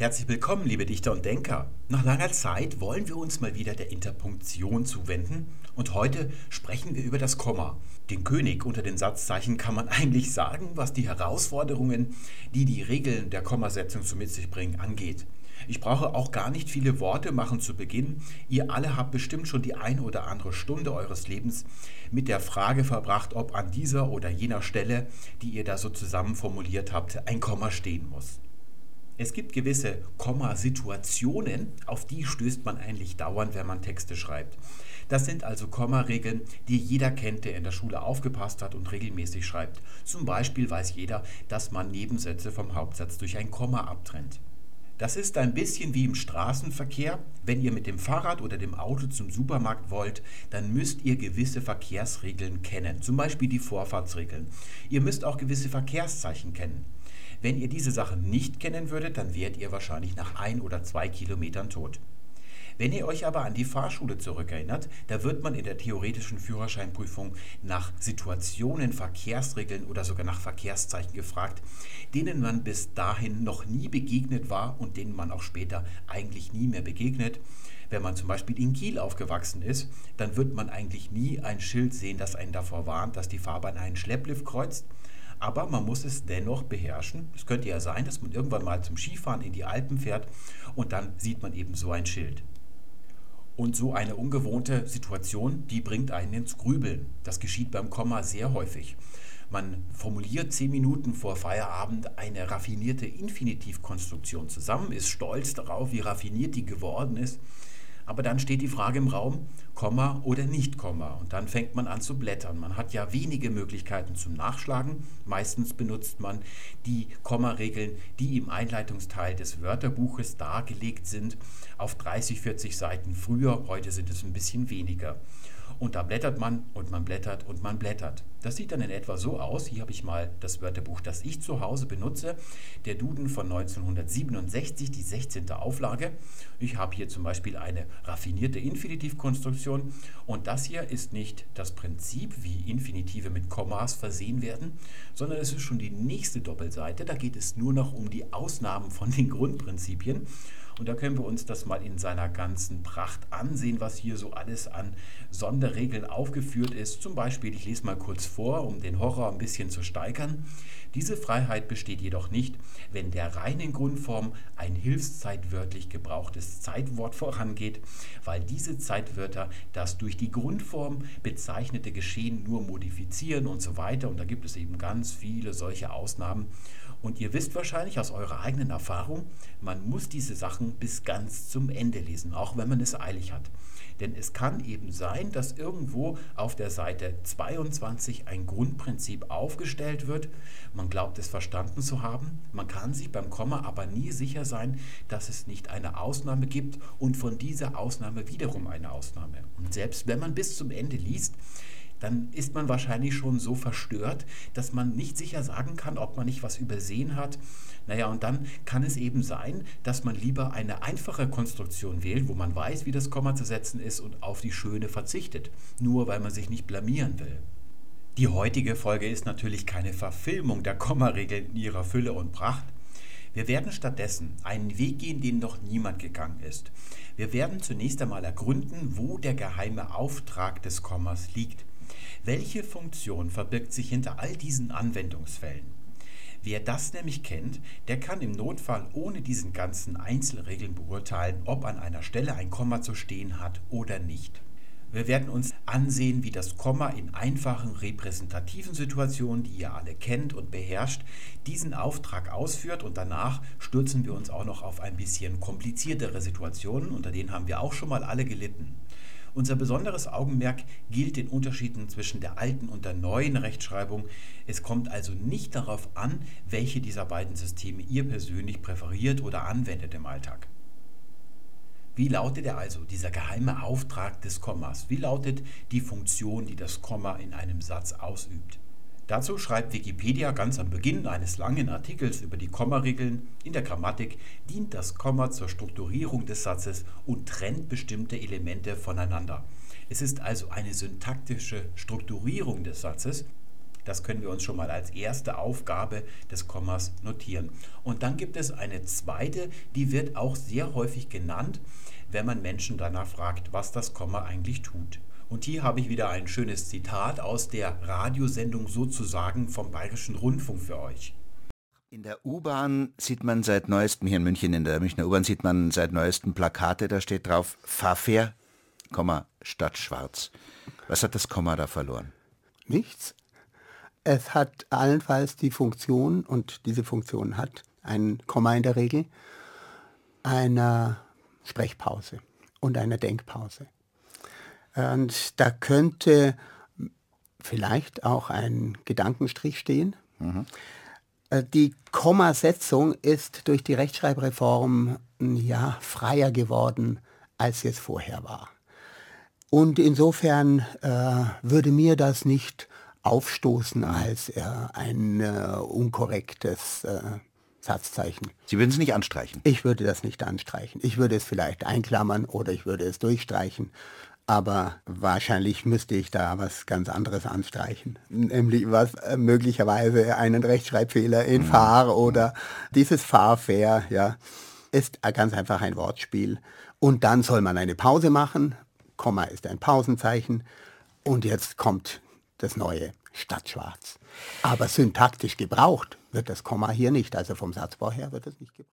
Herzlich willkommen, liebe Dichter und Denker. Nach langer Zeit wollen wir uns mal wieder der Interpunktion zuwenden und heute sprechen wir über das Komma. Den König unter den Satzzeichen kann man eigentlich sagen, was die Herausforderungen, die die Regeln der Kommasetzung so mit sich bringen, angeht. Ich brauche auch gar nicht viele Worte machen zu Beginn. Ihr alle habt bestimmt schon die ein oder andere Stunde eures Lebens mit der Frage verbracht, ob an dieser oder jener Stelle, die ihr da so zusammen formuliert habt, ein Komma stehen muss. Es gibt gewisse Kommasituationen, auf die stößt man eigentlich dauernd, wenn man Texte schreibt. Das sind also Kommaregeln, die jeder kennt, der in der Schule aufgepasst hat und regelmäßig schreibt. Zum Beispiel weiß jeder, dass man Nebensätze vom Hauptsatz durch ein Komma abtrennt. Das ist ein bisschen wie im Straßenverkehr. Wenn ihr mit dem Fahrrad oder dem Auto zum Supermarkt wollt, dann müsst ihr gewisse Verkehrsregeln kennen, zum Beispiel die Vorfahrtsregeln. Ihr müsst auch gewisse Verkehrszeichen kennen. Wenn ihr diese Sachen nicht kennen würdet, dann wärt ihr wahrscheinlich nach ein oder zwei Kilometern tot. Wenn ihr euch aber an die Fahrschule zurückerinnert, da wird man in der theoretischen Führerscheinprüfung nach Situationen, Verkehrsregeln oder sogar nach Verkehrszeichen gefragt, denen man bis dahin noch nie begegnet war und denen man auch später eigentlich nie mehr begegnet. Wenn man zum Beispiel in Kiel aufgewachsen ist, dann wird man eigentlich nie ein Schild sehen, das einen davor warnt, dass die Fahrbahn einen Schlepplift kreuzt aber man muss es dennoch beherrschen. Es könnte ja sein, dass man irgendwann mal zum Skifahren in die Alpen fährt und dann sieht man eben so ein Schild. Und so eine ungewohnte Situation, die bringt einen ins Grübeln. Das geschieht beim Komma sehr häufig. Man formuliert zehn Minuten vor Feierabend eine raffinierte Infinitivkonstruktion zusammen, ist stolz darauf, wie raffiniert die geworden ist aber dann steht die Frage im Raum, Komma oder nicht Komma. Und dann fängt man an zu blättern. Man hat ja wenige Möglichkeiten zum Nachschlagen. Meistens benutzt man die Kommaregeln, die im Einleitungsteil des Wörterbuches dargelegt sind, auf 30, 40 Seiten früher. Heute sind es ein bisschen weniger. Und da blättert man und man blättert und man blättert. Das sieht dann in etwa so aus. Hier habe ich mal das Wörterbuch, das ich zu Hause benutze. Der Duden von 1967, die 16. Auflage. Ich habe hier zum Beispiel eine raffinierte Infinitivkonstruktion. Und das hier ist nicht das Prinzip, wie Infinitive mit Kommas versehen werden, sondern es ist schon die nächste Doppelseite. Da geht es nur noch um die Ausnahmen von den Grundprinzipien. Und da können wir uns das mal in seiner ganzen Pracht ansehen, was hier so alles an Sonderregeln aufgeführt ist. Zum Beispiel, ich lese mal kurz vor, um den Horror ein bisschen zu steigern. Diese Freiheit besteht jedoch nicht, wenn der reinen Grundform ein hilfszeitwörtlich gebrauchtes Zeitwort vorangeht, weil diese Zeitwörter das durch die Grundform bezeichnete Geschehen nur modifizieren und so weiter. Und da gibt es eben ganz viele solche Ausnahmen. Und ihr wisst wahrscheinlich aus eurer eigenen Erfahrung, man muss diese Sachen bis ganz zum Ende lesen, auch wenn man es eilig hat. Denn es kann eben sein, dass irgendwo auf der Seite 22 ein Grundprinzip aufgestellt wird. Man glaubt es verstanden zu haben. Man kann sich beim Komma aber nie sicher sein, dass es nicht eine Ausnahme gibt und von dieser Ausnahme wiederum eine Ausnahme. Und selbst wenn man bis zum Ende liest, dann ist man wahrscheinlich schon so verstört, dass man nicht sicher sagen kann, ob man nicht was übersehen hat. Naja, und dann kann es eben sein, dass man lieber eine einfache Konstruktion wählt, wo man weiß, wie das Komma zu setzen ist und auf die schöne verzichtet, nur weil man sich nicht blamieren will. Die heutige Folge ist natürlich keine Verfilmung der Kommaregeln in ihrer Fülle und Pracht. Wir werden stattdessen einen Weg gehen, den noch niemand gegangen ist. Wir werden zunächst einmal ergründen, wo der geheime Auftrag des Kommas liegt. Welche Funktion verbirgt sich hinter all diesen Anwendungsfällen? Wer das nämlich kennt, der kann im Notfall ohne diesen ganzen Einzelregeln beurteilen, ob an einer Stelle ein Komma zu stehen hat oder nicht. Wir werden uns ansehen, wie das Komma in einfachen repräsentativen Situationen, die ihr alle kennt und beherrscht, diesen Auftrag ausführt und danach stürzen wir uns auch noch auf ein bisschen kompliziertere Situationen, unter denen haben wir auch schon mal alle gelitten. Unser besonderes Augenmerk gilt den Unterschieden zwischen der alten und der neuen Rechtschreibung. Es kommt also nicht darauf an, welche dieser beiden Systeme ihr persönlich präferiert oder anwendet im Alltag. Wie lautet er also, dieser geheime Auftrag des Kommas? Wie lautet die Funktion, die das Komma in einem Satz ausübt? Dazu schreibt Wikipedia ganz am Beginn eines langen Artikels über die Kommaregeln, in der Grammatik dient das Komma zur Strukturierung des Satzes und trennt bestimmte Elemente voneinander. Es ist also eine syntaktische Strukturierung des Satzes. Das können wir uns schon mal als erste Aufgabe des Kommas notieren. Und dann gibt es eine zweite, die wird auch sehr häufig genannt, wenn man Menschen danach fragt, was das Komma eigentlich tut. Und hier habe ich wieder ein schönes Zitat aus der Radiosendung sozusagen vom Bayerischen Rundfunk für euch. In der U-Bahn sieht man seit neuestem, hier in München, in der Münchner U-Bahn sieht man seit neuestem Plakate, da steht drauf Fahrfair, statt schwarz. Was hat das Komma da verloren? Nichts. Es hat allenfalls die Funktion, und diese Funktion hat ein Komma in der Regel, einer Sprechpause und einer Denkpause. Und da könnte vielleicht auch ein Gedankenstrich stehen. Mhm. Die Kommasetzung ist durch die Rechtschreibreform ja freier geworden, als es vorher war. Und insofern äh, würde mir das nicht aufstoßen als äh, ein äh, unkorrektes äh, Satzzeichen. Sie würden es nicht anstreichen? Ich würde das nicht anstreichen. Ich würde es vielleicht einklammern oder ich würde es durchstreichen aber wahrscheinlich müsste ich da was ganz anderes anstreichen, nämlich was äh, möglicherweise einen Rechtschreibfehler in mhm. Fahr oder dieses Fahrfair, ja, ist ganz einfach ein Wortspiel. Und dann soll man eine Pause machen, Komma ist ein Pausenzeichen und jetzt kommt das neue Stadtschwarz. Aber syntaktisch gebraucht wird das Komma hier nicht, also vom Satzbau her wird es nicht gebraucht.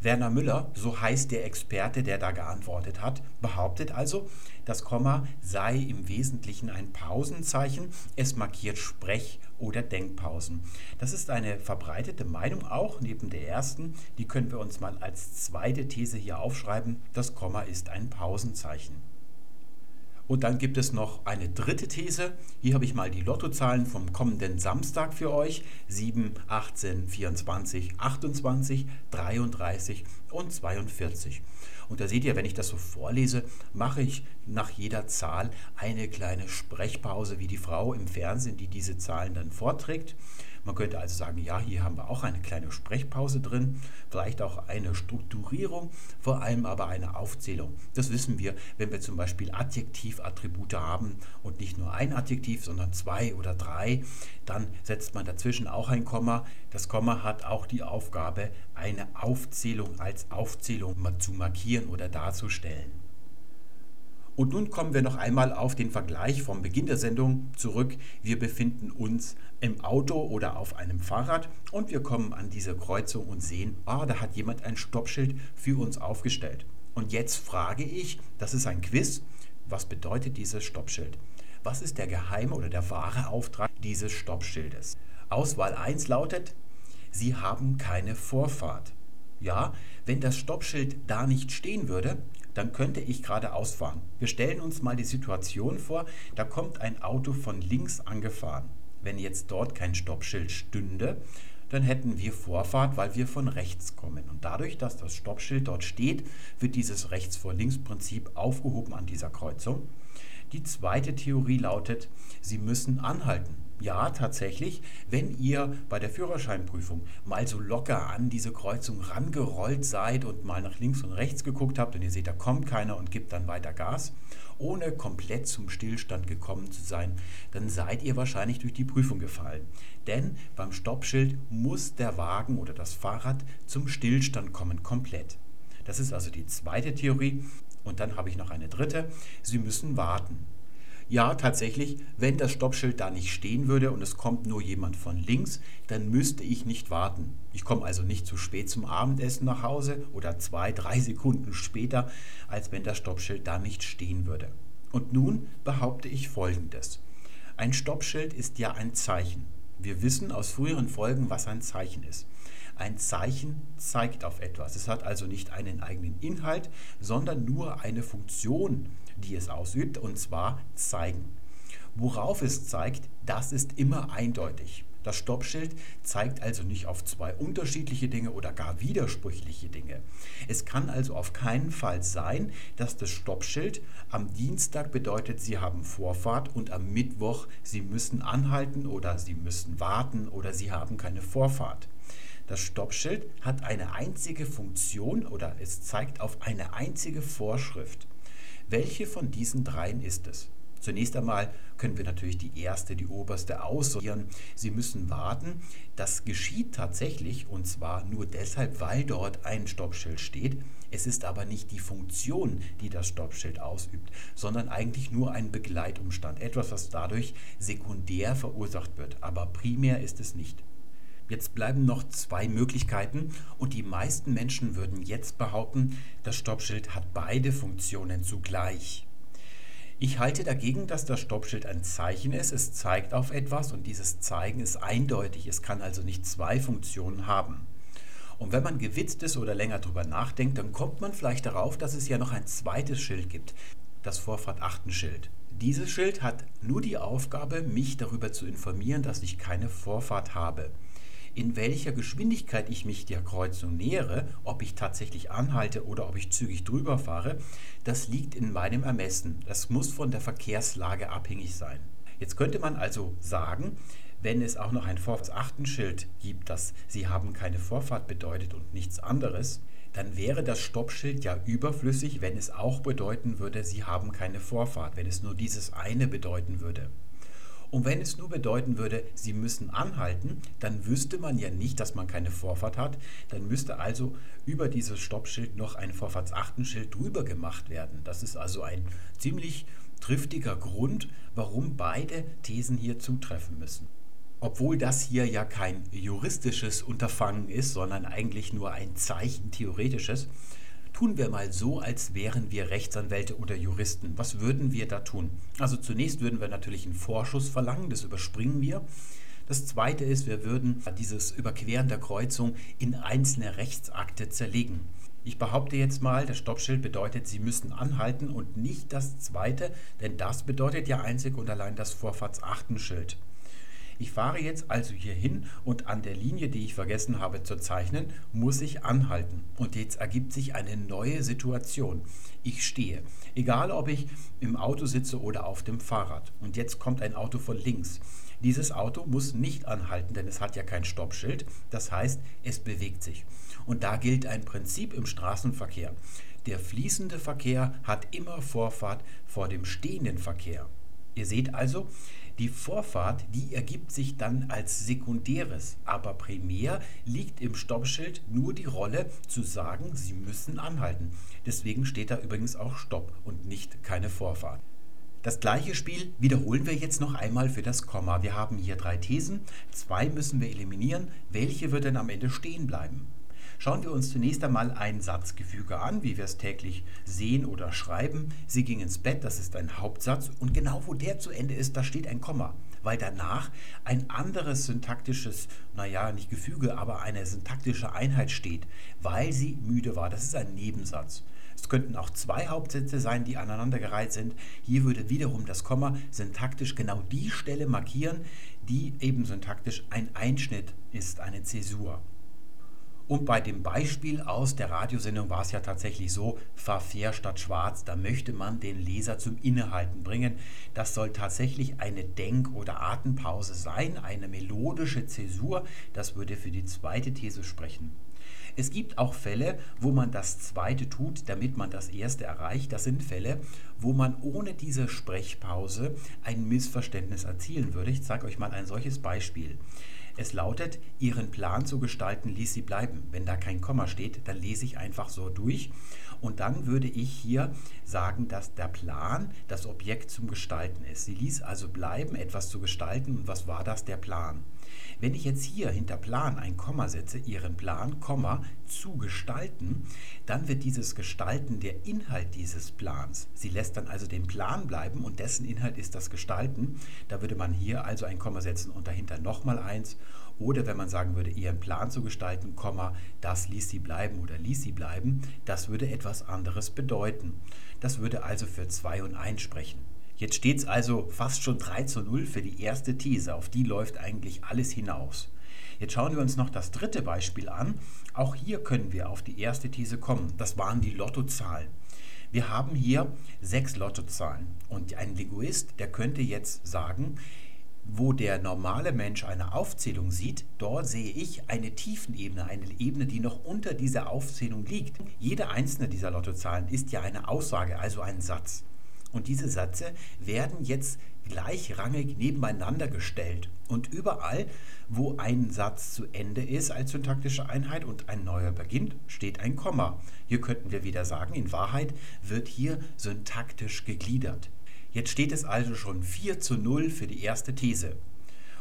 Werner Müller, so heißt der Experte, der da geantwortet hat, behauptet also, das Komma sei im Wesentlichen ein Pausenzeichen, es markiert Sprech- oder Denkpausen. Das ist eine verbreitete Meinung auch neben der ersten, die können wir uns mal als zweite These hier aufschreiben, das Komma ist ein Pausenzeichen. Und dann gibt es noch eine dritte These. Hier habe ich mal die Lottozahlen vom kommenden Samstag für euch. 7, 18, 24, 28, 33 und 42. Und da seht ihr, wenn ich das so vorlese, mache ich nach jeder Zahl eine kleine Sprechpause, wie die Frau im Fernsehen, die diese Zahlen dann vorträgt. Man könnte also sagen, ja, hier haben wir auch eine kleine Sprechpause drin, vielleicht auch eine Strukturierung, vor allem aber eine Aufzählung. Das wissen wir, wenn wir zum Beispiel Adjektivattribute haben und nicht nur ein Adjektiv, sondern zwei oder drei, dann setzt man dazwischen auch ein Komma. Das Komma hat auch die Aufgabe, eine Aufzählung als Aufzählung zu markieren oder darzustellen. Und nun kommen wir noch einmal auf den Vergleich vom Beginn der Sendung zurück. Wir befinden uns im Auto oder auf einem Fahrrad und wir kommen an diese Kreuzung und sehen, ah, da hat jemand ein Stoppschild für uns aufgestellt. Und jetzt frage ich, das ist ein Quiz, was bedeutet dieses Stoppschild? Was ist der geheime oder der wahre Auftrag dieses Stoppschildes? Auswahl 1 lautet, Sie haben keine Vorfahrt. Ja, wenn das Stoppschild da nicht stehen würde, dann könnte ich geradeaus fahren. Wir stellen uns mal die Situation vor, da kommt ein Auto von links angefahren. Wenn jetzt dort kein Stoppschild stünde, dann hätten wir Vorfahrt, weil wir von rechts kommen. Und dadurch, dass das Stoppschild dort steht, wird dieses Rechts vor links Prinzip aufgehoben an dieser Kreuzung. Die zweite Theorie lautet, Sie müssen anhalten. Ja, tatsächlich, wenn ihr bei der Führerscheinprüfung mal so locker an diese Kreuzung rangerollt seid und mal nach links und rechts geguckt habt und ihr seht, da kommt keiner und gibt dann weiter Gas, ohne komplett zum Stillstand gekommen zu sein, dann seid ihr wahrscheinlich durch die Prüfung gefallen. Denn beim Stoppschild muss der Wagen oder das Fahrrad zum Stillstand kommen, komplett. Das ist also die zweite Theorie. Und dann habe ich noch eine dritte. Sie müssen warten. Ja, tatsächlich, wenn das Stoppschild da nicht stehen würde und es kommt nur jemand von links, dann müsste ich nicht warten. Ich komme also nicht zu spät zum Abendessen nach Hause oder zwei, drei Sekunden später, als wenn das Stoppschild da nicht stehen würde. Und nun behaupte ich Folgendes. Ein Stoppschild ist ja ein Zeichen. Wir wissen aus früheren Folgen, was ein Zeichen ist. Ein Zeichen zeigt auf etwas. Es hat also nicht einen eigenen Inhalt, sondern nur eine Funktion, die es ausübt, und zwar zeigen. Worauf es zeigt, das ist immer eindeutig. Das Stoppschild zeigt also nicht auf zwei unterschiedliche Dinge oder gar widersprüchliche Dinge. Es kann also auf keinen Fall sein, dass das Stoppschild am Dienstag bedeutet, Sie haben Vorfahrt und am Mittwoch Sie müssen anhalten oder Sie müssen warten oder Sie haben keine Vorfahrt. Das Stoppschild hat eine einzige Funktion oder es zeigt auf eine einzige Vorschrift. Welche von diesen dreien ist es? Zunächst einmal können wir natürlich die erste, die oberste aussortieren. Sie müssen warten. Das geschieht tatsächlich und zwar nur deshalb, weil dort ein Stoppschild steht. Es ist aber nicht die Funktion, die das Stoppschild ausübt, sondern eigentlich nur ein Begleitumstand. Etwas, was dadurch sekundär verursacht wird. Aber primär ist es nicht. Jetzt bleiben noch zwei Möglichkeiten und die meisten Menschen würden jetzt behaupten, das Stoppschild hat beide Funktionen zugleich. Ich halte dagegen, dass das Stoppschild ein Zeichen ist. Es zeigt auf etwas und dieses Zeigen ist eindeutig. Es kann also nicht zwei Funktionen haben. Und wenn man gewitzt ist oder länger drüber nachdenkt, dann kommt man vielleicht darauf, dass es ja noch ein zweites Schild gibt, das Vorfahrt-Achten-Schild. Dieses Schild hat nur die Aufgabe, mich darüber zu informieren, dass ich keine Vorfahrt habe in welcher Geschwindigkeit ich mich der Kreuzung nähere, ob ich tatsächlich anhalte oder ob ich zügig drüber fahre, das liegt in meinem Ermessen. Das muss von der Verkehrslage abhängig sein. Jetzt könnte man also sagen, wenn es auch noch ein Vorfahrtsachtenschild gibt, das Sie haben keine Vorfahrt bedeutet und nichts anderes, dann wäre das Stoppschild ja überflüssig, wenn es auch bedeuten würde, Sie haben keine Vorfahrt, wenn es nur dieses eine bedeuten würde. Und wenn es nur bedeuten würde, Sie müssen anhalten, dann wüsste man ja nicht, dass man keine Vorfahrt hat. Dann müsste also über dieses Stoppschild noch ein Vorfahrtsachtenschild drüber gemacht werden. Das ist also ein ziemlich triftiger Grund, warum beide Thesen hier zutreffen müssen. Obwohl das hier ja kein juristisches Unterfangen ist, sondern eigentlich nur ein Zeichen theoretisches, Tun wir mal so, als wären wir Rechtsanwälte oder Juristen. Was würden wir da tun? Also zunächst würden wir natürlich einen Vorschuss verlangen, das überspringen wir. Das Zweite ist, wir würden dieses Überqueren der Kreuzung in einzelne Rechtsakte zerlegen. Ich behaupte jetzt mal, das Stoppschild bedeutet, Sie müssen anhalten und nicht das Zweite, denn das bedeutet ja einzig und allein das Vorfahrtsachtenschild. Ich fahre jetzt also hier hin und an der Linie, die ich vergessen habe zu zeichnen, muss ich anhalten. Und jetzt ergibt sich eine neue Situation. Ich stehe, egal ob ich im Auto sitze oder auf dem Fahrrad. Und jetzt kommt ein Auto von links. Dieses Auto muss nicht anhalten, denn es hat ja kein Stoppschild. Das heißt, es bewegt sich. Und da gilt ein Prinzip im Straßenverkehr. Der fließende Verkehr hat immer Vorfahrt vor dem stehenden Verkehr. Ihr seht also, die Vorfahrt, die ergibt sich dann als sekundäres, aber primär liegt im Stoppschild nur die Rolle zu sagen, Sie müssen anhalten. Deswegen steht da übrigens auch Stopp und nicht keine Vorfahrt. Das gleiche Spiel wiederholen wir jetzt noch einmal für das Komma. Wir haben hier drei Thesen, zwei müssen wir eliminieren. Welche wird denn am Ende stehen bleiben? Schauen wir uns zunächst einmal ein Satzgefüge an, wie wir es täglich sehen oder schreiben. Sie ging ins Bett, das ist ein Hauptsatz und genau wo der zu Ende ist, da steht ein Komma, weil danach ein anderes syntaktisches, naja, nicht Gefüge, aber eine syntaktische Einheit steht, weil sie müde war. Das ist ein Nebensatz. Es könnten auch zwei Hauptsätze sein, die aneinandergereiht sind. Hier würde wiederum das Komma syntaktisch genau die Stelle markieren, die eben syntaktisch ein Einschnitt ist, eine Zäsur. Und bei dem Beispiel aus der Radiosendung war es ja tatsächlich so, fahr fair statt schwarz, da möchte man den Leser zum Innehalten bringen. Das soll tatsächlich eine Denk- oder Atempause sein, eine melodische Zäsur. Das würde für die zweite These sprechen. Es gibt auch Fälle, wo man das zweite tut, damit man das erste erreicht. Das sind Fälle, wo man ohne diese Sprechpause ein Missverständnis erzielen würde. Ich zeige euch mal ein solches Beispiel. Es lautet, Ihren Plan zu gestalten ließ sie bleiben. Wenn da kein Komma steht, dann lese ich einfach so durch. Und dann würde ich hier sagen, dass der Plan das Objekt zum Gestalten ist. Sie ließ also bleiben, etwas zu gestalten. Und was war das? Der Plan. Wenn ich jetzt hier hinter Plan ein Komma setze, Ihren Plan, Komma, zu gestalten, dann wird dieses Gestalten der Inhalt dieses Plans. Sie lässt dann also den Plan bleiben und dessen Inhalt ist das Gestalten. Da würde man hier also ein Komma setzen und dahinter nochmal eins. Oder wenn man sagen würde, Ihren Plan zu gestalten, Komma, das ließ sie bleiben oder ließ sie bleiben, das würde etwas anderes bedeuten. Das würde also für 2 und 1 sprechen. Jetzt steht es also fast schon 3 zu 0 für die erste These. Auf die läuft eigentlich alles hinaus. Jetzt schauen wir uns noch das dritte Beispiel an. Auch hier können wir auf die erste These kommen. Das waren die Lottozahlen. Wir haben hier sechs Lottozahlen und ein Linguist, der könnte jetzt sagen, wo der normale Mensch eine Aufzählung sieht, dort sehe ich eine Tiefenebene, eine Ebene, die noch unter dieser Aufzählung liegt. Jede einzelne dieser Lottozahlen ist ja eine Aussage, also ein Satz. Und diese Sätze werden jetzt gleichrangig nebeneinander gestellt. Und überall, wo ein Satz zu Ende ist als syntaktische Einheit und ein neuer beginnt, steht ein Komma. Hier könnten wir wieder sagen, in Wahrheit wird hier syntaktisch gegliedert. Jetzt steht es also schon 4 zu 0 für die erste These.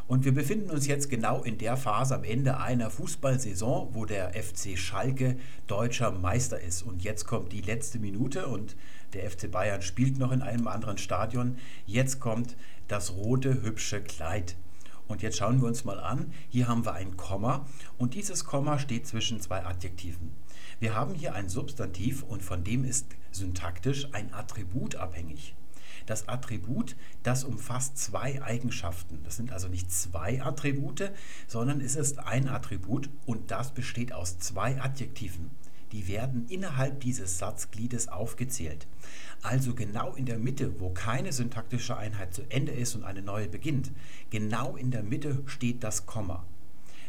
Und wir befinden uns jetzt genau in der Phase am Ende einer Fußballsaison, wo der FC Schalke deutscher Meister ist. Und jetzt kommt die letzte Minute und der FC Bayern spielt noch in einem anderen Stadion. Jetzt kommt das rote, hübsche Kleid. Und jetzt schauen wir uns mal an. Hier haben wir ein Komma und dieses Komma steht zwischen zwei Adjektiven. Wir haben hier ein Substantiv und von dem ist syntaktisch ein Attribut abhängig. Das Attribut, das umfasst zwei Eigenschaften. Das sind also nicht zwei Attribute, sondern es ist ein Attribut und das besteht aus zwei Adjektiven. Die werden innerhalb dieses Satzgliedes aufgezählt. Also genau in der Mitte, wo keine syntaktische Einheit zu Ende ist und eine neue beginnt, genau in der Mitte steht das Komma.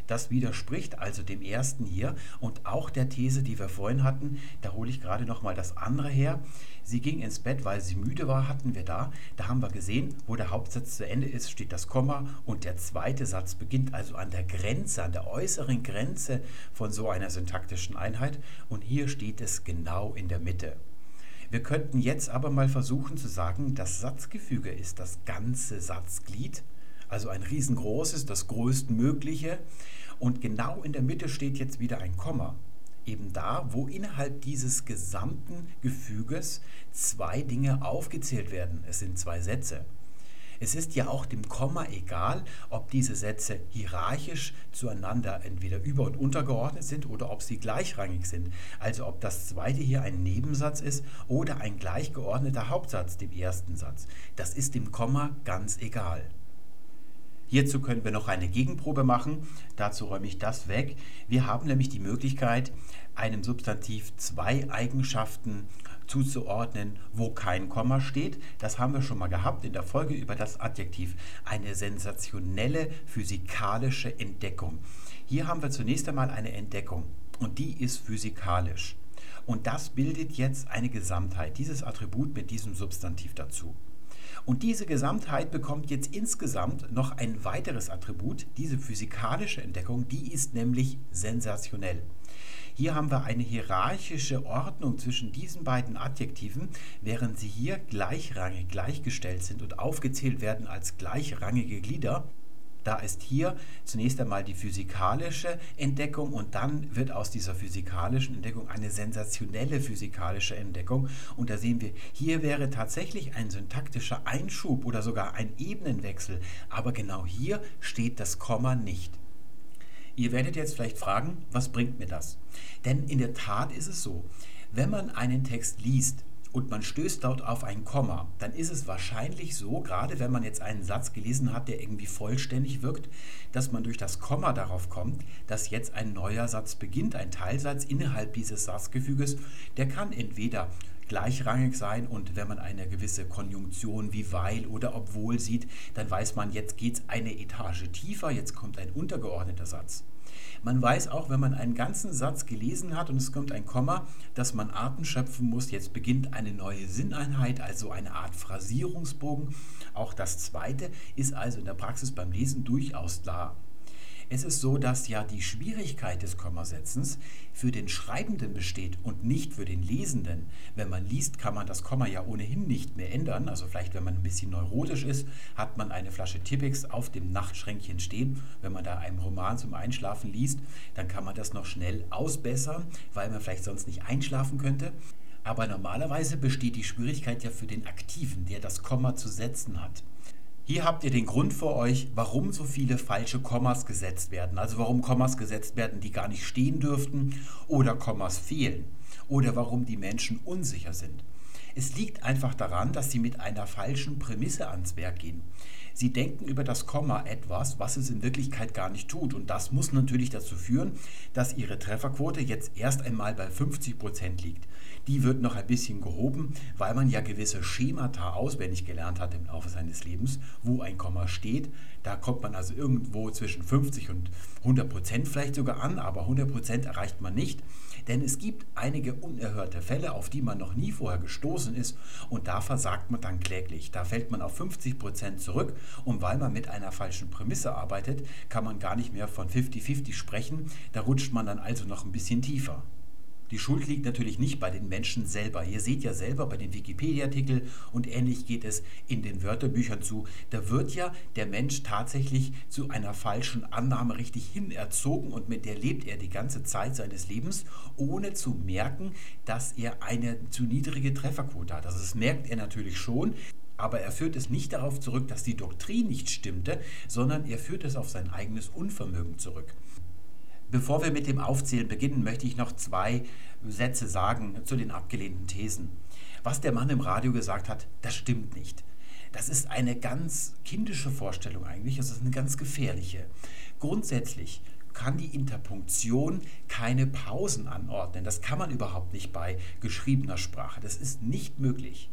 Das widerspricht also dem ersten hier und auch der These, die wir vorhin hatten. Da hole ich gerade noch mal das andere her. Sie ging ins Bett, weil sie müde war, hatten wir da. Da haben wir gesehen, wo der Hauptsatz zu Ende ist, steht das Komma und der zweite Satz beginnt also an der Grenze, an der äußeren Grenze von so einer syntaktischen Einheit und hier steht es genau in der Mitte. Wir könnten jetzt aber mal versuchen zu sagen, das Satzgefüge ist das ganze Satzglied, also ein riesengroßes, das größtmögliche. Und genau in der Mitte steht jetzt wieder ein Komma eben da, wo innerhalb dieses gesamten Gefüges zwei Dinge aufgezählt werden. Es sind zwei Sätze. Es ist ja auch dem Komma egal, ob diese Sätze hierarchisch zueinander entweder über- und untergeordnet sind oder ob sie gleichrangig sind. Also ob das zweite hier ein Nebensatz ist oder ein gleichgeordneter Hauptsatz dem ersten Satz. Das ist dem Komma ganz egal. Hierzu können wir noch eine Gegenprobe machen. Dazu räume ich das weg. Wir haben nämlich die Möglichkeit, einem Substantiv zwei Eigenschaften zuzuordnen, wo kein Komma steht. Das haben wir schon mal gehabt in der Folge über das Adjektiv. Eine sensationelle physikalische Entdeckung. Hier haben wir zunächst einmal eine Entdeckung und die ist physikalisch. Und das bildet jetzt eine Gesamtheit, dieses Attribut mit diesem Substantiv dazu. Und diese Gesamtheit bekommt jetzt insgesamt noch ein weiteres Attribut. Diese physikalische Entdeckung, die ist nämlich sensationell. Hier haben wir eine hierarchische Ordnung zwischen diesen beiden Adjektiven, während sie hier gleichrangig gleichgestellt sind und aufgezählt werden als gleichrangige Glieder. Da ist hier zunächst einmal die physikalische Entdeckung und dann wird aus dieser physikalischen Entdeckung eine sensationelle physikalische Entdeckung. Und da sehen wir, hier wäre tatsächlich ein syntaktischer Einschub oder sogar ein Ebenenwechsel, aber genau hier steht das Komma nicht. Ihr werdet jetzt vielleicht fragen, was bringt mir das? Denn in der Tat ist es so, wenn man einen Text liest, und man stößt dort auf ein Komma, dann ist es wahrscheinlich so, gerade wenn man jetzt einen Satz gelesen hat, der irgendwie vollständig wirkt, dass man durch das Komma darauf kommt, dass jetzt ein neuer Satz beginnt, ein Teilsatz innerhalb dieses Satzgefüges. Der kann entweder gleichrangig sein und wenn man eine gewisse Konjunktion wie weil oder obwohl sieht, dann weiß man, jetzt geht es eine Etage tiefer, jetzt kommt ein untergeordneter Satz. Man weiß auch, wenn man einen ganzen Satz gelesen hat und es kommt ein Komma, dass man Arten schöpfen muss. Jetzt beginnt eine neue Sinneinheit, also eine Art Phrasierungsbogen. Auch das zweite ist also in der Praxis beim Lesen durchaus klar. Es ist so, dass ja die Schwierigkeit des Kommasetzens für den Schreibenden besteht und nicht für den Lesenden. Wenn man liest, kann man das Komma ja ohnehin nicht mehr ändern. Also vielleicht, wenn man ein bisschen neurotisch ist, hat man eine Flasche Tippex auf dem Nachtschränkchen stehen. Wenn man da einen Roman zum Einschlafen liest, dann kann man das noch schnell ausbessern, weil man vielleicht sonst nicht einschlafen könnte. Aber normalerweise besteht die Schwierigkeit ja für den Aktiven, der das Komma zu setzen hat. Hier habt ihr den Grund für euch, warum so viele falsche Kommas gesetzt werden. Also warum Kommas gesetzt werden, die gar nicht stehen dürften oder Kommas fehlen. Oder warum die Menschen unsicher sind. Es liegt einfach daran, dass sie mit einer falschen Prämisse ans Werk gehen. Sie denken über das Komma etwas, was es in Wirklichkeit gar nicht tut. Und das muss natürlich dazu führen, dass Ihre Trefferquote jetzt erst einmal bei 50 Prozent liegt. Die wird noch ein bisschen gehoben, weil man ja gewisse Schemata auswendig gelernt hat im Laufe seines Lebens, wo ein Komma steht. Da kommt man also irgendwo zwischen 50 und 100 Prozent vielleicht sogar an, aber 100 Prozent erreicht man nicht. Denn es gibt einige unerhörte Fälle, auf die man noch nie vorher gestoßen ist und da versagt man dann kläglich. Da fällt man auf 50 Prozent zurück und weil man mit einer falschen Prämisse arbeitet, kann man gar nicht mehr von 50-50 sprechen. Da rutscht man dann also noch ein bisschen tiefer. Die Schuld liegt natürlich nicht bei den Menschen selber. Ihr seht ja selber bei den Wikipedia-Artikeln und ähnlich geht es in den Wörterbüchern zu. Da wird ja der Mensch tatsächlich zu einer falschen Annahme richtig hinerzogen und mit der lebt er die ganze Zeit seines Lebens, ohne zu merken, dass er eine zu niedrige Trefferquote hat. Also das merkt er natürlich schon. Aber er führt es nicht darauf zurück, dass die Doktrin nicht stimmte, sondern er führt es auf sein eigenes Unvermögen zurück. Bevor wir mit dem Aufzählen beginnen, möchte ich noch zwei Sätze sagen zu den abgelehnten Thesen. Was der Mann im Radio gesagt hat, das stimmt nicht. Das ist eine ganz kindische Vorstellung eigentlich, das ist eine ganz gefährliche. Grundsätzlich kann die Interpunktion keine Pausen anordnen. Das kann man überhaupt nicht bei geschriebener Sprache. Das ist nicht möglich.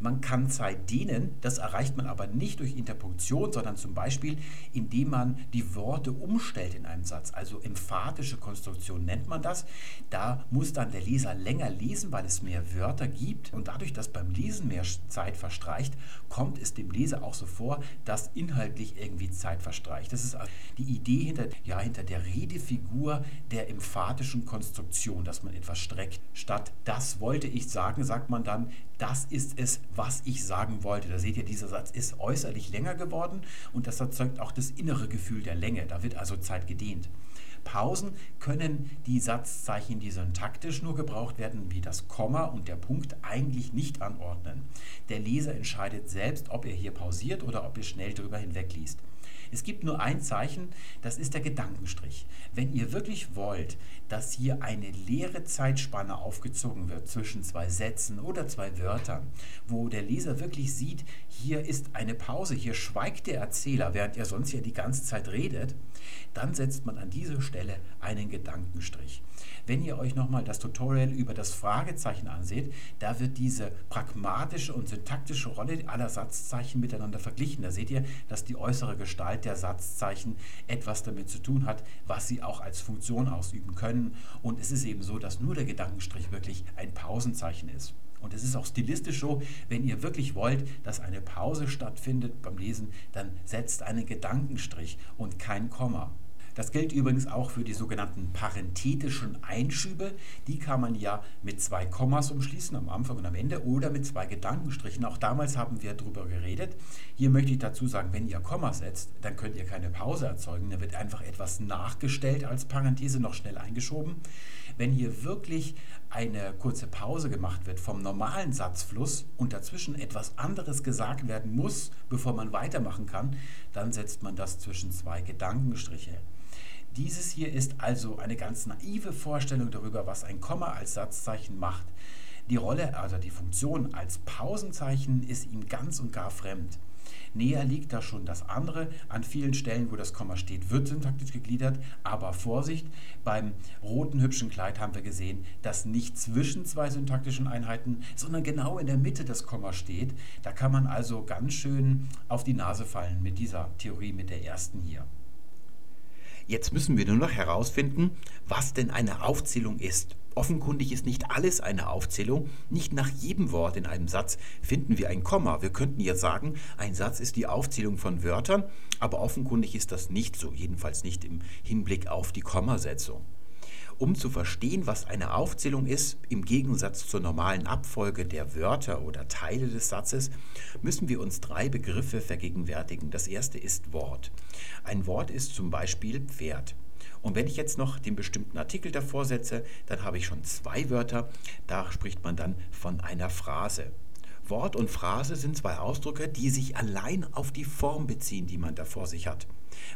Man kann Zeit dehnen, das erreicht man aber nicht durch Interpunktion, sondern zum Beispiel, indem man die Worte umstellt in einem Satz. Also emphatische Konstruktion nennt man das. Da muss dann der Leser länger lesen, weil es mehr Wörter gibt. Und dadurch, dass beim Lesen mehr Zeit verstreicht, kommt es dem Leser auch so vor, dass inhaltlich irgendwie Zeit verstreicht. Das ist also die Idee hinter, ja, hinter der Redefigur der emphatischen Konstruktion, dass man etwas streckt. Statt das wollte ich sagen, sagt man dann, das ist es, was ich sagen wollte. Da seht ihr, dieser Satz ist äußerlich länger geworden und das erzeugt auch das innere Gefühl der Länge. Da wird also Zeit gedehnt. Pausen können die Satzzeichen, die syntaktisch nur gebraucht werden, wie das Komma und der Punkt, eigentlich nicht anordnen. Der Leser entscheidet selbst, ob er hier pausiert oder ob er schnell drüber hinwegliest. Es gibt nur ein Zeichen, das ist der Gedankenstrich. Wenn ihr wirklich wollt, dass hier eine leere Zeitspanne aufgezogen wird zwischen zwei Sätzen oder zwei Wörtern, wo der Leser wirklich sieht, hier ist eine Pause, hier schweigt der Erzähler, während er sonst ja die ganze Zeit redet, dann setzt man an diese Stelle einen Gedankenstrich. Wenn ihr euch nochmal das Tutorial über das Fragezeichen anseht, da wird diese pragmatische und syntaktische Rolle aller Satzzeichen miteinander verglichen. Da seht ihr, dass die äußere Gestalt der Satzzeichen etwas damit zu tun hat, was sie auch als Funktion ausüben können. Und es ist eben so, dass nur der Gedankenstrich wirklich ein Pausenzeichen ist. Und es ist auch stilistisch so, wenn ihr wirklich wollt, dass eine Pause stattfindet beim Lesen, dann setzt einen Gedankenstrich und kein Komma. Das gilt übrigens auch für die sogenannten parenthetischen Einschübe. Die kann man ja mit zwei Kommas umschließen, am Anfang und am Ende, oder mit zwei Gedankenstrichen. Auch damals haben wir darüber geredet. Hier möchte ich dazu sagen, wenn ihr Komma setzt, dann könnt ihr keine Pause erzeugen. Da wird einfach etwas nachgestellt als Parenthese, noch schnell eingeschoben. Wenn hier wirklich eine kurze Pause gemacht wird vom normalen Satzfluss und dazwischen etwas anderes gesagt werden muss, bevor man weitermachen kann, dann setzt man das zwischen zwei Gedankenstriche. Dieses hier ist also eine ganz naive Vorstellung darüber, was ein Komma als Satzzeichen macht. Die Rolle, also die Funktion als Pausenzeichen ist ihm ganz und gar fremd. Näher liegt da schon das andere. An vielen Stellen, wo das Komma steht, wird syntaktisch gegliedert. Aber Vorsicht, beim roten hübschen Kleid haben wir gesehen, dass nicht zwischen zwei syntaktischen Einheiten, sondern genau in der Mitte das Komma steht. Da kann man also ganz schön auf die Nase fallen mit dieser Theorie, mit der ersten hier. Jetzt müssen wir nur noch herausfinden, was denn eine Aufzählung ist. Offenkundig ist nicht alles eine Aufzählung. Nicht nach jedem Wort in einem Satz finden wir ein Komma. Wir könnten ja sagen, ein Satz ist die Aufzählung von Wörtern, aber offenkundig ist das nicht so, jedenfalls nicht im Hinblick auf die Kommasetzung. Um zu verstehen, was eine Aufzählung ist, im Gegensatz zur normalen Abfolge der Wörter oder Teile des Satzes, müssen wir uns drei Begriffe vergegenwärtigen. Das erste ist Wort. Ein Wort ist zum Beispiel Pferd. Und wenn ich jetzt noch den bestimmten Artikel davor setze, dann habe ich schon zwei Wörter. Da spricht man dann von einer Phrase. Wort und Phrase sind zwei Ausdrücke, die sich allein auf die Form beziehen, die man da vor sich hat.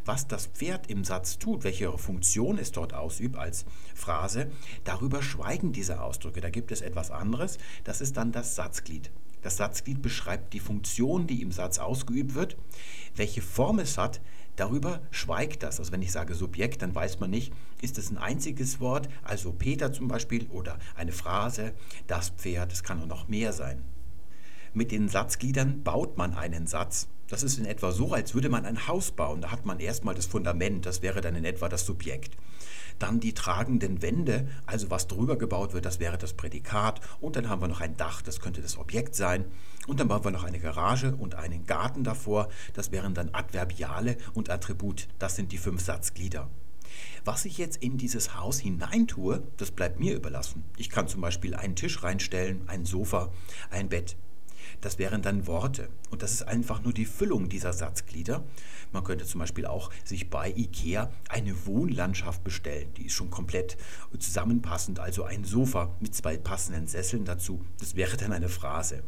Was das Pferd im Satz tut, welche Funktion es dort ausübt als Phrase, darüber schweigen diese Ausdrücke. Da gibt es etwas anderes, das ist dann das Satzglied. Das Satzglied beschreibt die Funktion, die im Satz ausgeübt wird. Welche Form es hat, darüber schweigt das. Also wenn ich sage Subjekt, dann weiß man nicht, ist es ein einziges Wort, also Peter zum Beispiel, oder eine Phrase, das Pferd, es kann auch noch mehr sein. Mit den Satzgliedern baut man einen Satz. Das ist in etwa so, als würde man ein Haus bauen. Da hat man erstmal das Fundament, das wäre dann in etwa das Subjekt. Dann die tragenden Wände, also was drüber gebaut wird, das wäre das Prädikat. Und dann haben wir noch ein Dach, das könnte das Objekt sein. Und dann bauen wir noch eine Garage und einen Garten davor, das wären dann Adverbiale und Attribut. Das sind die fünf Satzglieder. Was ich jetzt in dieses Haus hineintue, das bleibt mir überlassen. Ich kann zum Beispiel einen Tisch reinstellen, ein Sofa, ein Bett. Das wären dann Worte. Und das ist einfach nur die Füllung dieser Satzglieder. Man könnte zum Beispiel auch sich bei IKEA eine Wohnlandschaft bestellen. Die ist schon komplett zusammenpassend. Also ein Sofa mit zwei passenden Sesseln dazu. Das wäre dann eine Phrase.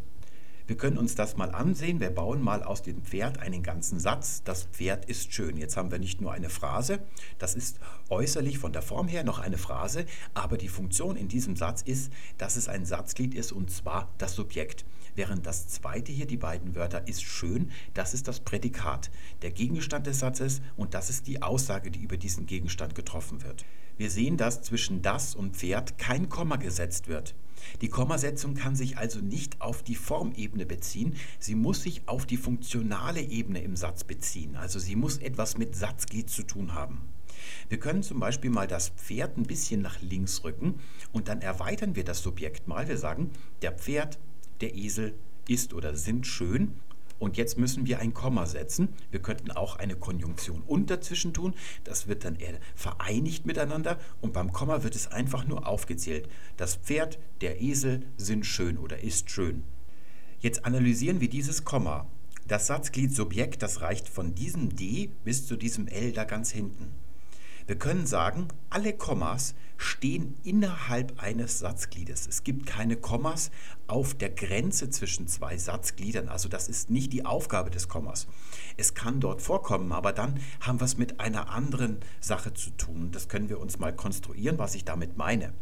Wir können uns das mal ansehen. Wir bauen mal aus dem Pferd einen ganzen Satz. Das Pferd ist schön. Jetzt haben wir nicht nur eine Phrase, das ist äußerlich von der Form her noch eine Phrase, aber die Funktion in diesem Satz ist, dass es ein Satzglied ist und zwar das Subjekt. Während das zweite hier, die beiden Wörter, ist schön, das ist das Prädikat, der Gegenstand des Satzes und das ist die Aussage, die über diesen Gegenstand getroffen wird. Wir sehen, dass zwischen das und Pferd kein Komma gesetzt wird. Die Kommasetzung kann sich also nicht auf die Formebene beziehen, sie muss sich auf die funktionale Ebene im Satz beziehen. Also sie muss etwas mit Satzglied zu tun haben. Wir können zum Beispiel mal das Pferd ein bisschen nach links rücken und dann erweitern wir das Subjekt mal. Wir sagen, der Pferd der Esel ist oder sind schön. Und jetzt müssen wir ein Komma setzen. Wir könnten auch eine Konjunktion und dazwischen tun. Das wird dann eher vereinigt miteinander. Und beim Komma wird es einfach nur aufgezählt. Das Pferd, der Esel sind schön oder ist schön. Jetzt analysieren wir dieses Komma. Das Satzglied Subjekt, das reicht von diesem D bis zu diesem L da ganz hinten. Wir können sagen, alle Kommas stehen innerhalb eines Satzgliedes. Es gibt keine Kommas auf der Grenze zwischen zwei Satzgliedern. Also das ist nicht die Aufgabe des Kommas. Es kann dort vorkommen, aber dann haben wir es mit einer anderen Sache zu tun. Das können wir uns mal konstruieren, was ich damit meine.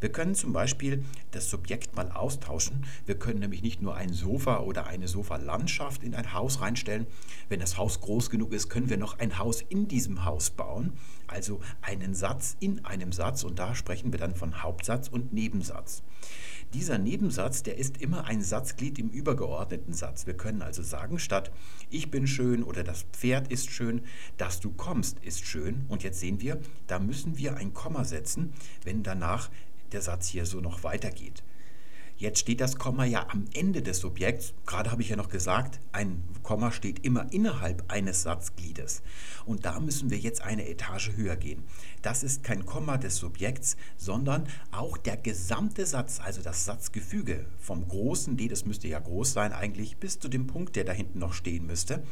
Wir können zum Beispiel das Subjekt mal austauschen. Wir können nämlich nicht nur ein Sofa oder eine Sofalandschaft in ein Haus reinstellen. Wenn das Haus groß genug ist, können wir noch ein Haus in diesem Haus bauen. Also einen Satz in einem Satz und da sprechen wir dann von Hauptsatz und Nebensatz. Dieser Nebensatz, der ist immer ein Satzglied im übergeordneten Satz. Wir können also sagen, statt ich bin schön oder das Pferd ist schön, dass du kommst ist schön. Und jetzt sehen wir, da müssen wir ein Komma setzen, wenn danach der Satz hier so noch weitergeht. Jetzt steht das Komma ja am Ende des Subjekts. Gerade habe ich ja noch gesagt, ein Komma steht immer innerhalb eines Satzgliedes. Und da müssen wir jetzt eine Etage höher gehen. Das ist kein Komma des Subjekts, sondern auch der gesamte Satz, also das Satzgefüge vom großen D, das müsste ja groß sein eigentlich, bis zu dem Punkt, der da hinten noch stehen müsste.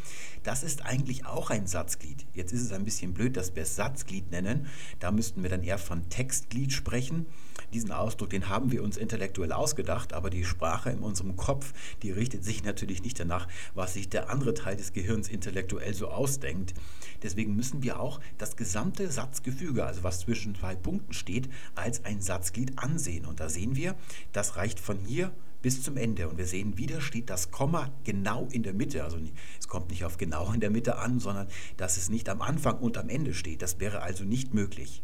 Das ist eigentlich auch ein Satzglied. Jetzt ist es ein bisschen blöd, dass wir es Satzglied nennen. Da müssten wir dann eher von Textglied sprechen. Diesen Ausdruck, den haben wir uns intellektuell ausgedacht, aber die Sprache in unserem Kopf, die richtet sich natürlich nicht danach, was sich der andere Teil des Gehirns intellektuell so ausdenkt. Deswegen müssen wir auch das gesamte Satzgefüge, also was zwischen zwei Punkten steht, als ein Satzglied ansehen. Und da sehen wir, das reicht von hier bis zum Ende. Und wir sehen, wieder steht das Komma genau in der Mitte. Also es kommt nicht auf genau in der Mitte an, sondern dass es nicht am Anfang und am Ende steht. Das wäre also nicht möglich.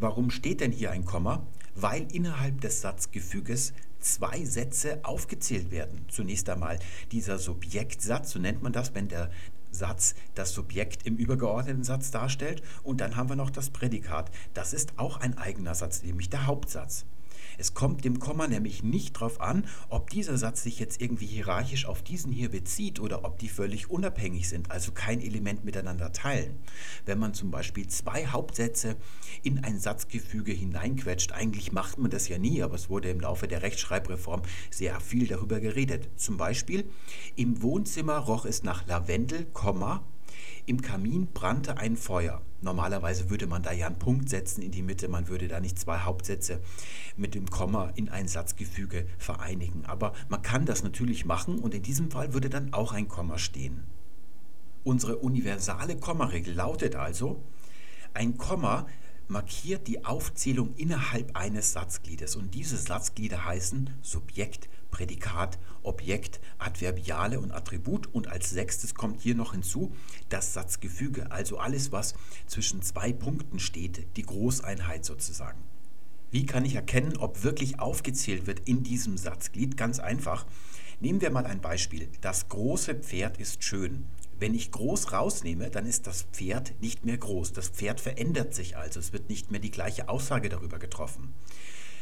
Warum steht denn hier ein Komma? Weil innerhalb des Satzgefüges zwei Sätze aufgezählt werden. Zunächst einmal dieser Subjektsatz, so nennt man das, wenn der Satz das Subjekt im übergeordneten Satz darstellt. Und dann haben wir noch das Prädikat. Das ist auch ein eigener Satz, nämlich der Hauptsatz. Es kommt dem Komma nämlich nicht darauf an, ob dieser Satz sich jetzt irgendwie hierarchisch auf diesen hier bezieht oder ob die völlig unabhängig sind, also kein Element miteinander teilen. Wenn man zum Beispiel zwei Hauptsätze in ein Satzgefüge hineinquetscht, eigentlich macht man das ja nie, aber es wurde im Laufe der Rechtschreibreform sehr viel darüber geredet. Zum Beispiel, im Wohnzimmer roch es nach Lavendel, Komma, Im Kamin brannte ein Feuer. Normalerweise würde man da ja einen Punkt setzen in die Mitte, man würde da nicht zwei Hauptsätze mit dem Komma in ein Satzgefüge vereinigen. Aber man kann das natürlich machen und in diesem Fall würde dann auch ein Komma stehen. Unsere universale Kommaregel lautet also, ein Komma markiert die Aufzählung innerhalb eines Satzgliedes und diese Satzglieder heißen Subjekt, Prädikat, Objekt, Adverbiale und Attribut und als sechstes kommt hier noch hinzu das Satzgefüge, also alles, was zwischen zwei Punkten steht, die Großeinheit sozusagen. Wie kann ich erkennen, ob wirklich aufgezählt wird in diesem Satzglied? Ganz einfach. Nehmen wir mal ein Beispiel. Das große Pferd ist schön. Wenn ich groß rausnehme, dann ist das Pferd nicht mehr groß. Das Pferd verändert sich also. Es wird nicht mehr die gleiche Aussage darüber getroffen.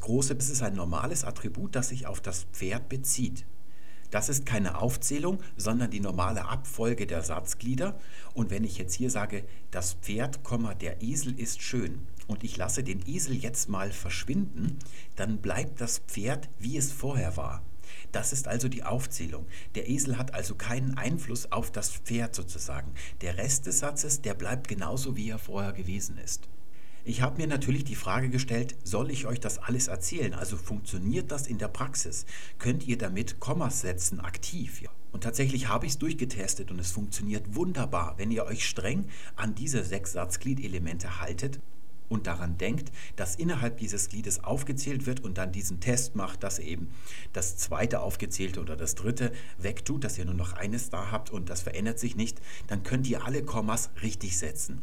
Große ist ein normales Attribut, das sich auf das Pferd bezieht. Das ist keine Aufzählung, sondern die normale Abfolge der Satzglieder. Und wenn ich jetzt hier sage, das Pferd, der Esel ist schön und ich lasse den Esel jetzt mal verschwinden, dann bleibt das Pferd, wie es vorher war. Das ist also die Aufzählung. Der Esel hat also keinen Einfluss auf das Pferd sozusagen. Der Rest des Satzes, der bleibt genauso, wie er vorher gewesen ist. Ich habe mir natürlich die Frage gestellt, soll ich euch das alles erzählen? Also funktioniert das in der Praxis? Könnt ihr damit Kommas setzen aktiv? Ja. Und tatsächlich habe ich es durchgetestet und es funktioniert wunderbar, wenn ihr euch streng an diese sechs Satzgliedelemente haltet und daran denkt, dass innerhalb dieses Gliedes aufgezählt wird und dann diesen Test macht, dass eben das zweite aufgezählte oder das dritte wegtut, dass ihr nur noch eines da habt und das verändert sich nicht, dann könnt ihr alle Kommas richtig setzen.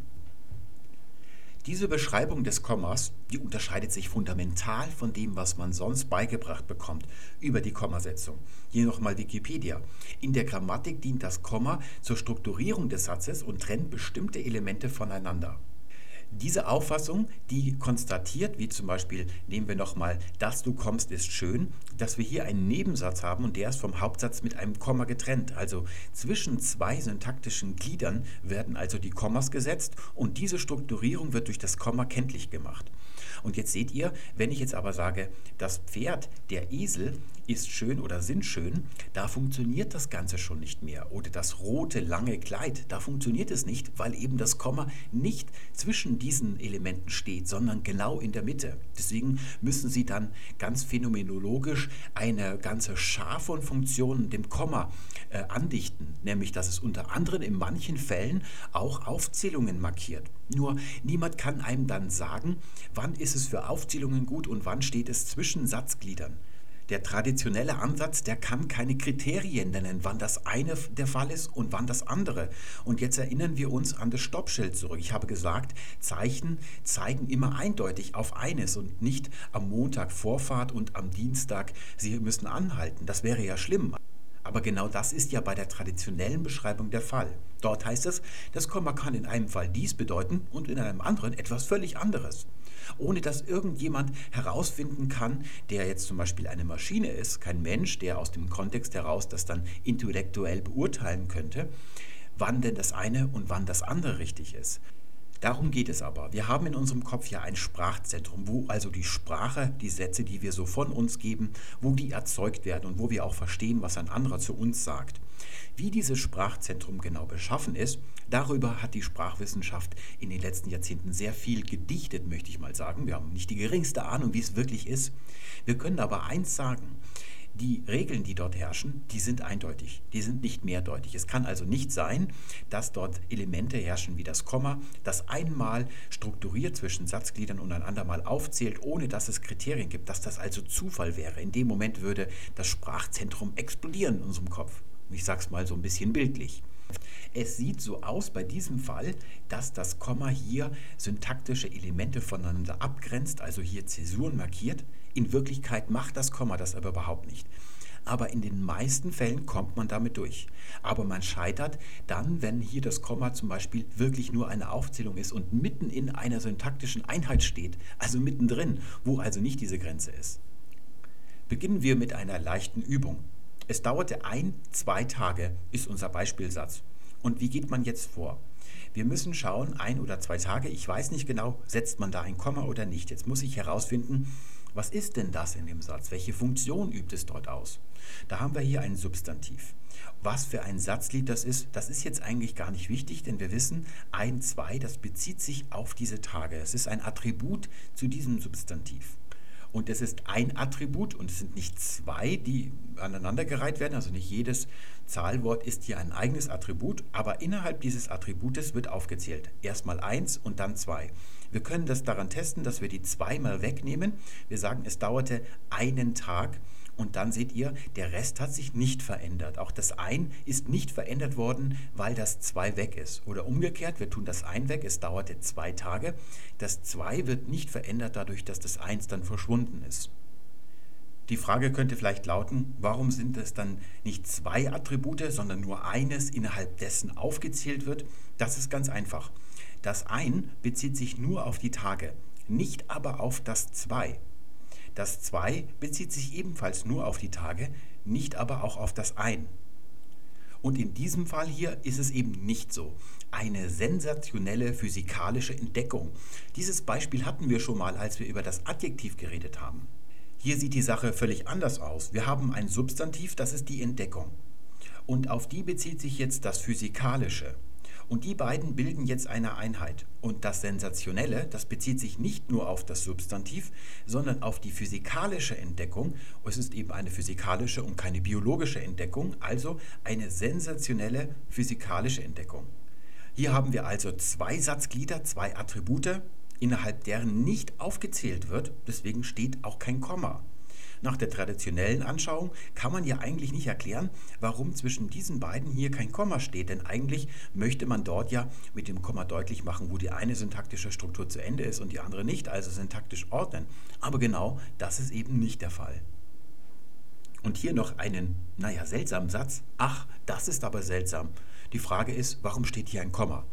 Diese Beschreibung des Kommas, die unterscheidet sich fundamental von dem, was man sonst beigebracht bekommt über die Kommasetzung. Hier nochmal Wikipedia. In der Grammatik dient das Komma zur Strukturierung des Satzes und trennt bestimmte Elemente voneinander. Diese Auffassung, die konstatiert, wie zum Beispiel nehmen wir nochmal, dass du kommst, ist schön, dass wir hier einen Nebensatz haben und der ist vom Hauptsatz mit einem Komma getrennt. Also zwischen zwei syntaktischen Gliedern werden also die Kommas gesetzt und diese Strukturierung wird durch das Komma kenntlich gemacht. Und jetzt seht ihr, wenn ich jetzt aber sage, das Pferd, der Esel ist schön oder sind schön, da funktioniert das Ganze schon nicht mehr. Oder das rote, lange Kleid, da funktioniert es nicht, weil eben das Komma nicht zwischen diesen Elementen steht, sondern genau in der Mitte. Deswegen müssen Sie dann ganz phänomenologisch eine ganze Schar von Funktionen dem Komma äh, andichten, nämlich dass es unter anderem in manchen Fällen auch Aufzählungen markiert. Nur niemand kann einem dann sagen, wann ist es für Aufzählungen gut und wann steht es zwischen Satzgliedern. Der traditionelle Ansatz, der kann keine Kriterien nennen, wann das eine der Fall ist und wann das andere. Und jetzt erinnern wir uns an das Stoppschild zurück. Ich habe gesagt, Zeichen zeigen immer eindeutig auf eines und nicht am Montag Vorfahrt und am Dienstag, Sie müssen anhalten. Das wäre ja schlimm. Aber genau das ist ja bei der traditionellen Beschreibung der Fall. Dort heißt es, das Komma kann in einem Fall dies bedeuten und in einem anderen etwas völlig anderes. Ohne dass irgendjemand herausfinden kann, der jetzt zum Beispiel eine Maschine ist, kein Mensch, der aus dem Kontext heraus das dann intellektuell beurteilen könnte, wann denn das eine und wann das andere richtig ist. Darum geht es aber. Wir haben in unserem Kopf ja ein Sprachzentrum, wo also die Sprache, die Sätze, die wir so von uns geben, wo die erzeugt werden und wo wir auch verstehen, was ein anderer zu uns sagt. Wie dieses Sprachzentrum genau beschaffen ist, darüber hat die Sprachwissenschaft in den letzten Jahrzehnten sehr viel gedichtet, möchte ich mal sagen. Wir haben nicht die geringste Ahnung, wie es wirklich ist. Wir können aber eins sagen, die Regeln, die dort herrschen, die sind eindeutig, die sind nicht mehrdeutig. Es kann also nicht sein, dass dort Elemente herrschen wie das Komma, das einmal strukturiert zwischen Satzgliedern und ein andermal aufzählt, ohne dass es Kriterien gibt, dass das also Zufall wäre. In dem Moment würde das Sprachzentrum explodieren in unserem Kopf. Ich sage es mal so ein bisschen bildlich. Es sieht so aus bei diesem Fall, dass das Komma hier syntaktische Elemente voneinander abgrenzt, also hier Zäsuren markiert. In Wirklichkeit macht das Komma das aber überhaupt nicht. Aber in den meisten Fällen kommt man damit durch. Aber man scheitert dann, wenn hier das Komma zum Beispiel wirklich nur eine Aufzählung ist und mitten in einer syntaktischen Einheit steht, also mittendrin, wo also nicht diese Grenze ist. Beginnen wir mit einer leichten Übung. Es dauerte ein, zwei Tage, ist unser Beispielsatz. Und wie geht man jetzt vor? Wir müssen schauen, ein oder zwei Tage, ich weiß nicht genau, setzt man da ein Komma oder nicht. Jetzt muss ich herausfinden, Was ist denn das in dem Satz? Welche Funktion übt es dort aus? Da haben wir hier ein Substantiv. Was für ein Satzglied das ist, das ist jetzt eigentlich gar nicht wichtig, denn wir wissen, ein, zwei, das bezieht sich auf diese Tage. Es ist ein Attribut zu diesem Substantiv. Und es ist ein Attribut und es sind nicht zwei, die aneinandergereiht werden. Also nicht jedes Zahlwort ist hier ein eigenes Attribut, aber innerhalb dieses Attributes wird aufgezählt. Erstmal eins und dann zwei. Wir können das daran testen, dass wir die zweimal wegnehmen. Wir sagen, es dauerte einen Tag. Und dann seht ihr, der Rest hat sich nicht verändert. Auch das ein ist nicht verändert worden, weil das zwei weg ist. Oder umgekehrt, wir tun das ein weg, es dauerte zwei Tage. Das zwei wird nicht verändert dadurch, dass das eins dann verschwunden ist. Die Frage könnte vielleicht lauten, warum sind es dann nicht zwei Attribute, sondern nur eines, innerhalb dessen aufgezählt wird? Das ist ganz einfach. Das ein bezieht sich nur auf die Tage, nicht aber auf das zwei. Das 2 bezieht sich ebenfalls nur auf die Tage, nicht aber auch auf das Ein. Und in diesem Fall hier ist es eben nicht so. Eine sensationelle physikalische Entdeckung. Dieses Beispiel hatten wir schon mal, als wir über das Adjektiv geredet haben. Hier sieht die Sache völlig anders aus. Wir haben ein Substantiv, das ist die Entdeckung. Und auf die bezieht sich jetzt das Physikalische. Und die beiden bilden jetzt eine Einheit. Und das Sensationelle, das bezieht sich nicht nur auf das Substantiv, sondern auf die physikalische Entdeckung. Es ist eben eine physikalische und keine biologische Entdeckung, also eine sensationelle physikalische Entdeckung. Hier haben wir also zwei Satzglieder, zwei Attribute, innerhalb deren nicht aufgezählt wird, deswegen steht auch kein Komma. Nach der traditionellen Anschauung kann man ja eigentlich nicht erklären, warum zwischen diesen beiden hier kein Komma steht, denn eigentlich möchte man dort ja mit dem Komma deutlich machen, wo die eine syntaktische Struktur zu Ende ist und die andere nicht, also syntaktisch ordnen. Aber genau das ist eben nicht der Fall. Und hier noch einen, naja, seltsamen Satz. Ach, das ist aber seltsam. Die Frage ist, warum steht hier ein Komma?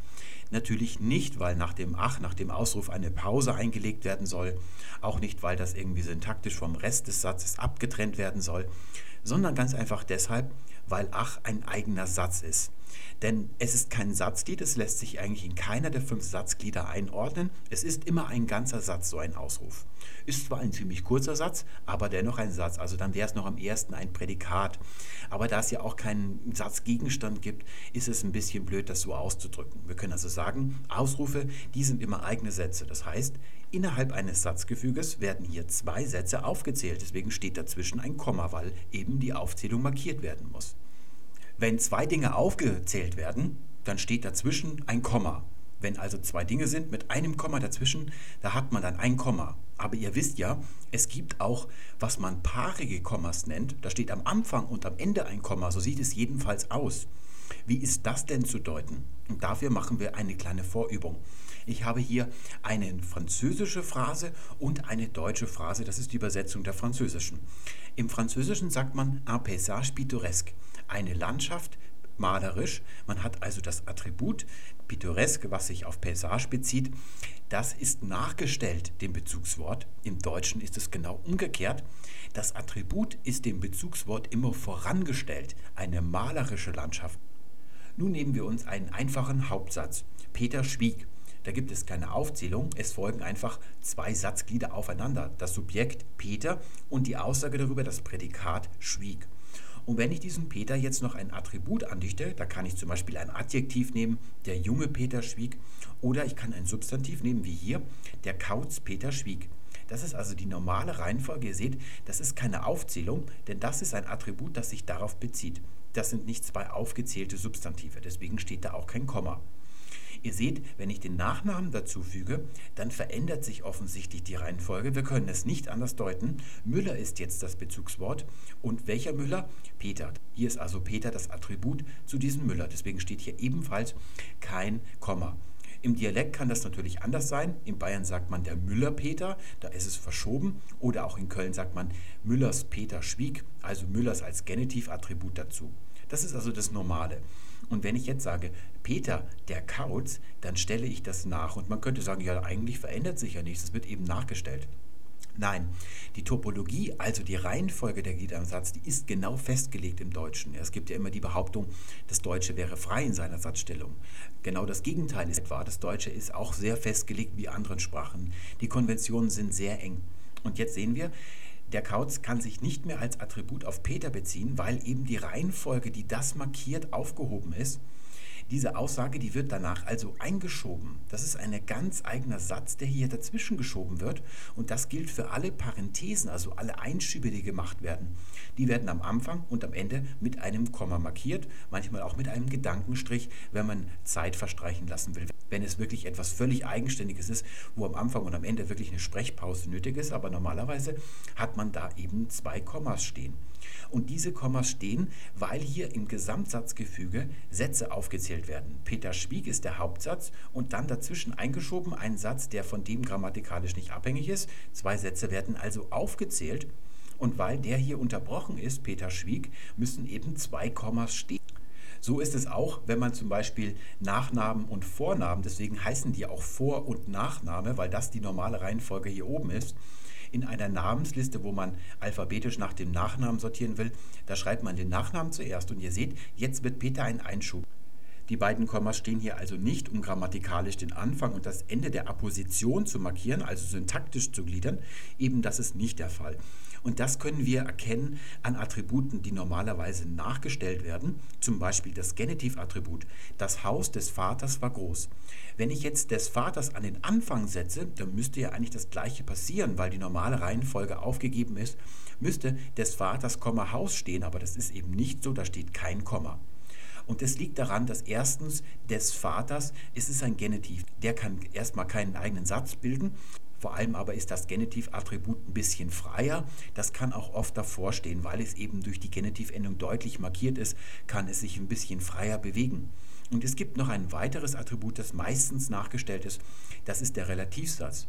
Natürlich nicht, weil nach dem Ach, nach dem Ausruf eine Pause eingelegt werden soll, auch nicht, weil das irgendwie syntaktisch vom Rest des Satzes abgetrennt werden soll, sondern ganz einfach deshalb, weil Ach ein eigener Satz ist. Denn es ist kein Satzglied, es lässt sich eigentlich in keiner der fünf Satzglieder einordnen. Es ist immer ein ganzer Satz, so ein Ausruf. Ist zwar ein ziemlich kurzer Satz, aber dennoch ein Satz. Also dann wäre es noch am ersten ein Prädikat. Aber da es ja auch keinen Satzgegenstand gibt, ist es ein bisschen blöd, das so auszudrücken. Wir können also sagen, Ausrufe, die sind immer eigene Sätze. Das heißt, innerhalb eines Satzgefüges werden hier zwei Sätze aufgezählt. Deswegen steht dazwischen ein Komma, weil eben die Aufzählung markiert werden muss. Wenn zwei Dinge aufgezählt werden, dann steht dazwischen ein Komma. Wenn also zwei Dinge sind mit einem Komma dazwischen, da hat man dann ein Komma. Aber ihr wisst ja, es gibt auch, was man paarige Kommas nennt. Da steht am Anfang und am Ende ein Komma. So sieht es jedenfalls aus. Wie ist das denn zu deuten? Und dafür machen wir eine kleine Vorübung. Ich habe hier eine französische Phrase und eine deutsche Phrase. Das ist die Übersetzung der französischen. Im Französischen sagt man un paysage pittoresque eine Landschaft malerisch. Man hat also das Attribut pittoresk, was sich auf Paysage bezieht. Das ist nachgestellt dem Bezugswort. Im Deutschen ist es genau umgekehrt. Das Attribut ist dem Bezugswort immer vorangestellt. Eine malerische Landschaft. Nun nehmen wir uns einen einfachen Hauptsatz. Peter schwieg. Da gibt es keine Aufzählung, es folgen einfach zwei Satzglieder aufeinander. Das Subjekt Peter und die Aussage darüber, das Prädikat schwieg. Und wenn ich diesem Peter jetzt noch ein Attribut andichte, da kann ich zum Beispiel ein Adjektiv nehmen, der junge Peter schwieg, oder ich kann ein Substantiv nehmen, wie hier, der Kauz Peter schwieg. Das ist also die normale Reihenfolge. Ihr seht, das ist keine Aufzählung, denn das ist ein Attribut, das sich darauf bezieht. Das sind nicht zwei aufgezählte Substantive, deswegen steht da auch kein Komma. Ihr seht, wenn ich den Nachnamen dazu füge, dann verändert sich offensichtlich die Reihenfolge. Wir können es nicht anders deuten. Müller ist jetzt das Bezugswort. Und welcher Müller? Peter. Hier ist also Peter das Attribut zu diesem Müller. Deswegen steht hier ebenfalls kein Komma. Im Dialekt kann das natürlich anders sein. In Bayern sagt man der Müller-Peter, da ist es verschoben. Oder auch in Köln sagt man Müllers Peter schwieg, also Müllers als Genitivattribut dazu. Das ist also das Normale. Und wenn ich jetzt sage, Peter, der Kauz, dann stelle ich das nach. Und man könnte sagen, ja, eigentlich verändert sich ja nichts, es wird eben nachgestellt. Nein, die Topologie, also die Reihenfolge der Glieder im Satz, die ist genau festgelegt im Deutschen. Es gibt ja immer die Behauptung, das Deutsche wäre frei in seiner Satzstellung. Genau das Gegenteil ist wahr. Das Deutsche ist auch sehr festgelegt wie anderen Sprachen. Die Konventionen sind sehr eng. Und jetzt sehen wir, der Kauz kann sich nicht mehr als Attribut auf Peter beziehen, weil eben die Reihenfolge, die das markiert, aufgehoben ist. Diese Aussage, die wird danach also eingeschoben. Das ist ein ganz eigener Satz, der hier dazwischen geschoben wird. Und das gilt für alle Parenthesen, also alle Einschübe, die gemacht werden. Die werden am Anfang und am Ende mit einem Komma markiert, manchmal auch mit einem Gedankenstrich, wenn man Zeit verstreichen lassen will. Wenn es wirklich etwas völlig Eigenständiges ist, wo am Anfang und am Ende wirklich eine Sprechpause nötig ist. Aber normalerweise hat man da eben zwei Kommas stehen. Und diese Kommas stehen, weil hier im Gesamtsatzgefüge Sätze aufgezählt werden. Peter Schwieg ist der Hauptsatz und dann dazwischen eingeschoben ein Satz, der von dem grammatikalisch nicht abhängig ist. Zwei Sätze werden also aufgezählt. Und weil der hier unterbrochen ist, Peter Schwieg, müssen eben zwei Kommas stehen. So ist es auch, wenn man zum Beispiel Nachnamen und Vornamen, deswegen heißen die auch Vor- und Nachname, weil das die normale Reihenfolge hier oben ist, in einer Namensliste, wo man alphabetisch nach dem Nachnamen sortieren will, da schreibt man den Nachnamen zuerst. Und ihr seht, jetzt wird Peter ein Einschub. Die beiden Kommas stehen hier also nicht, um grammatikalisch den Anfang und das Ende der Apposition zu markieren, also syntaktisch zu gliedern. Eben das ist nicht der Fall. Und das können wir erkennen an Attributen, die normalerweise nachgestellt werden. Zum Beispiel das Genitivattribut. Das Haus des Vaters war groß. Wenn ich jetzt des Vaters an den Anfang setze, dann müsste ja eigentlich das gleiche passieren, weil die normale Reihenfolge aufgegeben ist. Müsste des Vaters, Komma, Haus stehen, aber das ist eben nicht so, da steht kein Komma. Und es liegt daran, dass erstens des Vaters ist es ein Genitiv. Der kann erstmal keinen eigenen Satz bilden. Vor allem aber ist das Genitivattribut ein bisschen freier. Das kann auch oft davor stehen, weil es eben durch die Genitivendung deutlich markiert ist, kann es sich ein bisschen freier bewegen. Und es gibt noch ein weiteres Attribut, das meistens nachgestellt ist. Das ist der Relativsatz.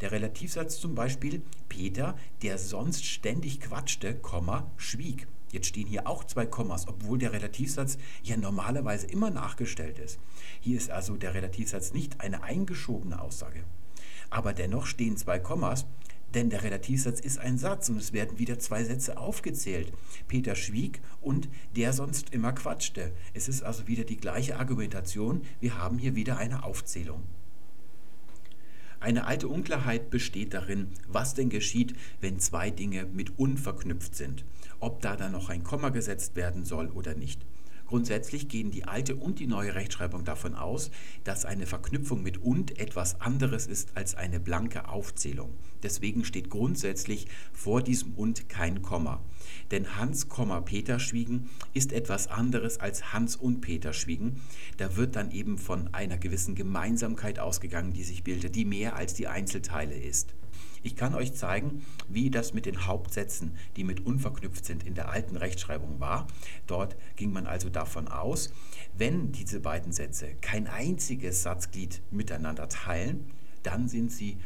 Der Relativsatz zum Beispiel Peter, der sonst ständig quatschte, Komma, schwieg. Jetzt stehen hier auch zwei Kommas, obwohl der Relativsatz ja normalerweise immer nachgestellt ist. Hier ist also der Relativsatz nicht eine eingeschobene Aussage. Aber dennoch stehen zwei Kommas, denn der Relativsatz ist ein Satz und es werden wieder zwei Sätze aufgezählt. Peter schwieg und der sonst immer quatschte. Es ist also wieder die gleiche Argumentation. Wir haben hier wieder eine Aufzählung. Eine alte Unklarheit besteht darin, was denn geschieht, wenn zwei Dinge mit unverknüpft sind ob da dann noch ein Komma gesetzt werden soll oder nicht. Grundsätzlich gehen die alte und die neue Rechtschreibung davon aus, dass eine Verknüpfung mit und etwas anderes ist als eine blanke Aufzählung. Deswegen steht grundsätzlich vor diesem und kein Komma. Denn Hans, Peter schwiegen ist etwas anderes als Hans und Peter schwiegen. Da wird dann eben von einer gewissen Gemeinsamkeit ausgegangen, die sich bildet, die mehr als die Einzelteile ist. Ich kann euch zeigen, wie das mit den Hauptsätzen, die mit unverknüpft sind, in der alten Rechtschreibung war. Dort ging man also davon aus, wenn diese beiden Sätze kein einziges Satzglied miteinander teilen, dann sind sie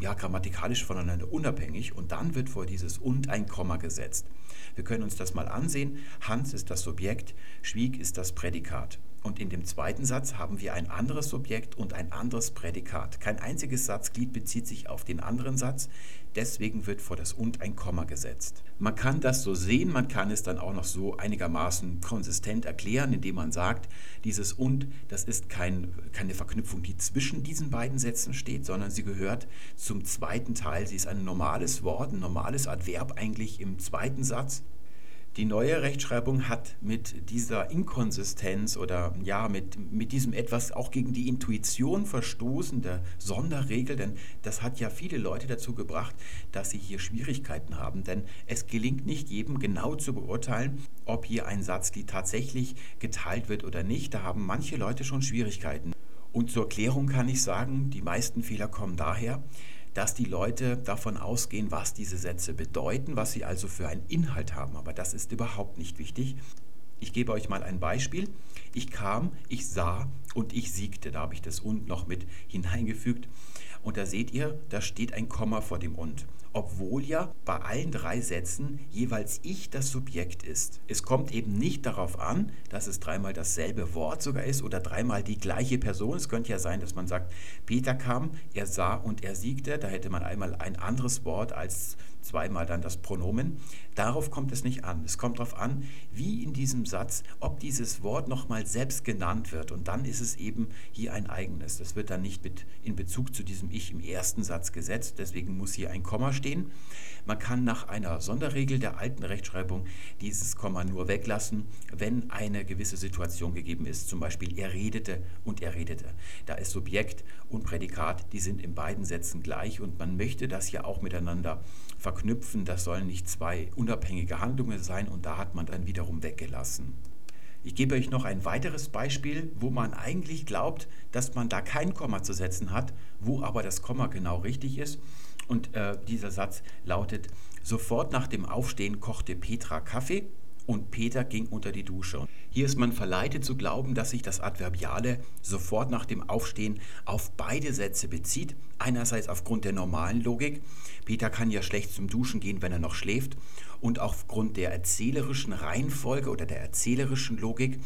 ja, grammatikalisch voneinander unabhängig und dann wird vor dieses und ein Komma gesetzt. Wir können uns das mal ansehen. Hans ist das Subjekt, Schwieg ist das Prädikat. Und in dem zweiten Satz haben wir ein anderes Subjekt und ein anderes Prädikat. Kein einziges Satzglied bezieht sich auf den anderen Satz. Deswegen wird vor das und ein Komma gesetzt. Man kann das so sehen, man kann es dann auch noch so einigermaßen konsistent erklären, indem man sagt, dieses und, das ist kein, keine Verknüpfung, die zwischen diesen beiden Sätzen steht, sondern sie gehört zum zweiten Teil. Sie ist ein normales Wort, ein normales Adverb eigentlich im zweiten Satz. Die neue Rechtschreibung hat mit dieser Inkonsistenz oder ja, mit, mit diesem etwas auch gegen die Intuition verstoßende Sonderregel, denn das hat ja viele Leute dazu gebracht, dass sie hier Schwierigkeiten haben, denn es gelingt nicht jedem genau zu beurteilen, ob hier ein Satzglied tatsächlich geteilt wird oder nicht. Da haben manche Leute schon Schwierigkeiten. Und zur Klärung kann ich sagen, die meisten Fehler kommen daher, dass die Leute davon ausgehen, was diese Sätze bedeuten, was sie also für einen Inhalt haben. Aber das ist überhaupt nicht wichtig. Ich gebe euch mal ein Beispiel. Ich kam, ich sah und ich siegte. Da habe ich das und noch mit hineingefügt. Und da seht ihr, da steht ein Komma vor dem und obwohl ja bei allen drei Sätzen jeweils ich das Subjekt ist. Es kommt eben nicht darauf an, dass es dreimal dasselbe Wort sogar ist oder dreimal die gleiche Person. Es könnte ja sein, dass man sagt, Peter kam, er sah und er siegte. Da hätte man einmal ein anderes Wort als zweimal dann das Pronomen. Darauf kommt es nicht an. Es kommt darauf an, wie in diesem Satz, ob dieses Wort nochmal selbst genannt wird. Und dann ist es eben hier ein eigenes. Das wird dann nicht mit in Bezug zu diesem Ich im ersten Satz gesetzt. Deswegen muss hier ein Komma stehen. Man kann nach einer Sonderregel der alten Rechtschreibung dieses Komma nur weglassen, wenn eine gewisse Situation gegeben ist. Zum Beispiel er redete und er redete. Da ist Subjekt und Prädikat, die sind in beiden Sätzen gleich und man möchte das ja auch miteinander verknüpfen. Das sollen nicht zwei unabhängige Handlungen sein und da hat man dann wiederum weggelassen. Ich gebe euch noch ein weiteres Beispiel, wo man eigentlich glaubt, dass man da kein Komma zu setzen hat, wo aber das Komma genau richtig ist. Und äh, dieser Satz lautet, sofort nach dem Aufstehen kochte Petra Kaffee und Peter ging unter die Dusche. Hier ist man verleitet zu glauben, dass sich das Adverbiale sofort nach dem Aufstehen auf beide Sätze bezieht. Einerseits aufgrund der normalen Logik. Peter kann ja schlecht zum Duschen gehen, wenn er noch schläft. Und aufgrund der erzählerischen Reihenfolge oder der erzählerischen Logik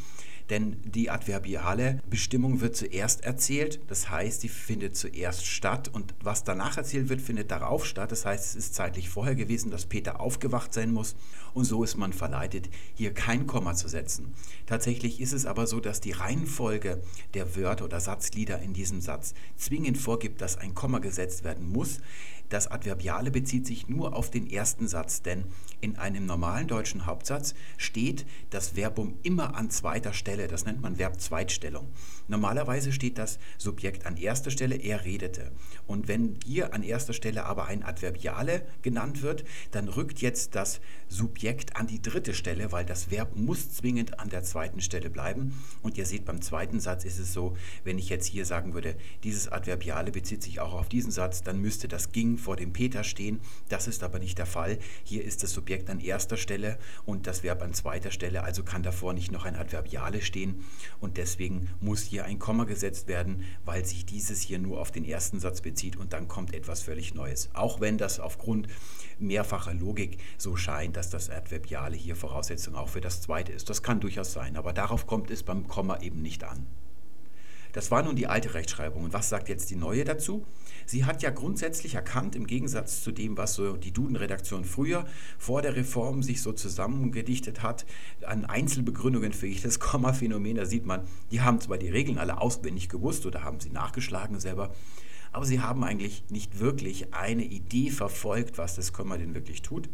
denn die adverbiale Bestimmung wird zuerst erzählt, das heißt, sie findet zuerst statt und was danach erzählt wird, findet darauf statt. Das heißt, es ist zeitlich vorher gewesen, dass Peter aufgewacht sein muss und so ist man verleitet, hier kein Komma zu setzen. Tatsächlich ist es aber so, dass die Reihenfolge der Wörter oder Satzglieder in diesem Satz zwingend vorgibt, dass ein Komma gesetzt werden muss. Das Adverbiale bezieht sich nur auf den ersten Satz, denn in einem normalen deutschen Hauptsatz steht das Verbum immer an zweiter Stelle. Das nennt man Verbzweitstellung. Normalerweise steht das Subjekt an erster Stelle, er redete. Und wenn hier an erster Stelle aber ein Adverbiale genannt wird, dann rückt jetzt das Subjekt an die dritte Stelle, weil das Verb muss zwingend an der zweiten Stelle bleiben. Und ihr seht, beim zweiten Satz ist es so, wenn ich jetzt hier sagen würde, dieses Adverbiale bezieht sich auch auf diesen Satz, dann müsste das ging vor dem Peter stehen. Das ist aber nicht der Fall. Hier ist das Subjekt an erster Stelle und das Verb an zweiter Stelle, also kann davor nicht noch ein Adverbiale stehen. Und deswegen muss hier ein Komma gesetzt werden, weil sich dieses hier nur auf den ersten Satz bezieht und dann kommt etwas völlig Neues. Auch wenn das aufgrund mehrfacher Logik so scheint, dass das Adverbiale hier Voraussetzung auch für das zweite ist. Das kann durchaus sein, aber darauf kommt es beim Komma eben nicht an. Das war nun die alte Rechtschreibung. Und was sagt jetzt die neue dazu? Sie hat ja grundsätzlich erkannt, im Gegensatz zu dem, was so die Duden-Redaktion früher vor der Reform sich so zusammengedichtet hat, an Einzelbegründungen für jedes Komma-Phänomen, da sieht man, die haben zwar die Regeln alle auswendig gewusst oder haben sie nachgeschlagen selber, aber sie haben eigentlich nicht wirklich eine Idee verfolgt, was das Komma denn wirklich tut.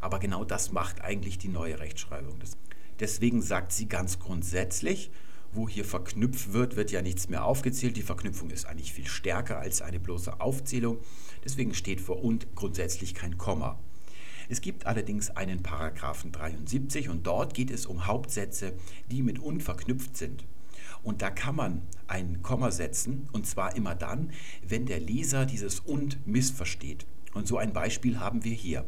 Aber genau das macht eigentlich die neue Rechtschreibung. Deswegen sagt sie ganz grundsätzlich, wo hier verknüpft wird, wird ja nichts mehr aufgezählt. Die Verknüpfung ist eigentlich viel stärker als eine bloße Aufzählung. Deswegen steht vor und grundsätzlich kein Komma. Es gibt allerdings einen Paragraphen 73 und dort geht es um Hauptsätze, die mit und verknüpft sind. Und da kann man ein Komma setzen und zwar immer dann, wenn der Leser dieses und missversteht. Und so ein Beispiel haben wir hier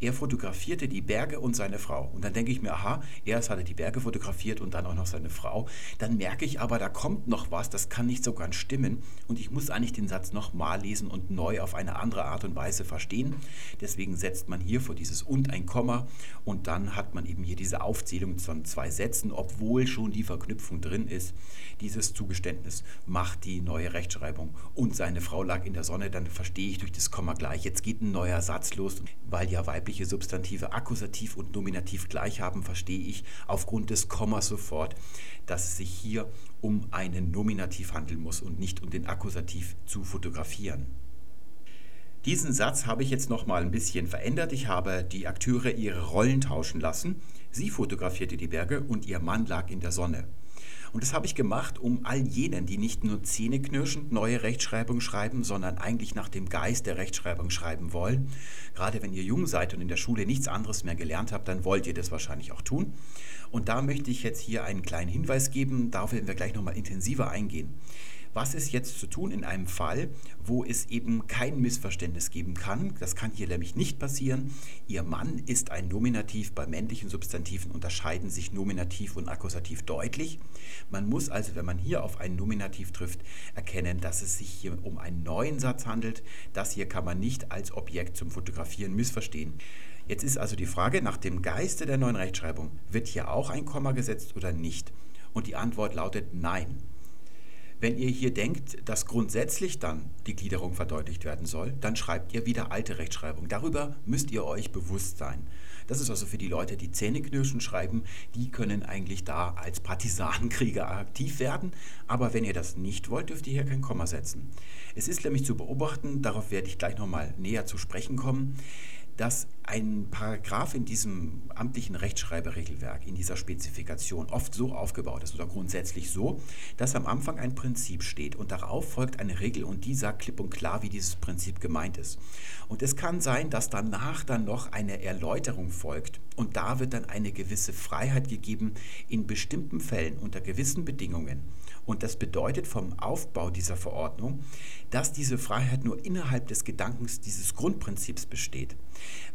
er fotografierte die Berge und seine Frau. Und dann denke ich mir, aha, erst hat er die Berge fotografiert und dann auch noch seine Frau. Dann merke ich aber, da kommt noch was, das kann nicht so ganz stimmen. Und ich muss eigentlich den Satz nochmal lesen und neu auf eine andere Art und Weise verstehen. Deswegen setzt man hier vor dieses und ein Komma und dann hat man eben hier diese Aufzählung von zwei Sätzen, obwohl schon die Verknüpfung drin ist. Dieses Zugeständnis macht die neue Rechtschreibung und seine Frau lag in der Sonne, dann verstehe ich durch das Komma gleich. Jetzt geht ein neuer Satz los, weil ja weiblich weibliche Substantive Akkusativ und Nominativ gleich haben, verstehe ich aufgrund des Kommas sofort, dass es sich hier um einen Nominativ handeln muss und nicht um den Akkusativ zu fotografieren. Diesen Satz habe ich jetzt noch mal ein bisschen verändert. Ich habe die Akteure ihre Rollen tauschen lassen. Sie fotografierte die Berge und ihr Mann lag in der Sonne. Und das habe ich gemacht, um all jenen, die nicht nur zähneknirschend neue Rechtschreibung schreiben, sondern eigentlich nach dem Geist der Rechtschreibung schreiben wollen. Gerade wenn ihr jung seid und in der Schule nichts anderes mehr gelernt habt, dann wollt ihr das wahrscheinlich auch tun. Und da möchte ich jetzt hier einen kleinen Hinweis geben, darauf werden wir gleich nochmal intensiver eingehen. Was ist jetzt zu tun in einem Fall, wo es eben kein Missverständnis geben kann? Das kann hier nämlich nicht passieren. Ihr Mann ist ein Nominativ. Bei männlichen Substantiven unterscheiden sich Nominativ und Akkusativ deutlich. Man muss also, wenn man hier auf ein Nominativ trifft, erkennen, dass es sich hier um einen neuen Satz handelt. Das hier kann man nicht als Objekt zum Fotografieren missverstehen. Jetzt ist also die Frage nach dem Geiste der neuen Rechtschreibung, wird hier auch ein Komma gesetzt oder nicht? Und die Antwort lautet nein. Wenn ihr hier denkt, dass grundsätzlich dann die Gliederung verdeutlicht werden soll, dann schreibt ihr wieder alte Rechtschreibung. Darüber müsst ihr euch bewusst sein. Das ist also für die Leute, die Zähneknirschen schreiben, die können eigentlich da als Partisanenkrieger aktiv werden. Aber wenn ihr das nicht wollt, dürft ihr hier kein Komma setzen. Es ist nämlich zu beobachten, darauf werde ich gleich nochmal näher zu sprechen kommen, dass ein Paragraph in diesem amtlichen Rechtschreiberegelwerk, in dieser Spezifikation oft so aufgebaut ist oder grundsätzlich so, dass am Anfang ein Prinzip steht und darauf folgt eine Regel und die sagt klipp und klar, wie dieses Prinzip gemeint ist. Und es kann sein, dass danach dann noch eine Erläuterung folgt und da wird dann eine gewisse Freiheit gegeben, in bestimmten Fällen unter gewissen Bedingungen und das bedeutet vom Aufbau dieser Verordnung, dass diese Freiheit nur innerhalb des Gedankens dieses Grundprinzips besteht.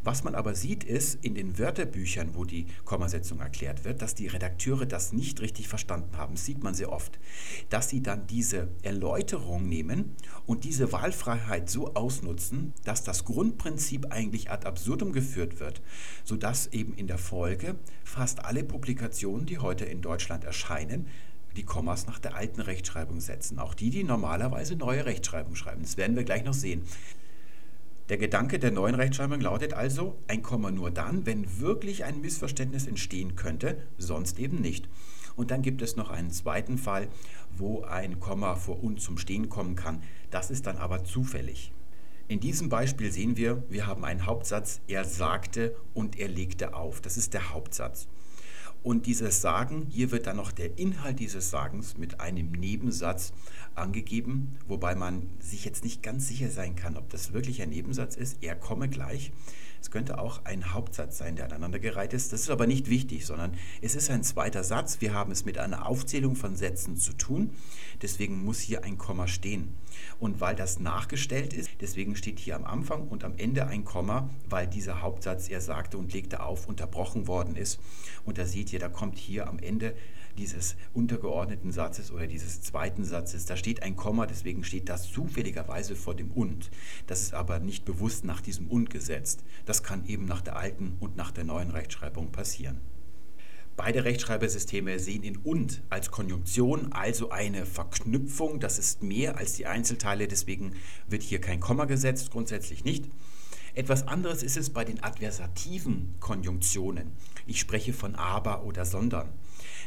Was man aber sieht, ist in den Wörterbüchern, wo die Kommasetzung erklärt wird, dass die Redakteure das nicht richtig verstanden haben. Das sieht man sehr oft. Dass sie dann diese Erläuterung nehmen und diese Wahlfreiheit so ausnutzen, dass das Grundprinzip eigentlich ad absurdum geführt wird, sodass eben in der Folge fast alle Publikationen, die heute in Deutschland erscheinen, die Kommas nach der alten Rechtschreibung setzen. Auch die, die normalerweise neue Rechtschreibung schreiben. Das werden wir gleich noch sehen. Der Gedanke der neuen Rechtschreibung lautet also, ein Komma nur dann, wenn wirklich ein Missverständnis entstehen könnte, sonst eben nicht. Und dann gibt es noch einen zweiten Fall, wo ein Komma vor und zum Stehen kommen kann. Das ist dann aber zufällig. In diesem Beispiel sehen wir, wir haben einen Hauptsatz, er sagte und er legte auf. Das ist der Hauptsatz. Und dieses Sagen, hier wird dann noch der Inhalt dieses Sagens mit einem Nebensatz angegeben, wobei man sich jetzt nicht ganz sicher sein kann, ob das wirklich ein Nebensatz ist. Er komme gleich. Es könnte auch ein Hauptsatz sein, der aneinandergereiht ist. Das ist aber nicht wichtig, sondern es ist ein zweiter Satz. Wir haben es mit einer Aufzählung von Sätzen zu tun. Deswegen muss hier ein Komma stehen. Und weil das nachgestellt ist, deswegen steht hier am Anfang und am Ende ein Komma, weil dieser Hauptsatz, er sagte und legte auf, unterbrochen worden ist. Und da seht ihr, da kommt hier am Ende dieses untergeordneten Satzes oder dieses zweiten Satzes, da steht ein Komma, deswegen steht das zufälligerweise vor dem und. Das ist aber nicht bewusst nach diesem und gesetzt. Das kann eben nach der alten und nach der neuen Rechtschreibung passieren. Beide Rechtschreibersysteme sehen in und als Konjunktion, also eine Verknüpfung. Das ist mehr als die Einzelteile, deswegen wird hier kein Komma gesetzt, grundsätzlich nicht. Etwas anderes ist es bei den adversativen Konjunktionen. Ich spreche von aber oder sondern.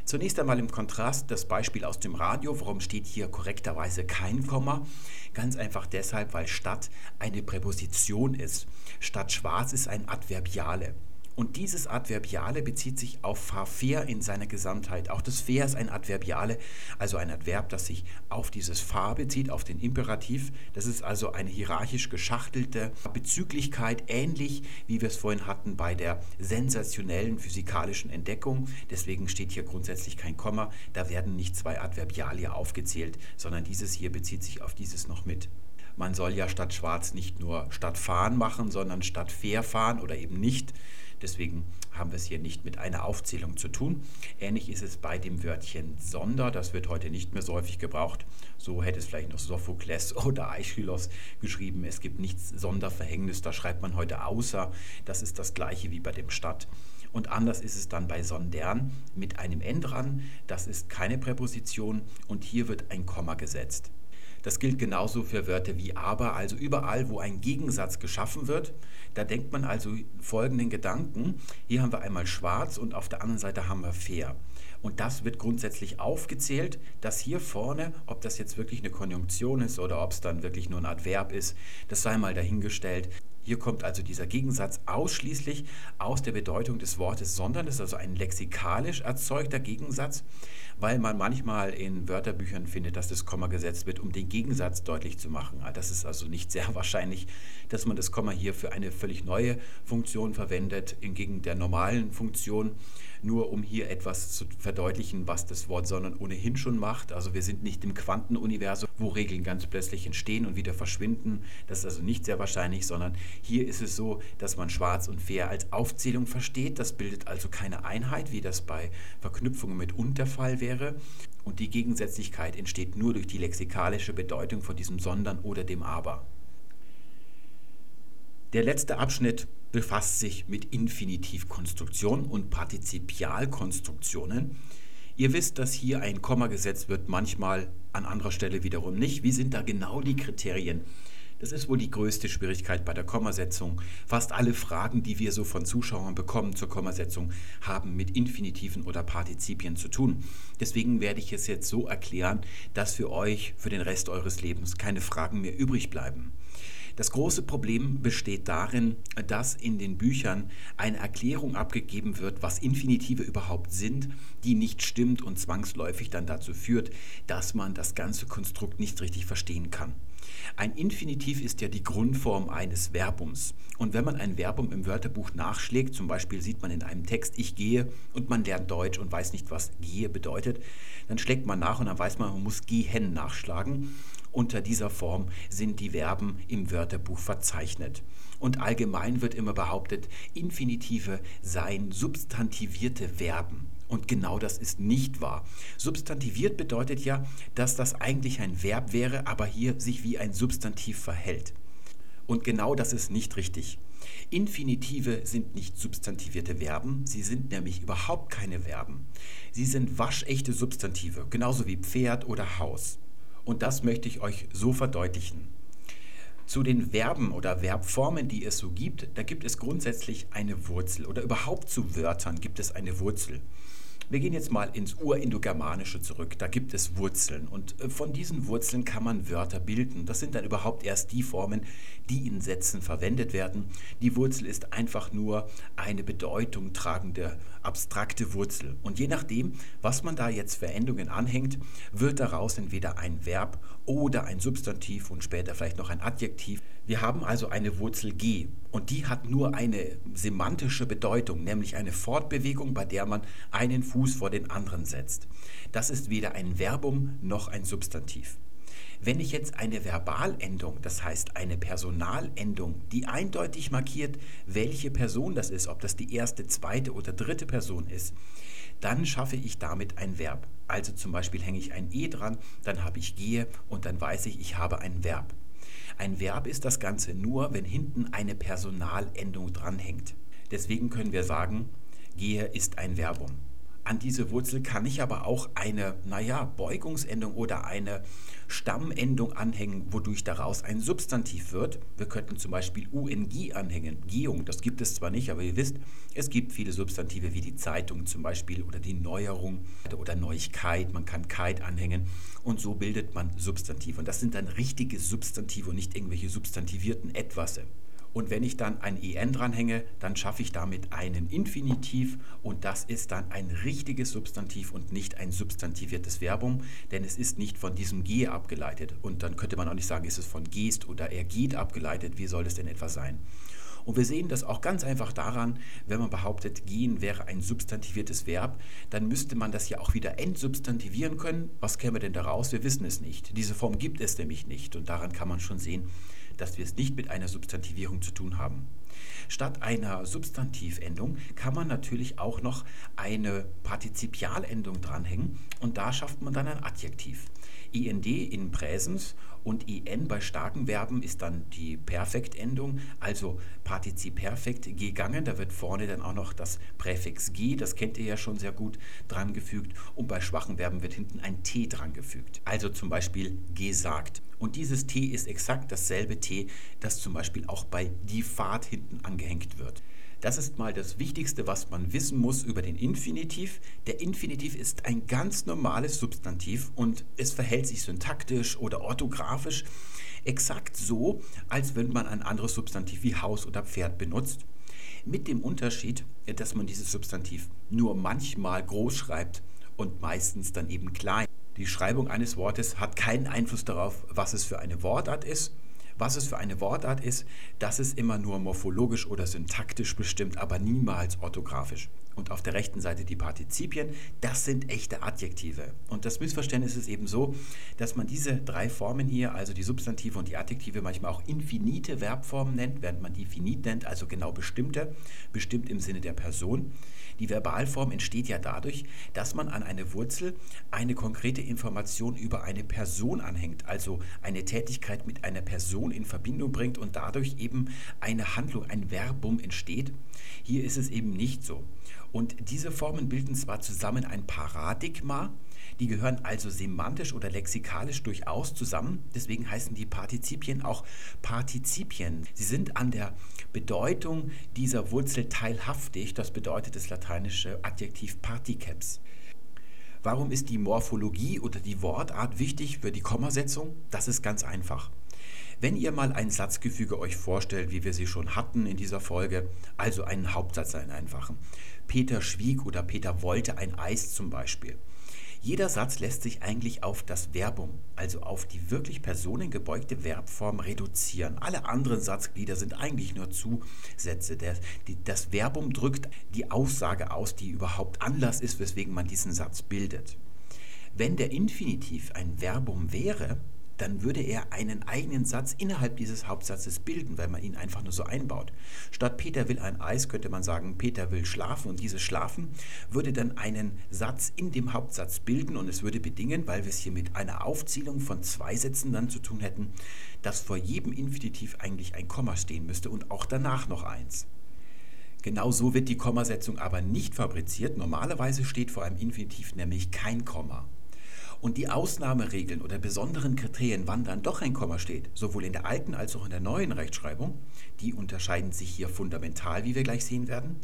Zunächst einmal im Kontrast das Beispiel aus dem Radio. Warum steht hier korrekterweise kein Komma? Ganz einfach deshalb, weil statt eine Präposition ist. Statt schwarz ist ein Adverbiale. Und dieses Adverbiale bezieht sich auf fair in seiner Gesamtheit. Auch das fair ist ein Adverbiale, also ein Adverb, das sich auf dieses fahr bezieht, auf den Imperativ. Das ist also eine hierarchisch geschachtelte Bezüglichkeit, ähnlich wie wir es vorhin hatten bei der sensationellen physikalischen Entdeckung. Deswegen steht hier grundsätzlich kein Komma. Da werden nicht zwei Adverbiale aufgezählt, sondern dieses hier bezieht sich auf dieses noch mit man soll ja statt schwarz nicht nur statt fahren machen, sondern statt fair fahren oder eben nicht. Deswegen haben wir es hier nicht mit einer Aufzählung zu tun. Ähnlich ist es bei dem Wörtchen Sonder. Das wird heute nicht mehr so häufig gebraucht. So hätte es vielleicht noch Sophokles oder Aeschylus geschrieben. Es gibt nichts Sonderverhängnis. Da schreibt man heute außer. Das ist das gleiche wie bei dem Stadt. Und anders ist es dann bei sondern mit einem N dran. Das ist keine Präposition und hier wird ein Komma gesetzt. Das gilt genauso für Wörter wie aber, also überall, wo ein Gegensatz geschaffen wird. Da denkt man also folgenden Gedanken. Hier haben wir einmal schwarz und auf der anderen Seite haben wir fair. Und das wird grundsätzlich aufgezählt, dass hier vorne, ob das jetzt wirklich eine Konjunktion ist oder ob es dann wirklich nur ein Adverb ist, das sei mal dahingestellt. Hier kommt also dieser Gegensatz ausschließlich aus der Bedeutung des Wortes, sondern es ist also ein lexikalisch erzeugter Gegensatz, weil man manchmal in Wörterbüchern findet, dass das Komma gesetzt wird, um den Gegensatz deutlich zu machen. Das ist also nicht sehr wahrscheinlich, dass man das Komma hier für eine völlig neue Funktion verwendet, entgegen der normalen Funktion nur um hier etwas zu verdeutlichen, was das Wort sondern ohnehin schon macht. Also wir sind nicht im Quantenuniversum, wo Regeln ganz plötzlich entstehen und wieder verschwinden. Das ist also nicht sehr wahrscheinlich, sondern hier ist es so, dass man schwarz und fair als Aufzählung versteht. Das bildet also keine Einheit, wie das bei Verknüpfungen mit und der Fall wäre. Und die Gegensätzlichkeit entsteht nur durch die lexikalische Bedeutung von diesem sondern oder dem aber. Der letzte Abschnitt befasst sich mit Infinitivkonstruktion und Partizipialkonstruktionen. Ihr wisst, dass hier ein Komma gesetzt wird, manchmal an anderer Stelle wiederum nicht. Wie sind da genau die Kriterien? Das ist wohl die größte Schwierigkeit bei der Kommasetzung. Fast alle Fragen, die wir so von Zuschauern bekommen zur Kommasetzung, haben mit Infinitiven oder Partizipien zu tun. Deswegen werde ich es jetzt so erklären, dass für euch für den Rest eures Lebens keine Fragen mehr übrig bleiben. Das große Problem besteht darin, dass in den Büchern eine Erklärung abgegeben wird, was Infinitive überhaupt sind, die nicht stimmt und zwangsläufig dann dazu führt, dass man das ganze Konstrukt nicht richtig verstehen kann. Ein Infinitiv ist ja die Grundform eines Verbums. Und wenn man ein Verbum im Wörterbuch nachschlägt, zum Beispiel sieht man in einem Text, ich gehe, und man lernt Deutsch und weiß nicht, was gehe bedeutet, dann schlägt man nach und dann weiß man, man muss gehen nachschlagen. Unter dieser Form sind die Verben im Wörterbuch verzeichnet. Und allgemein wird immer behauptet, Infinitive seien substantivierte Verben. Und genau das ist nicht wahr. Substantiviert bedeutet ja, dass das eigentlich ein Verb wäre, aber hier sich wie ein Substantiv verhält. Und genau das ist nicht richtig. Infinitive sind nicht substantivierte Verben, sie sind nämlich überhaupt keine Verben. Sie sind waschechte Substantive, genauso wie Pferd oder Haus. Und das möchte ich euch so verdeutlichen. Zu den Verben oder Verbformen, die es so gibt, da gibt es grundsätzlich eine Wurzel oder überhaupt zu Wörtern gibt es eine Wurzel. Wir gehen jetzt mal ins Urindogermanische zurück. Da gibt es Wurzeln und äh, von diesen Wurzeln kann man Wörter bilden. Das sind dann überhaupt erst die Formen, die in Sätzen verwendet werden. Die Wurzel ist einfach nur eine Bedeutung tragende abstrakte Wurzel. Und je nachdem, was man da jetzt für Endungen anhängt, wird daraus entweder ein Verb oder ein Substantiv und später vielleicht noch ein Adjektiv. Wir haben also eine Wurzel G und die hat nur eine semantische Bedeutung, nämlich eine Fortbewegung, bei der man einen Fuß vor den anderen setzt. Das ist weder ein Verbum noch ein Substantiv. Wenn ich jetzt eine Verbalendung, das heißt eine Personalendung, die eindeutig markiert, welche Person das ist, ob das die erste, zweite oder dritte Person ist, dann schaffe ich damit ein Verb. Also zum Beispiel hänge ich ein E dran, dann habe ich gehe und dann weiß ich, ich habe ein Verb. Ein Verb ist das Ganze nur, wenn hinten eine Personalendung dranhängt. Deswegen können wir sagen, gehe ist ein Verbum. An diese Wurzel kann ich aber auch eine, naja, Beugungsendung oder eine Stammendung anhängen, wodurch daraus ein Substantiv wird. Wir könnten zum Beispiel UNG anhängen. Gehung, das gibt es zwar nicht, aber ihr wisst, es gibt viele Substantive wie die Zeitung zum Beispiel oder die Neuerung oder Neuigkeit. Man kann Kite anhängen und so bildet man Substantive. Und das sind dann richtige Substantive und nicht irgendwelche substantivierten Etwasse. Und wenn ich dann ein en dranhänge, dann schaffe ich damit einen Infinitiv und das ist dann ein richtiges Substantiv und nicht ein substantiviertes Verbum, denn es ist nicht von diesem ge abgeleitet. Und dann könnte man auch nicht sagen, ist es von gehst oder er geht abgeleitet. Wie soll es denn etwa sein? Und wir sehen das auch ganz einfach daran, wenn man behauptet, gehen wäre ein substantiviertes Verb, dann müsste man das ja auch wieder entsubstantivieren können. Was käme denn daraus? Wir wissen es nicht. Diese Form gibt es nämlich nicht. Und daran kann man schon sehen, dass wir es nicht mit einer Substantivierung zu tun haben. Statt einer Substantivendung kann man natürlich auch noch eine Partizipialendung dranhängen und da schafft man dann ein Adjektiv. IND in Präsens und IN bei starken Verben ist dann die Perfektendung, also Partizip Perfekt gegangen. Da wird vorne dann auch noch das Präfix G, das kennt ihr ja schon sehr gut, drangefügt. Und bei schwachen Verben wird hinten ein T drangefügt. Also zum Beispiel gesagt. Und dieses T ist exakt dasselbe T, das zum Beispiel auch bei die Fahrt hinten angehängt wird. Das ist mal das Wichtigste, was man wissen muss über den Infinitiv. Der Infinitiv ist ein ganz normales Substantiv und es verhält sich syntaktisch oder orthografisch exakt so, als wenn man ein anderes Substantiv wie Haus oder Pferd benutzt. Mit dem Unterschied, dass man dieses Substantiv nur manchmal groß schreibt und meistens dann eben klein. Die Schreibung eines Wortes hat keinen Einfluss darauf, was es für eine Wortart ist. Was es für eine Wortart ist, das ist immer nur morphologisch oder syntaktisch bestimmt, aber niemals orthografisch. Und auf der rechten Seite die Partizipien, das sind echte Adjektive. Und das Missverständnis ist eben so, dass man diese drei Formen hier, also die Substantive und die Adjektive, manchmal auch infinite Verbformen nennt, während man die finit nennt, also genau bestimmte, bestimmt im Sinne der Person. Die Verbalform entsteht ja dadurch, dass man an eine Wurzel eine konkrete Information über eine Person anhängt, also eine Tätigkeit mit einer Person in Verbindung bringt und dadurch eben eine Handlung, ein Verbum entsteht. Hier ist es eben nicht so. Und diese Formen bilden zwar zusammen ein Paradigma, die gehören also semantisch oder lexikalisch durchaus zusammen. Deswegen heißen die Partizipien auch Partizipien. Sie sind an der Bedeutung dieser Wurzel teilhaftig. Das bedeutet das lateinische Adjektiv particeps. Warum ist die Morphologie oder die Wortart wichtig für die Kommasetzung? Das ist ganz einfach. Wenn ihr mal ein Satzgefüge euch vorstellt, wie wir sie schon hatten in dieser Folge, also einen Hauptsatz, einen einfachen. Peter schwieg oder Peter wollte ein Eis zum Beispiel. Jeder Satz lässt sich eigentlich auf das Verbum, also auf die wirklich personengebeugte Verbform reduzieren. Alle anderen Satzglieder sind eigentlich nur Zusätze. Das, Verbum drückt die Aussage aus, die überhaupt Anlass ist, weswegen man diesen Satz bildet. Wenn der Infinitiv ein Verbum wäre, dann würde er einen eigenen Satz innerhalb dieses Hauptsatzes bilden, weil man ihn einfach nur so einbaut. Statt Peter will ein Eis könnte man sagen, Peter will schlafen und dieses Schlafen würde dann einen Satz in dem Hauptsatz bilden und es würde bedingen, weil wir es hier mit einer Aufzählung von zwei Sätzen dann zu tun hätten, dass vor jedem Infinitiv eigentlich ein Komma stehen müsste und auch danach noch eins. Genau so wird die Kommasetzung aber nicht fabriziert. Normalerweise steht vor einem Infinitiv nämlich kein Komma. Und die Ausnahmeregeln oder besonderen Kriterien, wann dann doch ein Komma steht, sowohl in der alten als auch in der neuen Rechtschreibung, die unterscheiden sich hier fundamental, wie wir gleich sehen werden.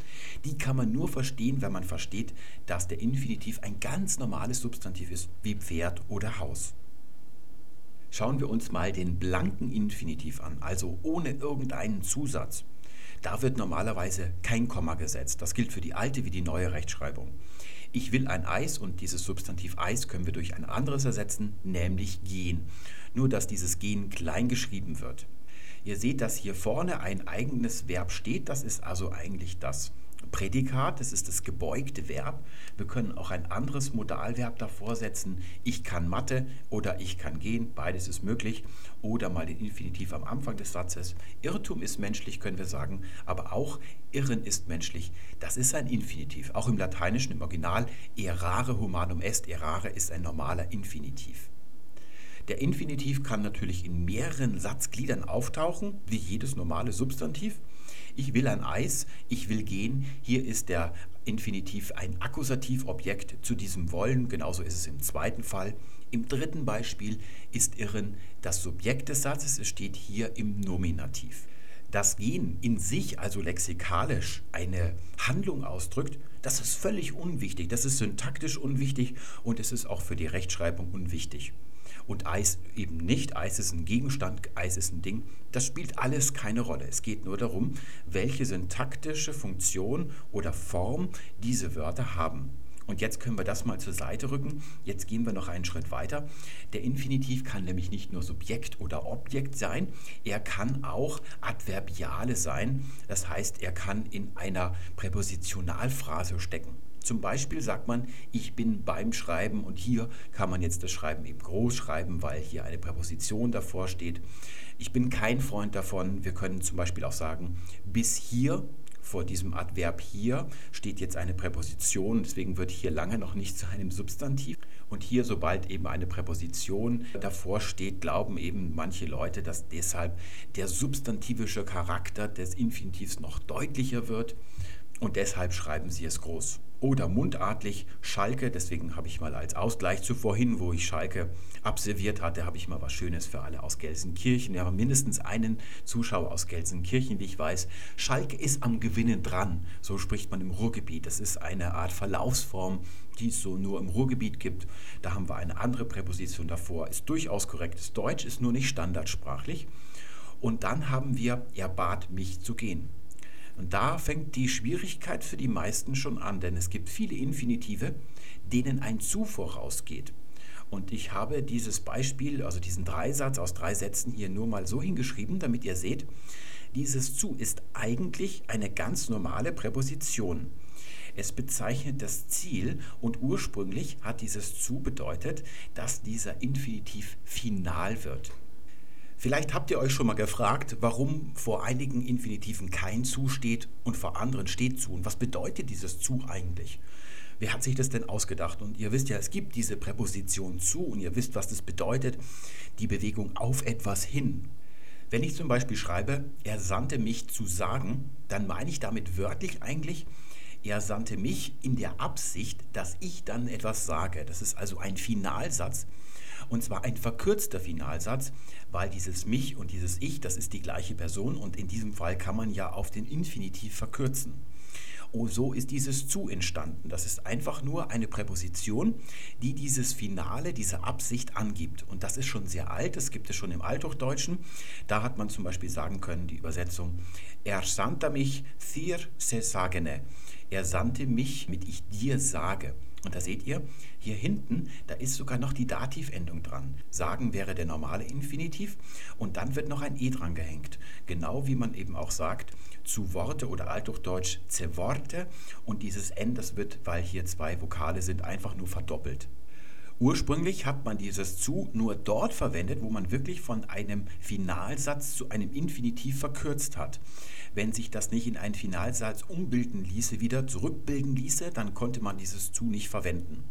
Die kann man nur verstehen, wenn man versteht, dass der Infinitiv ein ganz normales Substantiv ist, wie Pferd oder Haus. Schauen wir uns mal den blanken Infinitiv an, also ohne irgendeinen Zusatz. Da wird normalerweise kein Komma gesetzt. Das gilt für die alte wie die neue Rechtschreibung. Ich will ein Eis und dieses Substantiv Eis können wir durch ein anderes ersetzen, nämlich gehen. Nur dass dieses gehen klein geschrieben wird. Ihr seht, dass hier vorne ein eigenes Verb steht, das ist also eigentlich das Prädikat, das ist das gebeugte Verb. Wir können auch ein anderes Modalverb davor setzen. Ich kann Mathe oder ich kann gehen, beides ist möglich. Oder mal den Infinitiv am Anfang des Satzes. Irrtum ist menschlich, können wir sagen, aber auch Irren ist menschlich. Das ist ein Infinitiv. Auch im Lateinischen, im Original, errare humanum est, errare ist ein normaler Infinitiv. Der Infinitiv kann natürlich in mehreren Satzgliedern auftauchen, wie jedes normale Substantiv. Ich will ein Eis, ich will gehen. Hier ist der Infinitiv ein Akkusativobjekt zu diesem Wollen. Genauso ist es im zweiten Fall. Im dritten Beispiel ist Irren das Subjekt des Satzes. Es steht hier im Nominativ. Das Gehen in sich, also lexikalisch, eine Handlung ausdrückt, das ist völlig unwichtig. Das ist syntaktisch unwichtig und es ist auch für die Rechtschreibung unwichtig und Eis eben nicht. Eis ist ein Gegenstand, Eis ist ein Ding. Das spielt alles keine Rolle. Es geht nur darum, welche syntaktische Funktion oder Form diese Wörter haben. Und jetzt können wir das mal zur Seite rücken. Jetzt gehen wir noch einen Schritt weiter. Der Infinitiv kann nämlich nicht nur Subjekt oder Objekt sein, er kann auch Adverbiale sein. Das heißt, er kann in einer Präpositionalphrase stecken. Zum Beispiel sagt man, ich bin beim Schreiben und hier kann man jetzt das Schreiben eben groß schreiben, weil hier eine Präposition davor steht. Ich bin kein Freund davon. Wir können zum Beispiel auch sagen, bis hier vor diesem Adverb hier steht jetzt eine Präposition, deswegen wird hier lange noch nicht zu einem Substantiv. Und hier, sobald eben eine Präposition davor steht, glauben eben manche Leute, dass deshalb der substantivische Charakter des Infinitivs noch deutlicher wird und deshalb schreiben sie es groß oder mundartlich Schalke. Deswegen habe ich mal als Ausgleich zu vorhin, wo ich Schalke absolviert hatte, habe ich mal was Schönes für alle aus Gelsenkirchen. Wir haben mindestens einen Zuschauer aus Gelsenkirchen, wie ich weiß. Schalke ist am Gewinnen dran. So spricht man im Ruhrgebiet. Das ist eine Art Verlaufsform, die es so nur im Ruhrgebiet gibt. Da haben wir eine andere Präposition davor. Ist durchaus korrektes Deutsch, ist nur nicht standardsprachlich. Und dann haben wir, er bat mich zu gehen. Und da fängt die Schwierigkeit für die meisten schon an, denn es gibt viele Infinitive, denen ein Zu vorausgeht. Und ich habe dieses Beispiel, also diesen Dreisatz aus drei Sätzen hier nur mal so hingeschrieben, damit ihr seht, dieses zu ist eigentlich eine ganz normale Präposition. Es bezeichnet das Ziel und ursprünglich hat dieses zu bedeutet, dass dieser Infinitiv final wird. Vielleicht habt ihr euch schon mal gefragt, warum vor einigen Infinitiven kein zu steht und vor anderen steht zu. Und was bedeutet dieses zu eigentlich? Wer hat sich das denn ausgedacht? Und ihr wisst ja, es gibt diese Präposition zu und ihr wisst, was das bedeutet. Die Bewegung auf etwas hin. Wenn ich zum Beispiel schreibe, er sandte mich zu sagen, dann meine ich damit wörtlich eigentlich, er sandte mich in der Absicht, dass ich dann etwas sage. Das ist also ein Finalsatz. Und zwar ein verkürzter Finalsatz, weil dieses mich und dieses ich, das ist die gleiche Person und in diesem Fall kann man ja auf den Infinitiv verkürzen. Oh, so ist dieses zu entstanden. Das ist einfach nur eine Präposition, die dieses Finale, diese Absicht angibt. Und das ist schon sehr alt, das gibt es schon im Althochdeutschen. Da hat man zum Beispiel sagen können, die Übersetzung, er sandte mich thir se sagene. Er sandte mich mit ich dir sage. Und da seht ihr, hier hinten, da ist sogar noch die Dativendung dran. Sagen wäre der normale Infinitiv und dann wird noch ein E dran gehängt. Genau wie man eben auch sagt, zu Worte oder althochdeutsch zu Worte. Und dieses N, das wird, weil hier zwei Vokale sind, einfach nur verdoppelt. Ursprünglich hat man dieses zu nur dort verwendet, wo man wirklich von einem Finalsatz zu einem Infinitiv verkürzt hat. Wenn sich das nicht in einen Finalsatz umbilden ließe, wieder zurückbilden ließe, dann konnte man dieses zu nicht verwenden.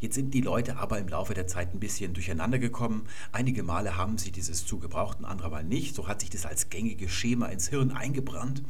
Jetzt sind die Leute aber im Laufe der Zeit ein bisschen durcheinander gekommen. Einige Male haben sie dieses zu gebraucht, andere Mal nicht. So hat sich das als gängiges Schema ins Hirn eingebrannt.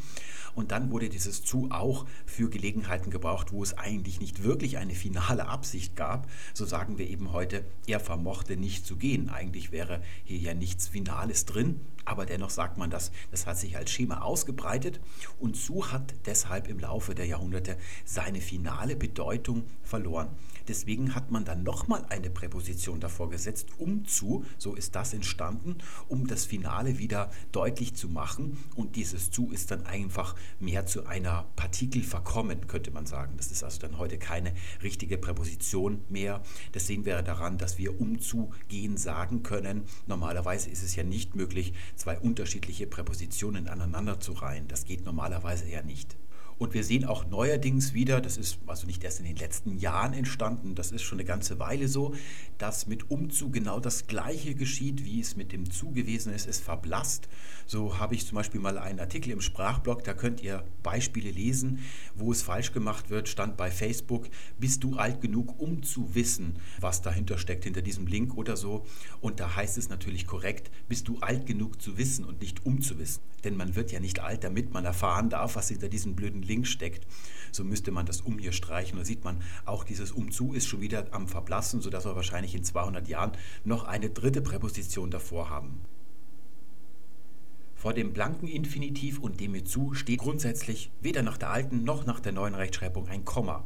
Und dann wurde dieses zu auch für Gelegenheiten gebraucht, wo es eigentlich nicht wirklich eine finale Absicht gab. So sagen wir eben heute, er vermochte nicht zu gehen. Eigentlich wäre hier ja nichts Finales drin, aber dennoch sagt man das, das hat sich als Schema ausgebreitet und zu hat deshalb im Laufe der Jahrhunderte seine finale Bedeutung verloren. Deswegen hat man dann nochmal eine Präposition davor gesetzt, um zu, so ist das entstanden, um das Finale wieder deutlich zu machen. Und dieses zu ist dann einfach mehr zu einer Partikel verkommen, könnte man sagen. Das ist also dann heute keine richtige Präposition mehr. Das sehen wir daran, dass wir um zu gehen sagen können. Normalerweise ist es ja nicht möglich, zwei unterschiedliche Präpositionen aneinander zu reihen. Das geht normalerweise eher nicht. Und wir sehen auch neuerdings wieder, das ist also nicht erst in den letzten Jahren entstanden, das ist schon eine ganze Weile so, dass mit Umzug genau das Gleiche geschieht, wie es mit dem Zu gewesen ist. Es verblasst. So habe ich zum Beispiel mal einen Artikel im Sprachblog, da könnt ihr Beispiele lesen, wo es falsch gemacht wird, stand bei Facebook, bist du alt genug, um zu wissen, was dahinter steckt, hinter diesem Link oder so. Und da heißt es natürlich korrekt, bist du alt genug zu wissen und nicht um zu wissen. Denn man wird ja nicht alt, damit man erfahren darf, was hinter diesem blöden Link steckt. So müsste man das um hier streichen. Da sieht man, auch dieses umzu ist schon wieder am Verblassen, sodass wir wahrscheinlich in 200 Jahren noch eine dritte Präposition davor haben. Vor dem blanken Infinitiv und dem mit zu steht grundsätzlich weder nach der alten noch nach der neuen Rechtschreibung ein Komma.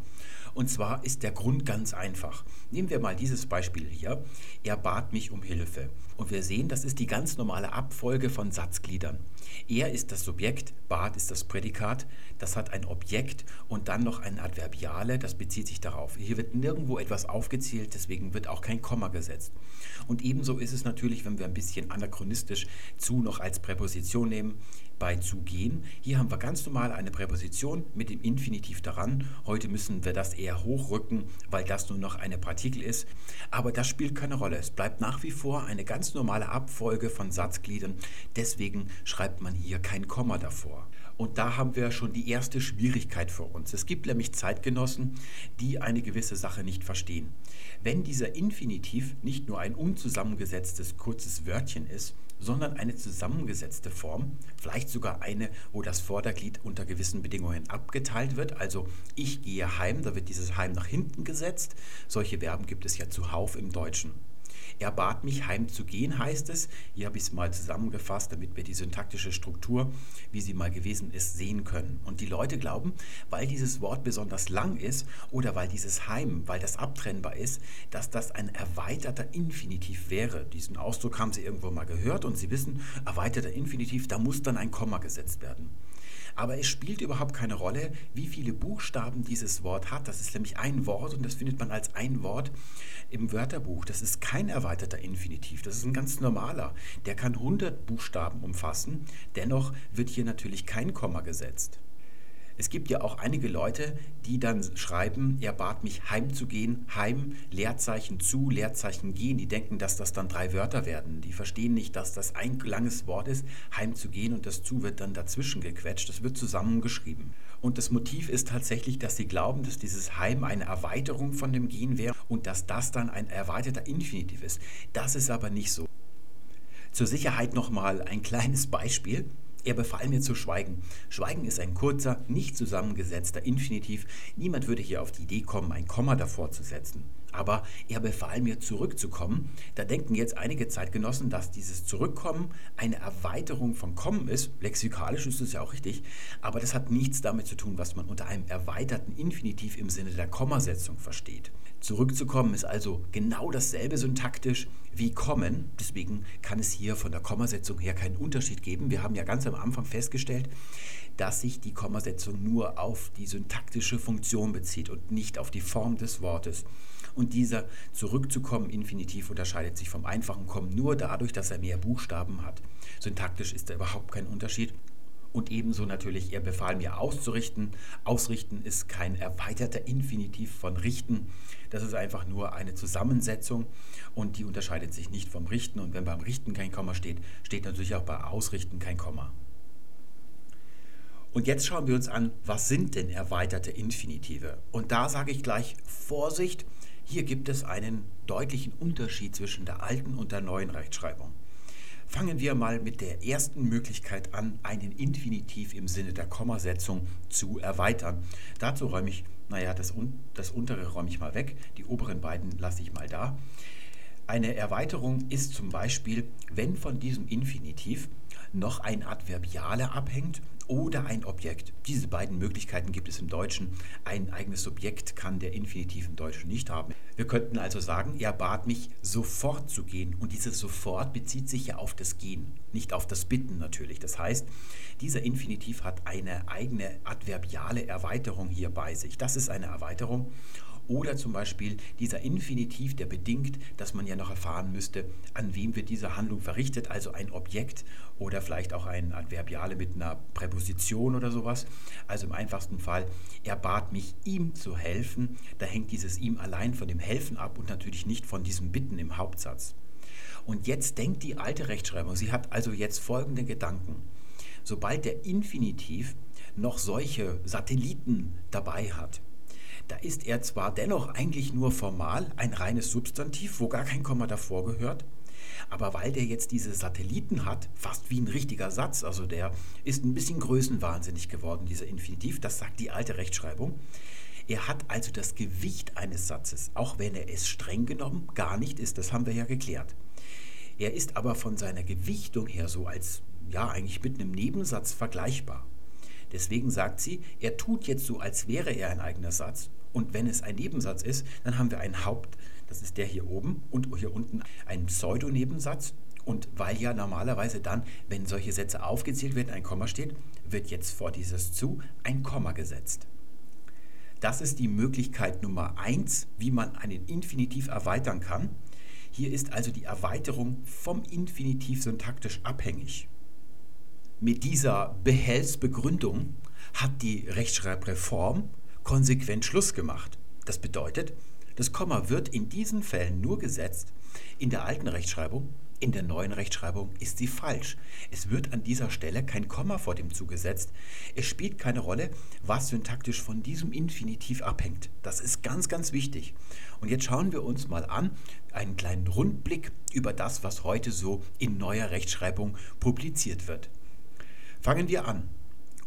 Und zwar ist der Grund ganz einfach. Nehmen wir mal dieses Beispiel hier. Er bat mich um Hilfe. Und wir sehen, das ist die ganz normale Abfolge von Satzgliedern. Er ist das Subjekt, bat ist das Prädikat, das hat ein Objekt und dann noch ein Adverbiale, das bezieht sich darauf. Hier wird nirgendwo etwas aufgezählt, deswegen wird auch kein Komma gesetzt. Und ebenso ist es natürlich, wenn wir ein bisschen anachronistisch zu noch als Präposition nehmen bei zu gehen. Hier haben wir ganz normal eine Präposition mit dem Infinitiv daran. Heute müssen wir das eher hochrücken, weil das nur noch eine Partikel ist. Aber das spielt keine Rolle. Es bleibt nach wie vor eine ganz normale Abfolge von Satzgliedern. Deswegen schreibt man hier kein Komma davor. Und da haben wir schon die erste Schwierigkeit für uns. Es gibt nämlich Zeitgenossen, die eine gewisse Sache nicht verstehen. Wenn dieser Infinitiv nicht nur ein unzusammengesetztes kurzes Wörtchen ist, sondern eine zusammengesetzte Form, vielleicht sogar eine, wo das Vorderglied unter gewissen Bedingungen abgeteilt wird. Also ich gehe heim, da wird dieses Heim nach hinten gesetzt. Solche Verben gibt es ja zuhauf im Deutschen. Er bat mich heimzugehen, heißt es. Hier habe ich es mal zusammengefasst, damit wir die syntaktische Struktur, wie sie mal gewesen ist, sehen können. Und die Leute glauben, weil dieses Wort besonders lang ist oder weil dieses Heim, weil das abtrennbar ist, dass das ein erweiterter Infinitiv wäre. Diesen Ausdruck haben sie irgendwo mal gehört und sie wissen, erweiterter Infinitiv, da muss dann ein Komma gesetzt werden. Aber es spielt überhaupt keine Rolle, wie viele Buchstaben dieses Wort hat. Das ist nämlich ein Wort und das findet man als ein Wort im Wörterbuch. Das ist kein erweiterter Infinitiv, das ist ein ganz normaler. Der kann 100 Buchstaben umfassen. Dennoch wird hier natürlich kein Komma gesetzt. Es gibt ja auch einige Leute, die dann schreiben, er bat mich heimzugehen, heim, Leerzeichen zu, Leerzeichen gehen. Die denken, dass das dann drei Wörter werden. Die verstehen nicht, dass das ein langes Wort ist, heimzugehen und das zu wird dann dazwischen gequetscht. Das wird zusammengeschrieben. Und das Motiv ist tatsächlich, dass sie glauben, dass dieses Heim eine Erweiterung von dem Gehen wäre und dass das dann ein erweiterter Infinitiv ist. Das ist aber nicht so. Zur Sicherheit nochmal ein kleines Beispiel. Er befahl mir zu schweigen. Schweigen ist ein kurzer, nicht zusammengesetzter Infinitiv. Niemand würde hier auf die Idee kommen, ein Komma davor zu setzen. Aber er befahl mir zurückzukommen. Da denken jetzt einige Zeitgenossen, dass dieses Zurückkommen eine Erweiterung von kommen ist. Lexikalisch ist es ja auch richtig. Aber das hat nichts damit zu tun, was man unter einem erweiterten Infinitiv im Sinne der Kommasetzung versteht. Zurückzukommen ist also genau dasselbe syntaktisch wie kommen. Deswegen kann es hier von der Kommasetzung her keinen Unterschied geben. Wir haben ja ganz am Anfang festgestellt, dass sich die Kommasetzung nur auf die syntaktische Funktion bezieht und nicht auf die Form des Wortes. Und dieser zurückzukommen Infinitiv unterscheidet sich vom einfachen Kommen nur dadurch, dass er mehr Buchstaben hat. Syntaktisch ist da überhaupt kein Unterschied. Und ebenso natürlich, er befahl mir auszurichten. Ausrichten ist kein erweiterter Infinitiv von richten. Das ist einfach nur eine Zusammensetzung und die unterscheidet sich nicht vom Richten. Und wenn beim Richten kein Komma steht, steht natürlich auch bei Ausrichten kein Komma. Und jetzt schauen wir uns an, was sind denn erweiterte Infinitive? Und da sage ich gleich Vorsicht, hier gibt es einen deutlichen Unterschied zwischen der alten und der neuen Rechtschreibung. Fangen wir mal mit der ersten Möglichkeit an, einen Infinitiv im Sinne der Kommasetzung zu erweitern. Dazu räume ich, naja, das, das untere räume ich mal weg, die oberen beiden lasse ich mal da. Eine Erweiterung ist zum Beispiel, wenn von diesem Infinitiv noch ein Adverbiale abhängt oder ein Objekt. Diese beiden Möglichkeiten gibt es im Deutschen. Ein eigenes Subjekt kann der Infinitiv im Deutschen nicht haben. Wir könnten also sagen, er bat mich sofort zu gehen und dieses sofort bezieht sich ja auf das Gehen, nicht auf das Bitten natürlich. Das heißt, dieser Infinitiv hat eine eigene adverbiale Erweiterung hier bei sich. Das ist eine Erweiterung oder zum Beispiel dieser Infinitiv, der bedingt, dass man ja noch erfahren müsste, an wem wird diese Handlung verrichtet, also ein Objekt oder vielleicht auch ein Adverbiale mit einer Präposition oder sowas. Also im einfachsten Fall, er bat mich, ihm zu helfen. Da hängt dieses ihm allein von dem Helfen ab und natürlich nicht von diesem Bitten im Hauptsatz. Und jetzt denkt die alte Rechtschreibung, sie hat also jetzt folgende Gedanken. Sobald der Infinitiv noch solche Satelliten dabei hat, da ist er zwar dennoch eigentlich nur formal ein reines Substantiv, wo gar kein Komma davor gehört, aber weil der jetzt diese Satelliten hat, fast wie ein richtiger Satz, also der ist ein bisschen größenwahnsinnig geworden, dieser Infinitiv, das sagt die alte Rechtschreibung. Er hat also das Gewicht eines Satzes, auch wenn er es streng genommen gar nicht ist, das haben wir ja geklärt. Er ist aber von seiner Gewichtung her so als, ja, eigentlich mit einem Nebensatz vergleichbar. Deswegen sagt sie, er tut jetzt so, als wäre er ein eigener Satz. Und wenn es ein Nebensatz ist, dann haben wir ein Haupt, das ist der hier oben und hier unten ein Pseudonebensatz. Und weil ja normalerweise dann, wenn solche Sätze aufgezählt werden, ein Komma steht, wird jetzt vor dieses zu ein Komma gesetzt. Das ist die Möglichkeit Nummer eins, wie man einen Infinitiv erweitern kann. Hier ist also die Erweiterung vom Infinitiv syntaktisch abhängig. Mit dieser Behelfsbegründung hat die Rechtschreibreform konsequent Schluss gemacht. Das bedeutet, das Komma wird in diesen Fällen nur gesetzt. In der alten Rechtschreibung, in der neuen Rechtschreibung ist sie falsch. Es wird an dieser Stelle kein Komma vor dem zugesetzt. Es spielt keine Rolle, was syntaktisch von diesem Infinitiv abhängt. Das ist ganz, ganz wichtig. Und jetzt schauen wir uns mal an, einen kleinen Rundblick über das, was heute so in neuer Rechtschreibung publiziert wird. Fangen wir an.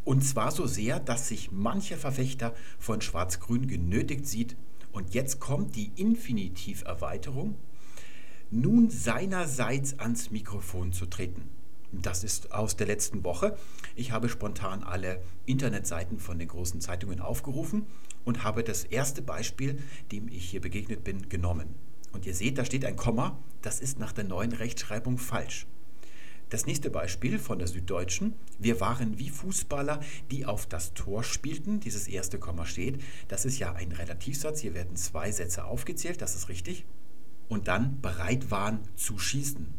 Und zwar so sehr, dass sich mancher Verfechter von Schwarz-Grün genötigt sieht, und jetzt kommt die Infinitiv-Erweiterung, nun seinerseits ans Mikrofon zu treten. Das ist aus der letzten Woche. Ich habe spontan alle Internetseiten von den großen Zeitungen aufgerufen und habe das erste Beispiel, dem ich hier begegnet bin, genommen. Und ihr seht, da steht ein Komma, das ist nach der neuen Rechtschreibung falsch. Das nächste Beispiel von der Süddeutschen. Wir waren wie Fußballer, die auf das Tor spielten. Dieses erste Komma steht. Das ist ja ein Relativsatz. Hier werden zwei Sätze aufgezählt. Das ist richtig. Und dann bereit waren zu schießen.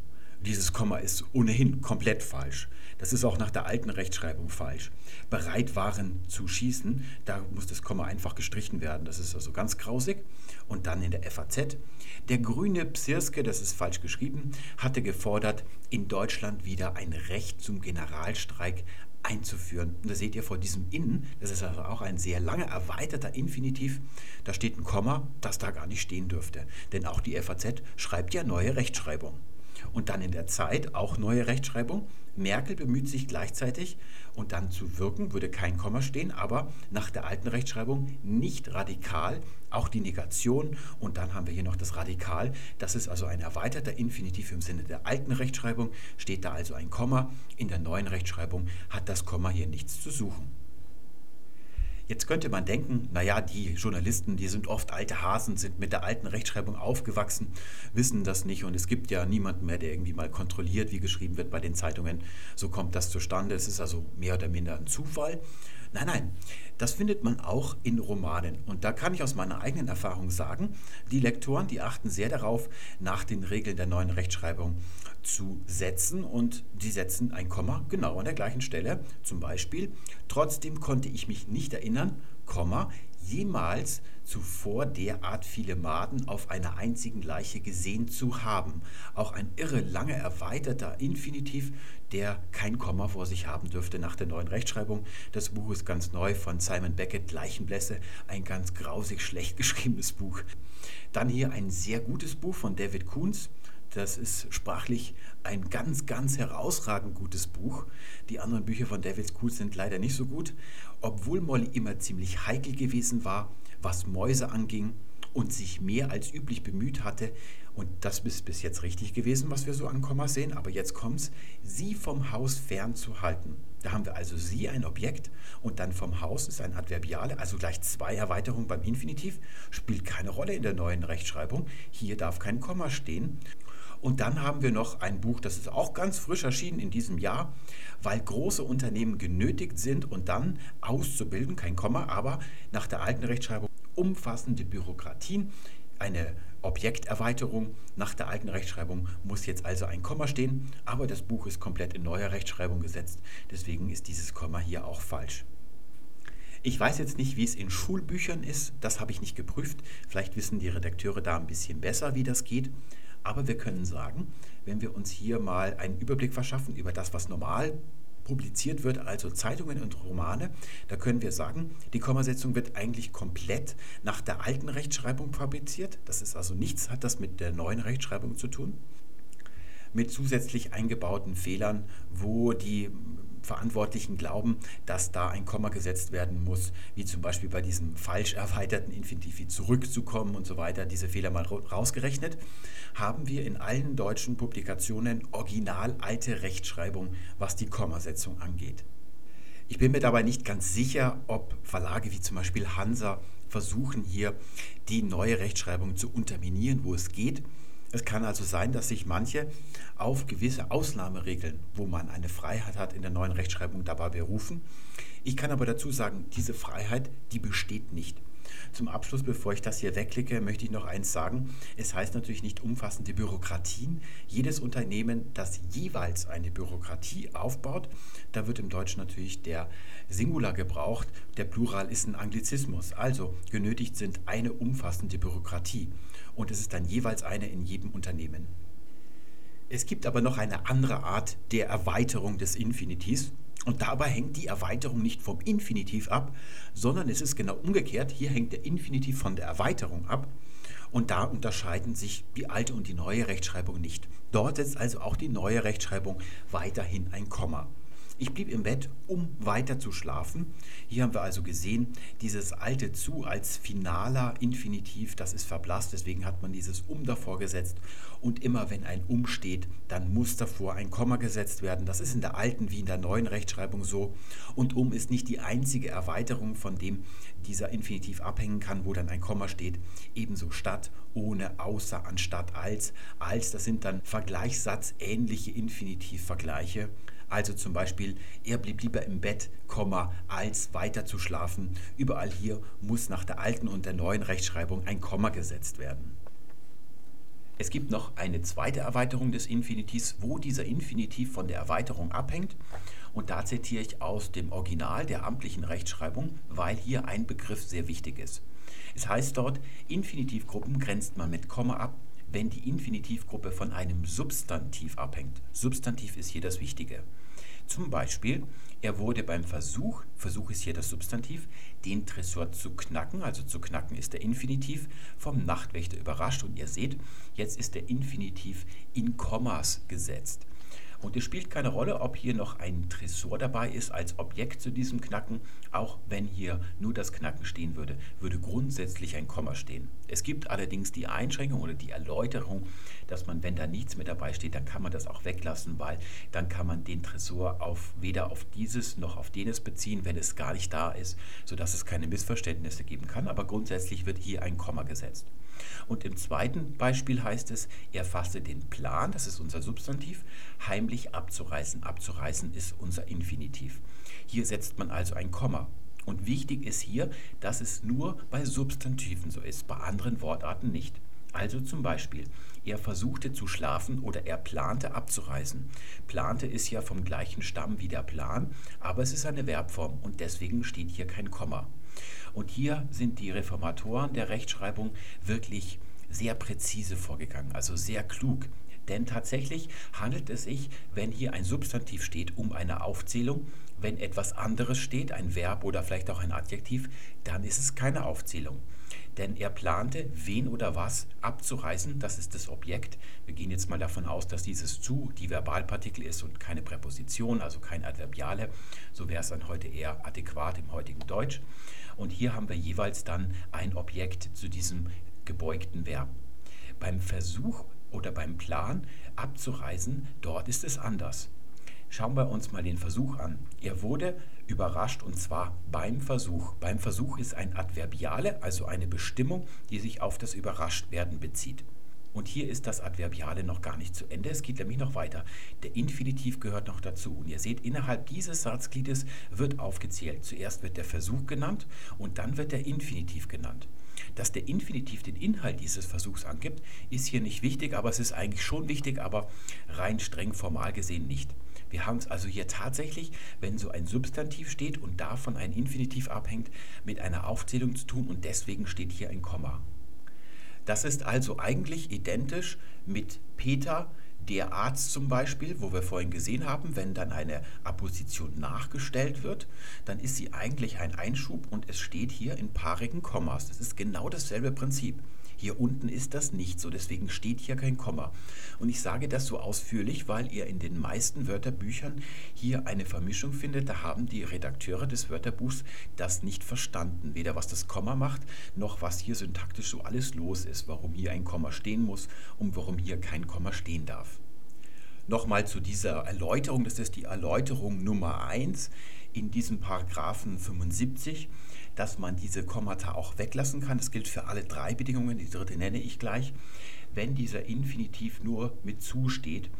Dieses Komma ist ohnehin komplett falsch. Das ist auch nach der alten Rechtschreibung falsch. Bereit waren zu schießen, da muss das Komma einfach gestrichen werden. Das ist also ganz grausig. Und dann in der FAZ. Der grüne Psirske, das ist falsch geschrieben, hatte gefordert, in Deutschland wieder ein Recht zum Generalstreik einzuführen. Und da seht ihr vor diesem Innen, das ist also auch ein sehr langer erweiterter Infinitiv, da steht ein Komma, das da gar nicht stehen dürfte. Denn auch die FAZ schreibt ja neue Rechtschreibung. Und dann in der Zeit auch neue Rechtschreibung. Merkel bemüht sich gleichzeitig und dann zu wirken, würde kein Komma stehen, aber nach der alten Rechtschreibung nicht radikal, auch die Negation und dann haben wir hier noch das Radikal. Das ist also ein erweiterter Infinitiv im Sinne der alten Rechtschreibung, steht da also ein Komma. In der neuen Rechtschreibung hat das Komma hier nichts zu suchen. Jetzt könnte man denken, naja, die Journalisten, die sind oft alte Hasen, sind mit der alten Rechtschreibung aufgewachsen, wissen das nicht und es gibt ja niemanden mehr, der irgendwie mal kontrolliert, wie geschrieben wird bei den Zeitungen. So kommt das zustande. Es ist also mehr oder minder ein Zufall. Nein, nein, das findet man auch in Romanen. Und da kann ich aus meiner eigenen Erfahrung sagen, die Lektoren, die achten sehr darauf, nach den Regeln der neuen Rechtschreibung zu setzen und die setzen ein Komma genau an der gleichen Stelle. Zum Beispiel, trotzdem konnte ich mich nicht erinnern, Komma, jemals zuvor derart viele Maden auf einer einzigen Leiche gesehen zu haben. Auch ein irre lange erweiterter Infinitiv, der kein Komma vor sich haben dürfte nach der neuen Rechtschreibung. Das Buch ist ganz neu von Simon Beckett, Leichenblässe, ein ganz grausig schlecht geschriebenes Buch. Dann hier ein sehr gutes Buch von David Kuhns, das ist sprachlich ein ganz, ganz herausragend gutes Buch. Die anderen Bücher von David Kuhl sind leider nicht so gut, obwohl Molly immer ziemlich heikel gewesen war, was Mäuse anging und sich mehr als üblich bemüht hatte, und das ist bis jetzt richtig gewesen, was wir so an Komma sehen, aber jetzt kommt's, sie vom Haus fernzuhalten. Da haben wir also sie ein Objekt und dann vom Haus ist ein Adverbiale, also gleich zwei Erweiterungen beim Infinitiv, spielt keine Rolle in der neuen Rechtschreibung. Hier darf kein Komma stehen. Und dann haben wir noch ein Buch, das ist auch ganz frisch erschienen in diesem Jahr, weil große Unternehmen genötigt sind und dann auszubilden, kein Komma, aber nach der alten Rechtschreibung umfassende Bürokratien, eine Objekterweiterung. Nach der alten Rechtschreibung muss jetzt also ein Komma stehen, aber das Buch ist komplett in neuer Rechtschreibung gesetzt, deswegen ist dieses Komma hier auch falsch. Ich weiß jetzt nicht, wie es in Schulbüchern ist, das habe ich nicht geprüft. Vielleicht wissen die Redakteure da ein bisschen besser, wie das geht. Aber wir können sagen, wenn wir uns hier mal einen Überblick verschaffen über das, was normal publiziert wird, also Zeitungen und Romane, da können wir sagen, die Kommasetzung wird eigentlich komplett nach der alten Rechtschreibung fabriziert. Das ist also nichts, hat das mit der neuen Rechtschreibung zu tun. Mit zusätzlich eingebauten Fehlern, wo die Verantwortlichen glauben, dass da ein Komma gesetzt werden muss, wie zum Beispiel bei diesem falsch erweiterten Infinitiv wie zurückzukommen und so weiter, diese Fehler mal rausgerechnet, haben wir in allen deutschen Publikationen original alte Rechtschreibung, was die Kommasetzung angeht. Ich bin mir dabei nicht ganz sicher, ob Verlage wie zum Beispiel Hansa versuchen hier die neue Rechtschreibung zu unterminieren, wo es geht. Es kann also sein, dass sich manche auf gewisse Ausnahmeregeln, wo man eine Freiheit hat, in der neuen Rechtschreibung dabei berufen. Ich kann aber dazu sagen, diese Freiheit, die besteht nicht. Zum Abschluss, bevor ich das hier wegklicke, möchte ich noch eins sagen. Es heißt natürlich nicht umfassende Bürokratien. Jedes Unternehmen, das jeweils eine Bürokratie aufbaut, da wird im Deutschen natürlich der Singular gebraucht. Der Plural ist ein Anglizismus. Also genötigt sind eine umfassende Bürokratie. Und es ist dann jeweils eine in jedem Unternehmen. Es gibt aber noch eine andere Art der Erweiterung des Infinitivs. Und dabei hängt die Erweiterung nicht vom Infinitiv ab, sondern es ist genau umgekehrt. Hier hängt der Infinitiv von der Erweiterung ab. Und da unterscheiden sich die alte und die neue Rechtschreibung nicht. Dort setzt also auch die neue Rechtschreibung weiterhin ein Komma. Ich blieb im Bett, um weiter zu schlafen. Hier haben wir also gesehen, dieses alte zu als finaler Infinitiv, das ist verblasst, deswegen hat man dieses um davor gesetzt. Und immer wenn ein um steht, dann muss davor ein Komma gesetzt werden. Das ist in der alten wie in der neuen Rechtschreibung so. Und um ist nicht die einzige Erweiterung, von dem dieser Infinitiv abhängen kann, wo dann ein Komma steht. Ebenso statt, ohne, außer, anstatt, als. Als, das sind dann vergleichssatzähnliche Infinitivvergleiche. Also zum Beispiel, er blieb lieber im Bett, als weiter zu schlafen. Überall hier muss nach der alten und der neuen Rechtschreibung ein Komma gesetzt werden. Es gibt noch eine zweite Erweiterung des Infinitivs, wo dieser Infinitiv von der Erweiterung abhängt. Und da zitiere ich aus dem Original der amtlichen Rechtschreibung, weil hier ein Begriff sehr wichtig ist. Es heißt dort, Infinitivgruppen grenzt man mit Komma ab, wenn die Infinitivgruppe von einem Substantiv abhängt. Substantiv ist hier das Wichtige. Zum Beispiel, er wurde beim Versuch, Versuch ist hier das Substantiv, den Tresor zu knacken, also zu knacken ist der Infinitiv, vom Nachtwächter überrascht. Und ihr seht, jetzt ist der Infinitiv in Kommas gesetzt. Und es spielt keine Rolle, ob hier noch ein Tresor dabei ist als Objekt zu diesem Knacken. Auch wenn hier nur das Knacken stehen würde, würde grundsätzlich ein Komma stehen. Es gibt allerdings die Einschränkung oder die Erläuterung, dass man, wenn da nichts mehr dabei steht, dann kann man das auch weglassen, weil dann kann man den Tresor auf, weder auf dieses noch auf jenes beziehen, wenn es gar nicht da ist, sodass es keine Missverständnisse geben kann. Aber grundsätzlich wird hier ein Komma gesetzt. Und im zweiten Beispiel heißt es, er fasste den Plan, das ist unser Substantiv, heimlich abzureißen. Abzureißen ist unser Infinitiv. Hier setzt man also ein Komma. Und wichtig ist hier, dass es nur bei Substantiven so ist, bei anderen Wortarten nicht. Also zum Beispiel, er versuchte zu schlafen oder er plante abzureisen. Plante ist ja vom gleichen Stamm wie der Plan, aber es ist eine Verbform und deswegen steht hier kein Komma. Und hier sind die Reformatoren der Rechtschreibung wirklich sehr präzise vorgegangen, also sehr klug. Denn tatsächlich handelt es sich, wenn hier ein Substantiv steht, um eine Aufzählung. Wenn etwas anderes steht, ein Verb oder vielleicht auch ein Adjektiv, dann ist es keine Aufzählung denn er plante, wen oder was abzureißen. Das ist das Objekt. Wir gehen jetzt mal davon aus, dass dieses zu die Verbalpartikel ist und keine Präposition, also kein Adverbiale. So wäre es dann heute eher adäquat im heutigen Deutsch. Und hier haben wir jeweils dann ein Objekt zu diesem gebeugten Verb. Beim Versuch oder beim Plan abzureisen, dort ist es anders. Schauen wir uns mal den Versuch an. Er wurde überrascht und zwar beim Versuch. Beim Versuch ist ein Adverbiale, also eine Bestimmung, die sich auf das Überraschtwerden bezieht. Und hier ist das Adverbiale noch gar nicht zu Ende. Es geht nämlich noch weiter. Der Infinitiv gehört noch dazu. Und ihr seht, innerhalb dieses Satzgliedes wird aufgezählt. Zuerst wird der Versuch genannt und dann wird der Infinitiv genannt. Dass der Infinitiv den Inhalt dieses Versuchs angibt, ist hier nicht wichtig, aber es ist eigentlich schon wichtig, aber rein streng formal gesehen nicht. Wir haben es also hier tatsächlich, wenn so ein Substantiv steht und davon ein Infinitiv abhängt, mit einer Aufzählung zu tun und deswegen steht hier ein Komma. Das ist also eigentlich identisch mit Peter, der Arzt zum Beispiel, wo wir vorhin gesehen haben, wenn dann eine Apposition nachgestellt wird, dann ist sie eigentlich ein Einschub und es steht hier in paarigen Kommas. Das ist genau dasselbe Prinzip. Hier unten ist das nicht so, deswegen steht hier kein Komma. Und ich sage das so ausführlich, weil ihr in den meisten Wörterbüchern hier eine Vermischung findet. Da haben die Redakteure des Wörterbuchs das nicht verstanden. Weder was das Komma macht, noch was hier syntaktisch so alles los ist, warum hier ein Komma stehen muss und warum hier kein Komma stehen darf. Nochmal zu dieser Erläuterung, das ist die Erläuterung Nummer 1 in diesem Paragraphen 75 dass man diese Kommata auch weglassen kann. Das gilt für alle drei Bedingungen, die dritte nenne ich gleich. Wenn dieser Infinitiv nur mit zu steht,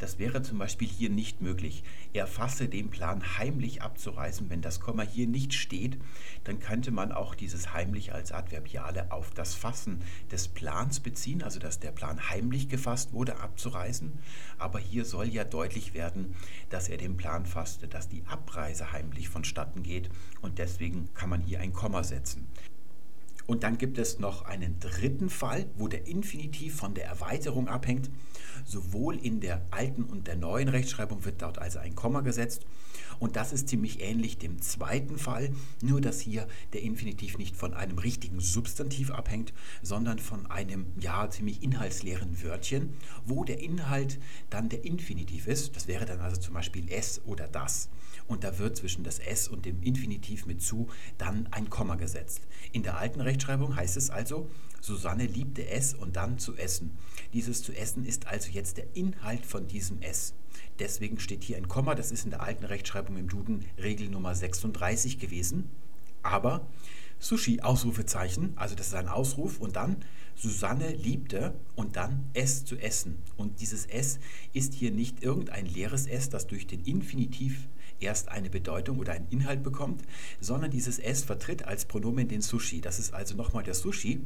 das wäre zum Beispiel hier nicht möglich. Er fasse den Plan heimlich abzureißen. Wenn das Komma hier nicht steht, dann könnte man auch dieses heimlich als Adverbiale auf das Fassen des Plans beziehen, also dass der Plan heimlich gefasst wurde, abzureißen. Aber hier soll ja deutlich werden, dass er den Plan fasste, dass die Abreise heimlich vonstatten geht und deswegen kann man hier ein Komma setzen. Und dann gibt es noch einen dritten Fall, wo der Infinitiv von der Erweiterung abhängt. Sowohl in der alten und der neuen Rechtschreibung wird dort also ein Komma gesetzt. Und das ist ziemlich ähnlich dem zweiten Fall, nur dass hier der Infinitiv nicht von einem richtigen Substantiv abhängt, sondern von einem ja ziemlich inhaltsleeren Wörtchen, wo der Inhalt dann der Infinitiv ist. Das wäre dann also zum Beispiel es oder das und da wird zwischen das S und dem Infinitiv mit zu dann ein Komma gesetzt. In der alten Rechtschreibung heißt es also, Susanne liebte es und dann zu essen. Dieses zu essen ist also jetzt der Inhalt von diesem S. Deswegen steht hier ein Komma, das ist in der alten Rechtschreibung im Duden Regel Nummer 36 gewesen. Aber Sushi, Ausrufezeichen, also das ist ein Ausruf und dann Susanne liebte und dann es zu essen. Und dieses S ist hier nicht irgendein leeres S, das durch den Infinitiv erst eine Bedeutung oder einen Inhalt bekommt, sondern dieses S vertritt als Pronomen den Sushi. Das ist also nochmal der Sushi.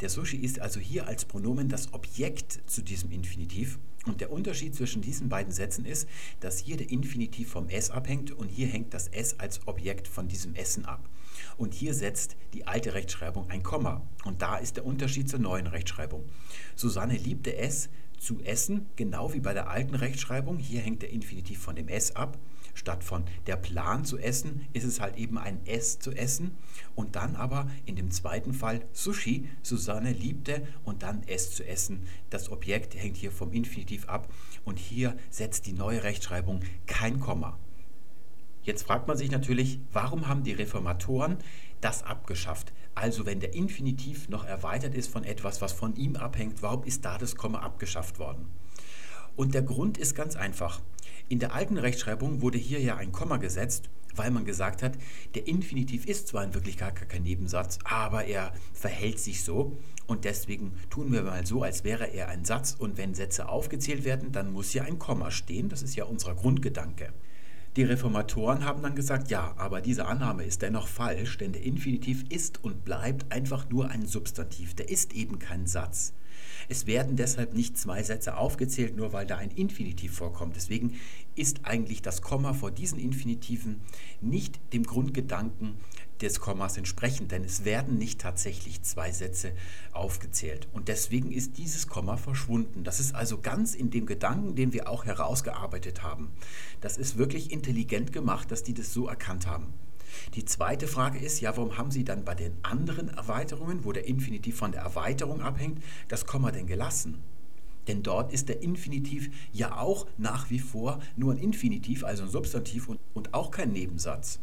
Der Sushi ist also hier als Pronomen das Objekt zu diesem Infinitiv. Und der Unterschied zwischen diesen beiden Sätzen ist, dass hier der Infinitiv vom S abhängt und hier hängt das S als Objekt von diesem Essen ab. Und hier setzt die alte Rechtschreibung ein Komma. Und da ist der Unterschied zur neuen Rechtschreibung. Susanne liebte es zu essen, genau wie bei der alten Rechtschreibung. Hier hängt der Infinitiv von dem S ab. Statt von der Plan zu essen, ist es halt eben ein S zu essen. Und dann aber in dem zweiten Fall Sushi, Susanne liebte und dann S zu essen. Das Objekt hängt hier vom Infinitiv ab und hier setzt die neue Rechtschreibung kein Komma. Jetzt fragt man sich natürlich, warum haben die Reformatoren das abgeschafft? Also wenn der Infinitiv noch erweitert ist von etwas, was von ihm abhängt, warum ist da das Komma abgeschafft worden? Und der Grund ist ganz einfach. In der alten Rechtschreibung wurde hier ja ein Komma gesetzt, weil man gesagt hat, der Infinitiv ist zwar in Wirklichkeit kein Nebensatz, aber er verhält sich so und deswegen tun wir mal so, als wäre er ein Satz und wenn Sätze aufgezählt werden, dann muss hier ein Komma stehen. Das ist ja unser Grundgedanke. Die Reformatoren haben dann gesagt, ja, aber diese Annahme ist dennoch falsch, denn der Infinitiv ist und bleibt einfach nur ein Substantiv. Der ist eben kein Satz. Es werden deshalb nicht zwei Sätze aufgezählt, nur weil da ein Infinitiv vorkommt. Deswegen ist eigentlich das Komma vor diesen Infinitiven nicht dem Grundgedanken des Kommas entsprechend, denn es werden nicht tatsächlich zwei Sätze aufgezählt. Und deswegen ist dieses Komma verschwunden. Das ist also ganz in dem Gedanken, den wir auch herausgearbeitet haben. Das ist wirklich intelligent gemacht, dass die das so erkannt haben. Die zweite Frage ist, ja, warum haben Sie dann bei den anderen Erweiterungen, wo der Infinitiv von der Erweiterung abhängt, das Komma denn gelassen? Denn dort ist der Infinitiv ja auch nach wie vor nur ein Infinitiv, also ein Substantiv und, und auch kein Nebensatz.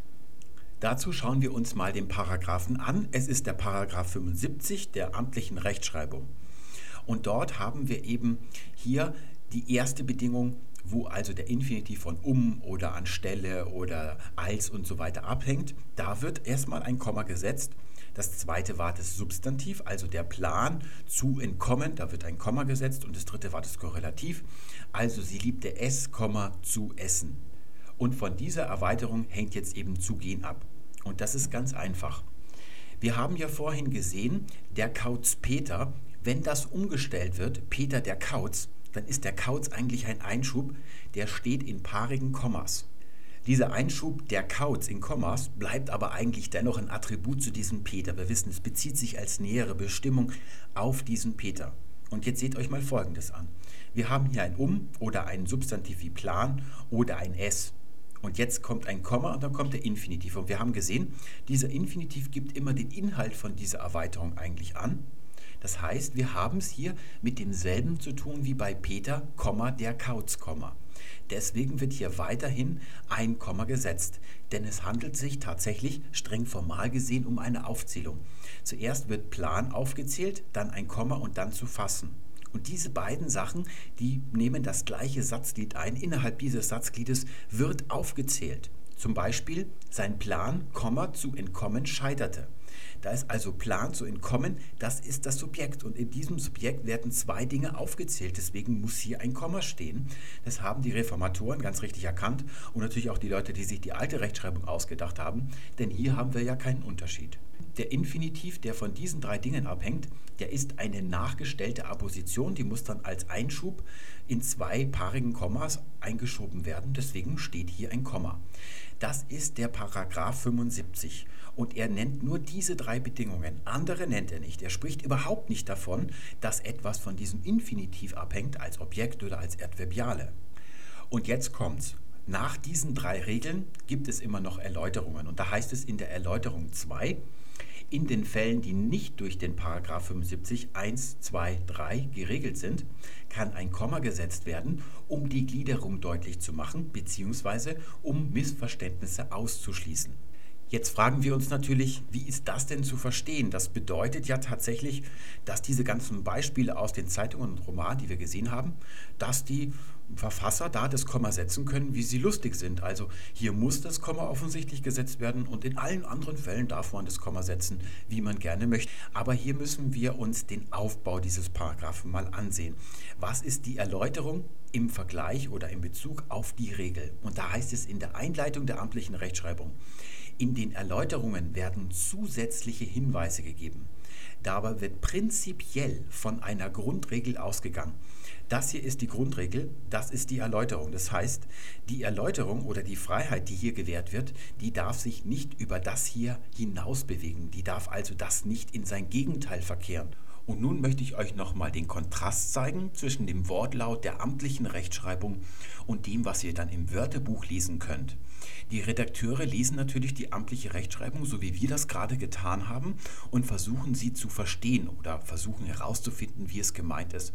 Dazu schauen wir uns mal den Paragraphen an. Es ist der Paragraph 75 der amtlichen Rechtschreibung. Und dort haben wir eben hier die erste Bedingung wo also der Infinitiv von um oder anstelle oder als und so weiter abhängt, da wird erstmal ein Komma gesetzt. Das zweite war das Substantiv, also der Plan zu entkommen, da wird ein Komma gesetzt und das dritte war das Korrelativ, also sie liebte es, zu essen. Und von dieser Erweiterung hängt jetzt eben zu gehen ab. Und das ist ganz einfach. Wir haben ja vorhin gesehen, der Kauz Peter, wenn das umgestellt wird, Peter der Kauz, dann ist der Kauz eigentlich ein Einschub, der steht in paarigen Kommas. Dieser Einschub der Kauz in Kommas bleibt aber eigentlich dennoch ein Attribut zu diesem Peter. Wir wissen, es bezieht sich als nähere Bestimmung auf diesen Peter. Und jetzt seht euch mal Folgendes an. Wir haben hier ein Um oder ein Substantiv wie Plan oder ein S. Und jetzt kommt ein Komma und dann kommt der Infinitiv. Und wir haben gesehen, dieser Infinitiv gibt immer den Inhalt von dieser Erweiterung eigentlich an. Das heißt, wir haben es hier mit demselben zu tun wie bei Peter, der Kauz, Deswegen wird hier weiterhin ein Komma gesetzt, denn es handelt sich tatsächlich streng formal gesehen um eine Aufzählung. Zuerst wird Plan aufgezählt, dann ein Komma und dann zu fassen. Und diese beiden Sachen, die nehmen das gleiche Satzglied ein. Innerhalb dieses Satzgliedes wird aufgezählt. Zum Beispiel, sein Plan, Komma, zu entkommen scheiterte. Da ist also Plan zu entkommen, das ist das Subjekt. Und in diesem Subjekt werden zwei Dinge aufgezählt. Deswegen muss hier ein Komma stehen. Das haben die Reformatoren ganz richtig erkannt und natürlich auch die Leute, die sich die alte Rechtschreibung ausgedacht haben. Denn hier haben wir ja keinen Unterschied. Der Infinitiv, der von diesen drei Dingen abhängt, der ist eine nachgestellte Apposition, die muss dann als Einschub in zwei paarigen Kommas eingeschoben werden. Deswegen steht hier ein Komma. Das ist der Paragraph 75 und er nennt nur diese drei Bedingungen. Andere nennt er nicht. Er spricht überhaupt nicht davon, dass etwas von diesem Infinitiv abhängt als Objekt oder als Adverbiale. Und jetzt kommt's. Nach diesen drei Regeln gibt es immer noch Erläuterungen. Und da heißt es in der Erläuterung 2, in den Fällen, die nicht durch den Paragraph 75 1, 2, 3 geregelt sind, kann ein Komma gesetzt werden, um die Gliederung deutlich zu machen bzw. um Missverständnisse auszuschließen. Jetzt fragen wir uns natürlich, wie ist das denn zu verstehen? Das bedeutet ja tatsächlich, dass diese ganzen Beispiele aus den Zeitungen und Romanen, die wir gesehen haben, dass die Verfasser da das Komma setzen können, wie sie lustig sind. Also hier muss das Komma offensichtlich gesetzt werden und in allen anderen Fällen darf man das Komma setzen, wie man gerne möchte. Aber hier müssen wir uns den Aufbau dieses Paragraphen mal ansehen. Was ist die Erläuterung im Vergleich oder in Bezug auf die Regel? Und da heißt es in der Einleitung der amtlichen Rechtschreibung, in den Erläuterungen werden zusätzliche Hinweise gegeben. Dabei wird prinzipiell von einer Grundregel ausgegangen. Das hier ist die Grundregel, das ist die Erläuterung. Das heißt, die Erläuterung oder die Freiheit, die hier gewährt wird, die darf sich nicht über das hier hinaus bewegen. Die darf also das nicht in sein Gegenteil verkehren. Und nun möchte ich euch nochmal den Kontrast zeigen zwischen dem Wortlaut der amtlichen Rechtschreibung und dem, was ihr dann im Wörterbuch lesen könnt. Die Redakteure lesen natürlich die amtliche Rechtschreibung, so wie wir das gerade getan haben, und versuchen sie zu verstehen oder versuchen herauszufinden, wie es gemeint ist.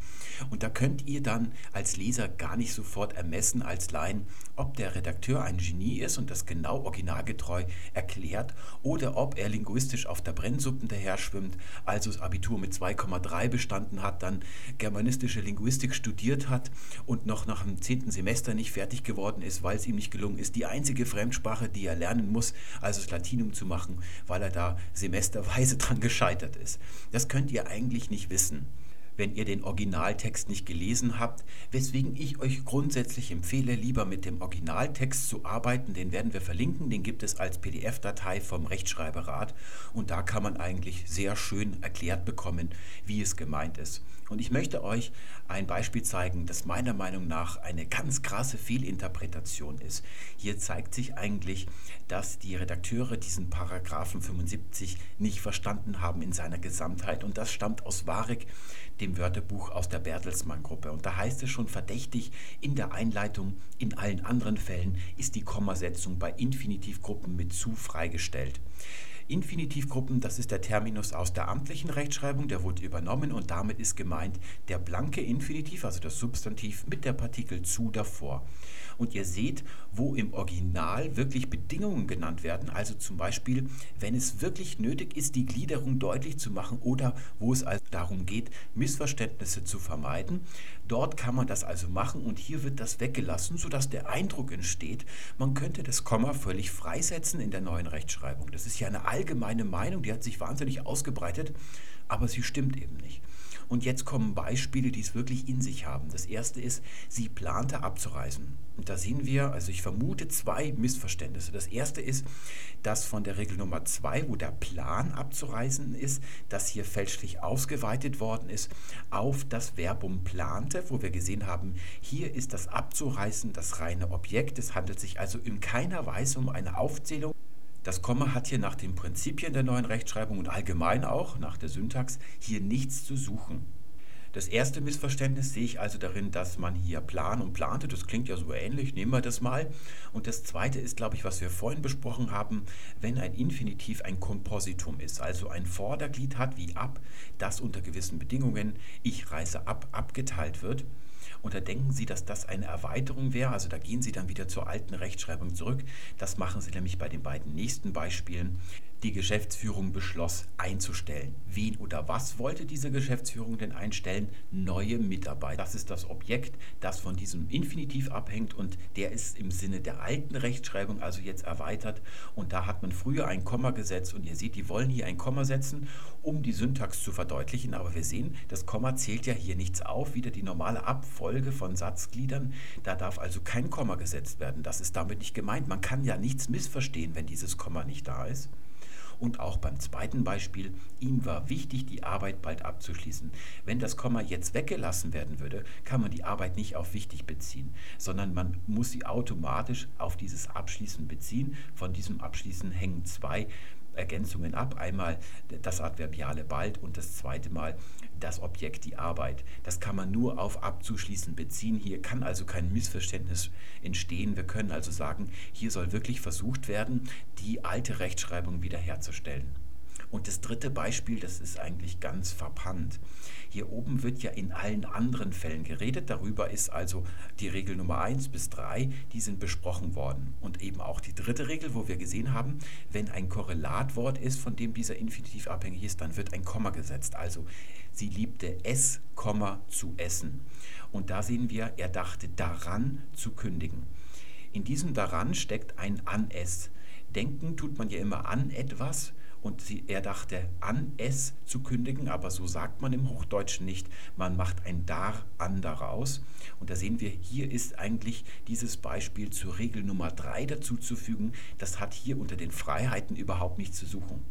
Und da könnt ihr dann als Leser gar nicht sofort ermessen als Laien, ob der Redakteur ein Genie ist und das genau originalgetreu erklärt oder ob er linguistisch auf der Brennsuppe daher schwimmt, also das Abitur mit 2,3 bestanden hat, dann germanistische Linguistik studiert hat und noch nach dem zehnten Semester nicht fertig geworden ist, weil es ihm nicht gelungen ist, die einzige Fremdsprache, die er lernen muss, also das Latinum zu machen, weil er da semesterweise dran gescheitert ist. Das könnt ihr eigentlich nicht wissen wenn ihr den Originaltext nicht gelesen habt, weswegen ich euch grundsätzlich empfehle, lieber mit dem Originaltext zu arbeiten. Den werden wir verlinken, den gibt es als PDF-Datei vom Rechtschreiberat und da kann man eigentlich sehr schön erklärt bekommen, wie es gemeint ist. Und ich möchte euch ein Beispiel zeigen, das meiner Meinung nach eine ganz krasse Fehlinterpretation ist. Hier zeigt sich eigentlich, dass die Redakteure diesen Paragraphen 75 nicht verstanden haben in seiner Gesamtheit. Und das stammt aus Warek, dem Wörterbuch aus der Bertelsmann-Gruppe. Und da heißt es schon verdächtig in der Einleitung, in allen anderen Fällen ist die Kommasetzung bei Infinitivgruppen mit zu freigestellt. Infinitivgruppen, das ist der Terminus aus der amtlichen Rechtschreibung, der wurde übernommen und damit ist gemeint der blanke Infinitiv, also das Substantiv mit der Partikel zu davor. Und ihr seht, wo im Original wirklich Bedingungen genannt werden, also zum Beispiel, wenn es wirklich nötig ist, die Gliederung deutlich zu machen oder wo es also darum geht, Missverständnisse zu vermeiden. Dort kann man das also machen und hier wird das weggelassen, sodass der Eindruck entsteht, man könnte das Komma völlig freisetzen in der neuen Rechtschreibung. Das ist ja eine allgemeine Meinung, die hat sich wahnsinnig ausgebreitet, aber sie stimmt eben nicht. Und jetzt kommen Beispiele, die es wirklich in sich haben. Das erste ist, sie plante abzureisen. Und da sehen wir, also ich vermute zwei Missverständnisse. Das erste ist, dass von der Regel Nummer zwei, wo der Plan abzureisen ist, das hier fälschlich ausgeweitet worden ist auf das Verbum plante, wo wir gesehen haben, hier ist das Abzureisen das reine Objekt. Es handelt sich also in keiner Weise um eine Aufzählung das Komma hat hier nach den Prinzipien der neuen Rechtschreibung und allgemein auch nach der Syntax hier nichts zu suchen. Das erste Missverständnis sehe ich also darin, dass man hier plan und plante. Das klingt ja so ähnlich, nehmen wir das mal. Und das zweite ist, glaube ich, was wir vorhin besprochen haben, wenn ein Infinitiv ein Kompositum ist, also ein Vorderglied hat wie ab, das unter gewissen Bedingungen ich reise ab abgeteilt wird und da denken Sie, dass das eine Erweiterung wäre. Also da gehen Sie dann wieder zur alten Rechtschreibung zurück. Das machen Sie nämlich bei den beiden nächsten Beispielen die Geschäftsführung beschloss einzustellen. Wen oder was wollte diese Geschäftsführung denn einstellen? Neue Mitarbeiter. Das ist das Objekt, das von diesem Infinitiv abhängt und der ist im Sinne der alten Rechtschreibung also jetzt erweitert und da hat man früher ein Komma gesetzt und ihr seht, die wollen hier ein Komma setzen, um die Syntax zu verdeutlichen, aber wir sehen, das Komma zählt ja hier nichts auf, wieder die normale Abfolge von Satzgliedern, da darf also kein Komma gesetzt werden. Das ist damit nicht gemeint. Man kann ja nichts missverstehen, wenn dieses Komma nicht da ist. Und auch beim zweiten Beispiel, ihm war wichtig, die Arbeit bald abzuschließen. Wenn das Komma jetzt weggelassen werden würde, kann man die Arbeit nicht auf wichtig beziehen, sondern man muss sie automatisch auf dieses Abschließen beziehen. Von diesem Abschließen hängen zwei Ergänzungen ab. Einmal das Adverbiale bald und das zweite Mal das Objekt, die Arbeit. Das kann man nur auf abzuschließen beziehen. Hier kann also kein Missverständnis entstehen. Wir können also sagen, hier soll wirklich versucht werden, die alte Rechtschreibung wiederherzustellen. Und das dritte Beispiel, das ist eigentlich ganz verpannt. Hier oben wird ja in allen anderen Fällen geredet. Darüber ist also die Regel Nummer 1 bis 3, die sind besprochen worden. Und eben auch die dritte Regel, wo wir gesehen haben, wenn ein Korrelatwort ist, von dem dieser Infinitiv abhängig ist, dann wird ein Komma gesetzt. Also sie liebte es, Komma, zu essen. Und da sehen wir, er dachte daran zu kündigen. In diesem daran steckt ein an es. Denken tut man ja immer an etwas und sie, er dachte an es zu kündigen, aber so sagt man im Hochdeutschen nicht. Man macht ein dar an daraus. Und da sehen wir, hier ist eigentlich dieses Beispiel zur Regel Nummer 3 dazuzufügen. Das hat hier unter den Freiheiten überhaupt nichts zu suchen.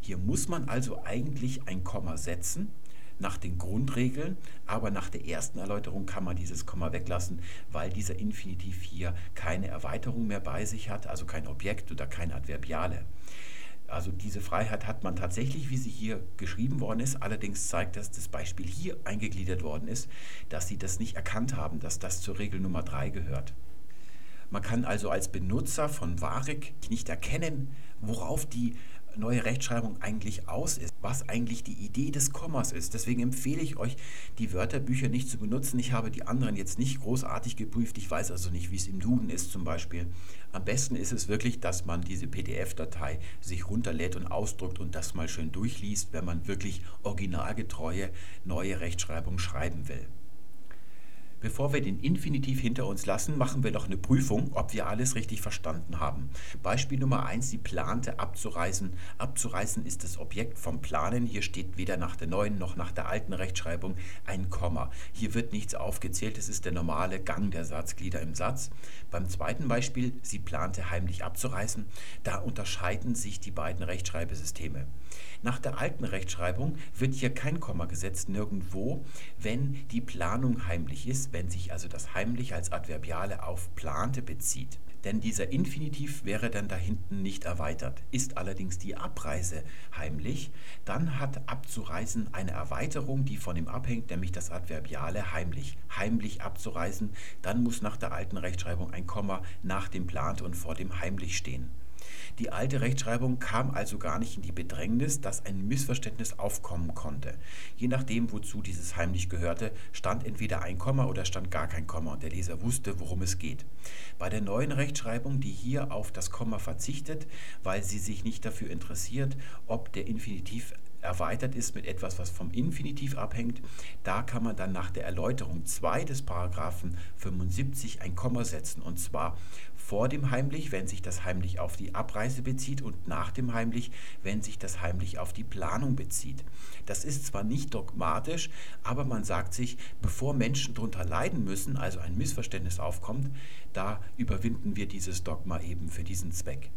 Hier muss man also eigentlich ein Komma setzen nach den Grundregeln, aber nach der ersten Erläuterung kann man dieses Komma weglassen, weil dieser Infinitiv hier keine Erweiterung mehr bei sich hat, also kein Objekt oder kein Adverbiale. Also diese Freiheit hat man tatsächlich, wie sie hier geschrieben worden ist. Allerdings zeigt das, das Beispiel hier eingegliedert worden ist, dass sie das nicht erkannt haben, dass das zur Regel Nummer 3 gehört. Man kann also als Benutzer von Warek nicht erkennen, worauf die neue Rechtschreibung eigentlich aus ist, was eigentlich die Idee des Kommas ist. Deswegen empfehle ich euch, die Wörterbücher nicht zu benutzen. Ich habe die anderen jetzt nicht großartig geprüft. Ich weiß also nicht, wie es im Duden ist zum Beispiel. Am besten ist es wirklich, dass man diese PDF-Datei sich runterlädt und ausdruckt und das mal schön durchliest, wenn man wirklich originalgetreue neue Rechtschreibung schreiben will. Bevor wir den Infinitiv hinter uns lassen, machen wir noch eine Prüfung, ob wir alles richtig verstanden haben. Beispiel Nummer 1, sie plante abzureisen. Abzureisen ist das Objekt vom Planen. Hier steht weder nach der neuen noch nach der alten Rechtschreibung ein Komma. Hier wird nichts aufgezählt, es ist der normale Gang der Satzglieder im Satz. Beim zweiten Beispiel, sie plante heimlich abzureisen, da unterscheiden sich die beiden Rechtschreibesysteme. Nach der alten Rechtschreibung wird hier kein Komma gesetzt, nirgendwo, wenn die Planung heimlich ist, wenn sich also das heimlich als Adverbiale auf plante bezieht. Denn dieser Infinitiv wäre dann da hinten nicht erweitert. Ist allerdings die Abreise heimlich, dann hat abzureisen eine Erweiterung, die von ihm abhängt, nämlich das Adverbiale heimlich. Heimlich abzureisen, dann muss nach der alten Rechtschreibung ein Komma nach dem plant und vor dem heimlich stehen. Die alte Rechtschreibung kam also gar nicht in die Bedrängnis, dass ein Missverständnis aufkommen konnte. Je nachdem, wozu dieses heimlich gehörte, stand entweder ein Komma oder stand gar kein Komma und der Leser wusste, worum es geht. Bei der neuen Rechtschreibung, die hier auf das Komma verzichtet, weil sie sich nicht dafür interessiert, ob der Infinitiv erweitert ist mit etwas, was vom Infinitiv abhängt, da kann man dann nach der Erläuterung 2 des Paragraphen 75 ein Komma setzen und zwar vor dem heimlich, wenn sich das heimlich auf die Abreise bezieht und nach dem heimlich, wenn sich das heimlich auf die Planung bezieht. Das ist zwar nicht dogmatisch, aber man sagt sich, bevor Menschen darunter leiden müssen, also ein Missverständnis aufkommt, da überwinden wir dieses Dogma eben für diesen Zweck.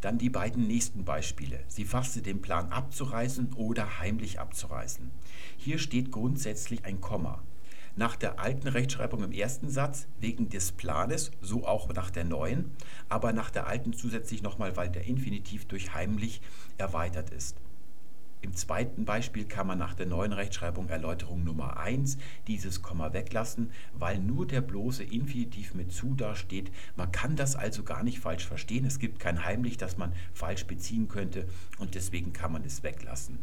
Dann die beiden nächsten Beispiele. Sie fasste den Plan abzureisen oder heimlich abzureisen. Hier steht grundsätzlich ein Komma. Nach der alten Rechtschreibung im ersten Satz wegen des Planes, so auch nach der neuen, aber nach der alten zusätzlich nochmal, weil der Infinitiv durch heimlich erweitert ist. Im zweiten Beispiel kann man nach der neuen Rechtschreibung Erläuterung Nummer 1 dieses Komma weglassen, weil nur der bloße Infinitiv mit zu dasteht. Man kann das also gar nicht falsch verstehen. Es gibt kein heimlich, das man falsch beziehen könnte und deswegen kann man es weglassen.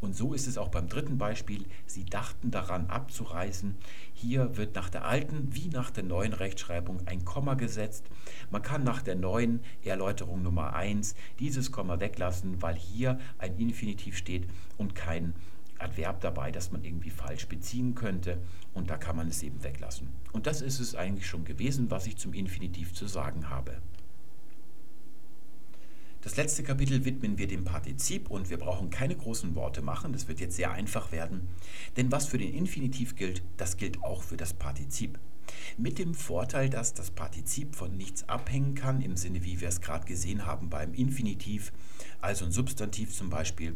Und so ist es auch beim dritten Beispiel. Sie dachten daran abzureisen. Hier wird nach der alten wie nach der neuen Rechtschreibung ein Komma gesetzt. Man kann nach der neuen Erläuterung Nummer 1 dieses Komma weglassen, weil hier ein Infinitiv steht und kein Adverb dabei, das man irgendwie falsch beziehen könnte. Und da kann man es eben weglassen. Und das ist es eigentlich schon gewesen, was ich zum Infinitiv zu sagen habe. Das letzte Kapitel widmen wir dem Partizip und wir brauchen keine großen Worte machen, das wird jetzt sehr einfach werden. Denn was für den Infinitiv gilt, das gilt auch für das Partizip. Mit dem Vorteil, dass das Partizip von nichts abhängen kann, im Sinne, wie wir es gerade gesehen haben beim Infinitiv, also ein Substantiv zum Beispiel.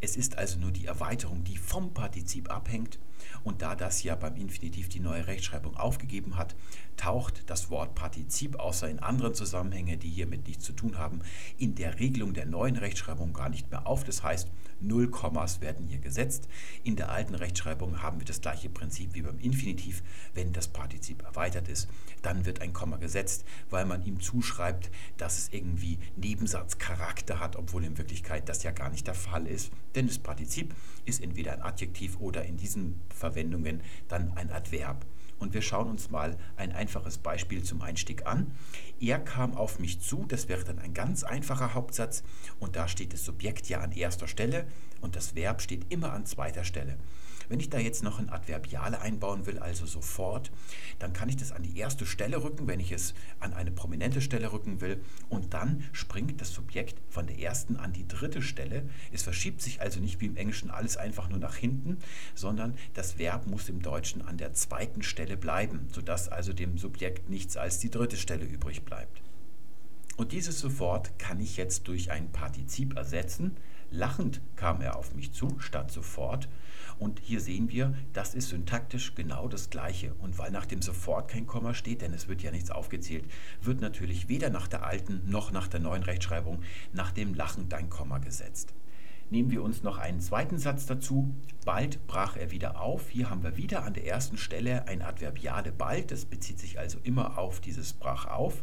Es ist also nur die Erweiterung, die vom Partizip abhängt. Und da das ja beim Infinitiv die neue Rechtschreibung aufgegeben hat, taucht das Wort Partizip außer in anderen Zusammenhängen, die hiermit nichts zu tun haben, in der Regelung der neuen Rechtschreibung gar nicht mehr auf. Das heißt, Null Kommas werden hier gesetzt. In der alten Rechtschreibung haben wir das gleiche Prinzip wie beim Infinitiv. Wenn das Partizip erweitert ist, dann wird ein Komma gesetzt, weil man ihm zuschreibt, dass es irgendwie Nebensatzcharakter hat, obwohl in Wirklichkeit das ja gar nicht der Fall ist. Denn das Partizip ist entweder ein Adjektiv oder in diesen Verwendungen dann ein Adverb. Und wir schauen uns mal ein einfaches Beispiel zum Einstieg an. Er kam auf mich zu, das wäre dann ein ganz einfacher Hauptsatz und da steht das Subjekt ja an erster Stelle und das Verb steht immer an zweiter Stelle. Wenn ich da jetzt noch ein Adverbiale einbauen will, also sofort, dann kann ich das an die erste Stelle rücken, wenn ich es an eine prominente Stelle rücken will. Und dann springt das Subjekt von der ersten an die dritte Stelle. Es verschiebt sich also nicht wie im Englischen alles einfach nur nach hinten, sondern das Verb muss im Deutschen an der zweiten Stelle bleiben, sodass also dem Subjekt nichts als die dritte Stelle übrig bleibt. Und dieses sofort kann ich jetzt durch ein Partizip ersetzen. Lachend kam er auf mich zu, statt sofort. Und hier sehen wir, das ist syntaktisch genau das Gleiche. Und weil nach dem sofort kein Komma steht, denn es wird ja nichts aufgezählt, wird natürlich weder nach der alten noch nach der neuen Rechtschreibung nach dem lachend ein Komma gesetzt. Nehmen wir uns noch einen zweiten Satz dazu. Bald brach er wieder auf. Hier haben wir wieder an der ersten Stelle ein Adverbiale bald. Das bezieht sich also immer auf dieses brach auf.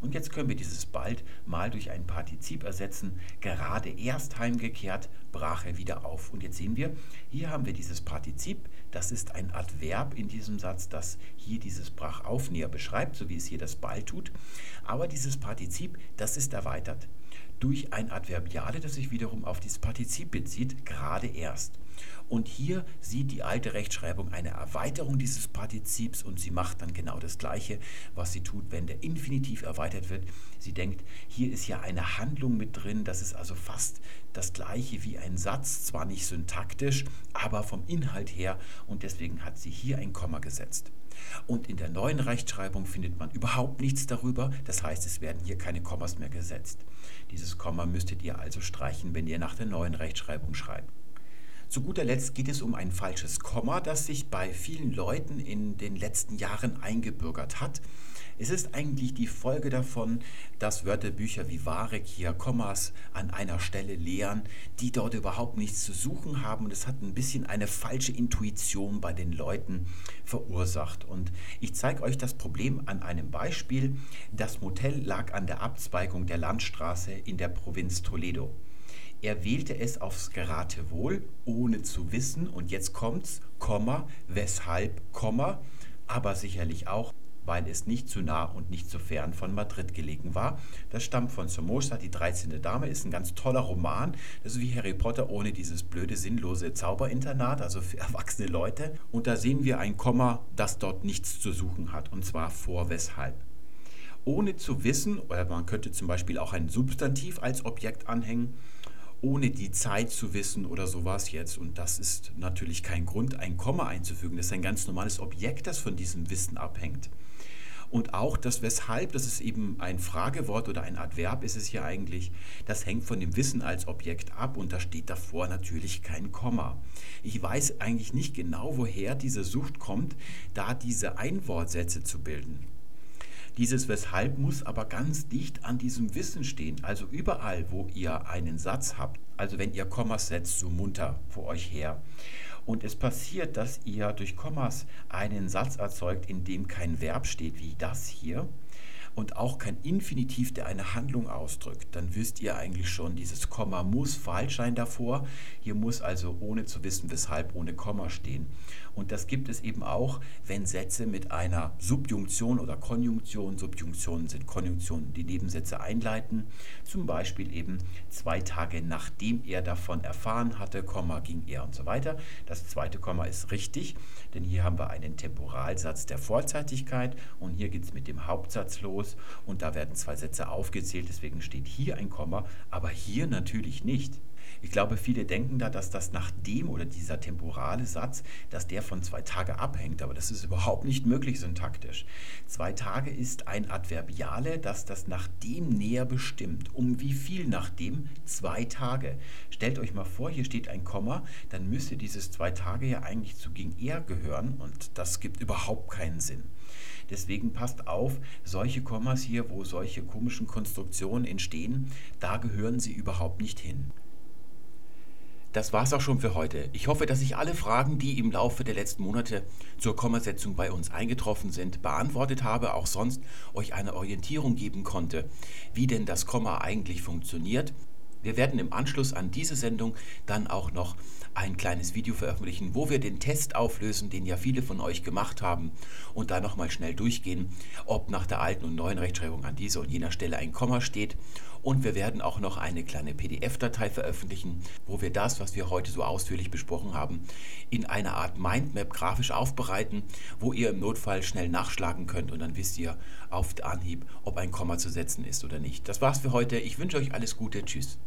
Und jetzt können wir dieses bald mal durch ein Partizip ersetzen. Gerade erst heimgekehrt brach er wieder auf. Und jetzt sehen wir, hier haben wir dieses Partizip. Das ist ein Adverb in diesem Satz, das hier dieses brach auf näher beschreibt, so wie es hier das bald tut. Aber dieses Partizip, das ist erweitert durch ein Adverbiale, das sich wiederum auf dieses Partizip bezieht, gerade erst. Und hier sieht die alte Rechtschreibung eine Erweiterung dieses Partizips und sie macht dann genau das Gleiche, was sie tut, wenn der Infinitiv erweitert wird. Sie denkt, hier ist ja eine Handlung mit drin, das ist also fast das Gleiche wie ein Satz, zwar nicht syntaktisch, aber vom Inhalt her und deswegen hat sie hier ein Komma gesetzt. Und in der neuen Rechtschreibung findet man überhaupt nichts darüber, das heißt, es werden hier keine Kommas mehr gesetzt. Dieses Komma müsstet ihr also streichen, wenn ihr nach der neuen Rechtschreibung schreibt. Zu guter Letzt geht es um ein falsches Komma, das sich bei vielen Leuten in den letzten Jahren eingebürgert hat. Es ist eigentlich die Folge davon, dass Wörterbücher wie Warek hier Kommas an einer Stelle lehren, die dort überhaupt nichts zu suchen haben. Und es hat ein bisschen eine falsche Intuition bei den Leuten verursacht. Und ich zeige euch das Problem an einem Beispiel. Das Motel lag an der Abzweigung der Landstraße in der Provinz Toledo. Er wählte es aufs Geratewohl, ohne zu wissen, und jetzt kommt's, Komma, weshalb, Komma, aber sicherlich auch, weil es nicht zu nah und nicht zu fern von Madrid gelegen war. Das stammt von Somoza, die 13. Dame, ist ein ganz toller Roman. Das ist wie Harry Potter ohne dieses blöde, sinnlose Zauberinternat, also für erwachsene Leute. Und da sehen wir ein Komma, das dort nichts zu suchen hat, und zwar vor weshalb ohne zu wissen, oder man könnte zum Beispiel auch ein Substantiv als Objekt anhängen, ohne die Zeit zu wissen oder sowas jetzt. Und das ist natürlich kein Grund, ein Komma einzufügen. Das ist ein ganz normales Objekt, das von diesem Wissen abhängt. Und auch das Weshalb, das ist eben ein Fragewort oder ein Adverb ist es hier eigentlich, das hängt von dem Wissen als Objekt ab und da steht davor natürlich kein Komma. Ich weiß eigentlich nicht genau, woher diese Sucht kommt, da diese Einwortsätze zu bilden. Dieses Weshalb muss aber ganz dicht an diesem Wissen stehen. Also überall, wo ihr einen Satz habt, also wenn ihr Kommas setzt, so munter vor euch her. Und es passiert, dass ihr durch Kommas einen Satz erzeugt, in dem kein Verb steht, wie das hier, und auch kein Infinitiv, der eine Handlung ausdrückt, dann wisst ihr eigentlich schon, dieses Komma muss falsch sein davor. Hier muss also ohne zu wissen, weshalb ohne Komma stehen. Und das gibt es eben auch, wenn Sätze mit einer Subjunktion oder Konjunktion, Subjunktionen sind Konjunktionen, die Nebensätze einleiten, zum Beispiel eben zwei Tage nachdem er davon erfahren hatte, Komma ging er und so weiter. Das zweite Komma ist richtig, denn hier haben wir einen Temporalsatz der Vorzeitigkeit und hier geht es mit dem Hauptsatz los und da werden zwei Sätze aufgezählt, deswegen steht hier ein Komma, aber hier natürlich nicht. Ich glaube, viele denken da, dass das nach dem oder dieser temporale Satz, dass der von zwei Tage abhängt, aber das ist überhaupt nicht möglich syntaktisch. Zwei Tage ist ein Adverbiale, das das nach dem näher bestimmt. Um wie viel nach dem? Zwei Tage. Stellt euch mal vor, hier steht ein Komma, dann müsste dieses zwei Tage ja eigentlich zu ging er gehören und das gibt überhaupt keinen Sinn. Deswegen passt auf, solche Kommas hier, wo solche komischen Konstruktionen entstehen, da gehören sie überhaupt nicht hin. Das war's auch schon für heute. Ich hoffe, dass ich alle Fragen, die im Laufe der letzten Monate zur Kommasetzung bei uns eingetroffen sind, beantwortet habe, auch sonst euch eine Orientierung geben konnte, wie denn das Komma eigentlich funktioniert. Wir werden im Anschluss an diese Sendung dann auch noch ein kleines Video veröffentlichen, wo wir den Test auflösen, den ja viele von euch gemacht haben und da nochmal schnell durchgehen, ob nach der alten und neuen Rechtschreibung an dieser und jener Stelle ein Komma steht und wir werden auch noch eine kleine PDF-Datei veröffentlichen, wo wir das, was wir heute so ausführlich besprochen haben, in einer Art Mindmap grafisch aufbereiten, wo ihr im Notfall schnell nachschlagen könnt und dann wisst ihr auf Anhieb, ob ein Komma zu setzen ist oder nicht. Das war's für heute. Ich wünsche euch alles Gute. Tschüss.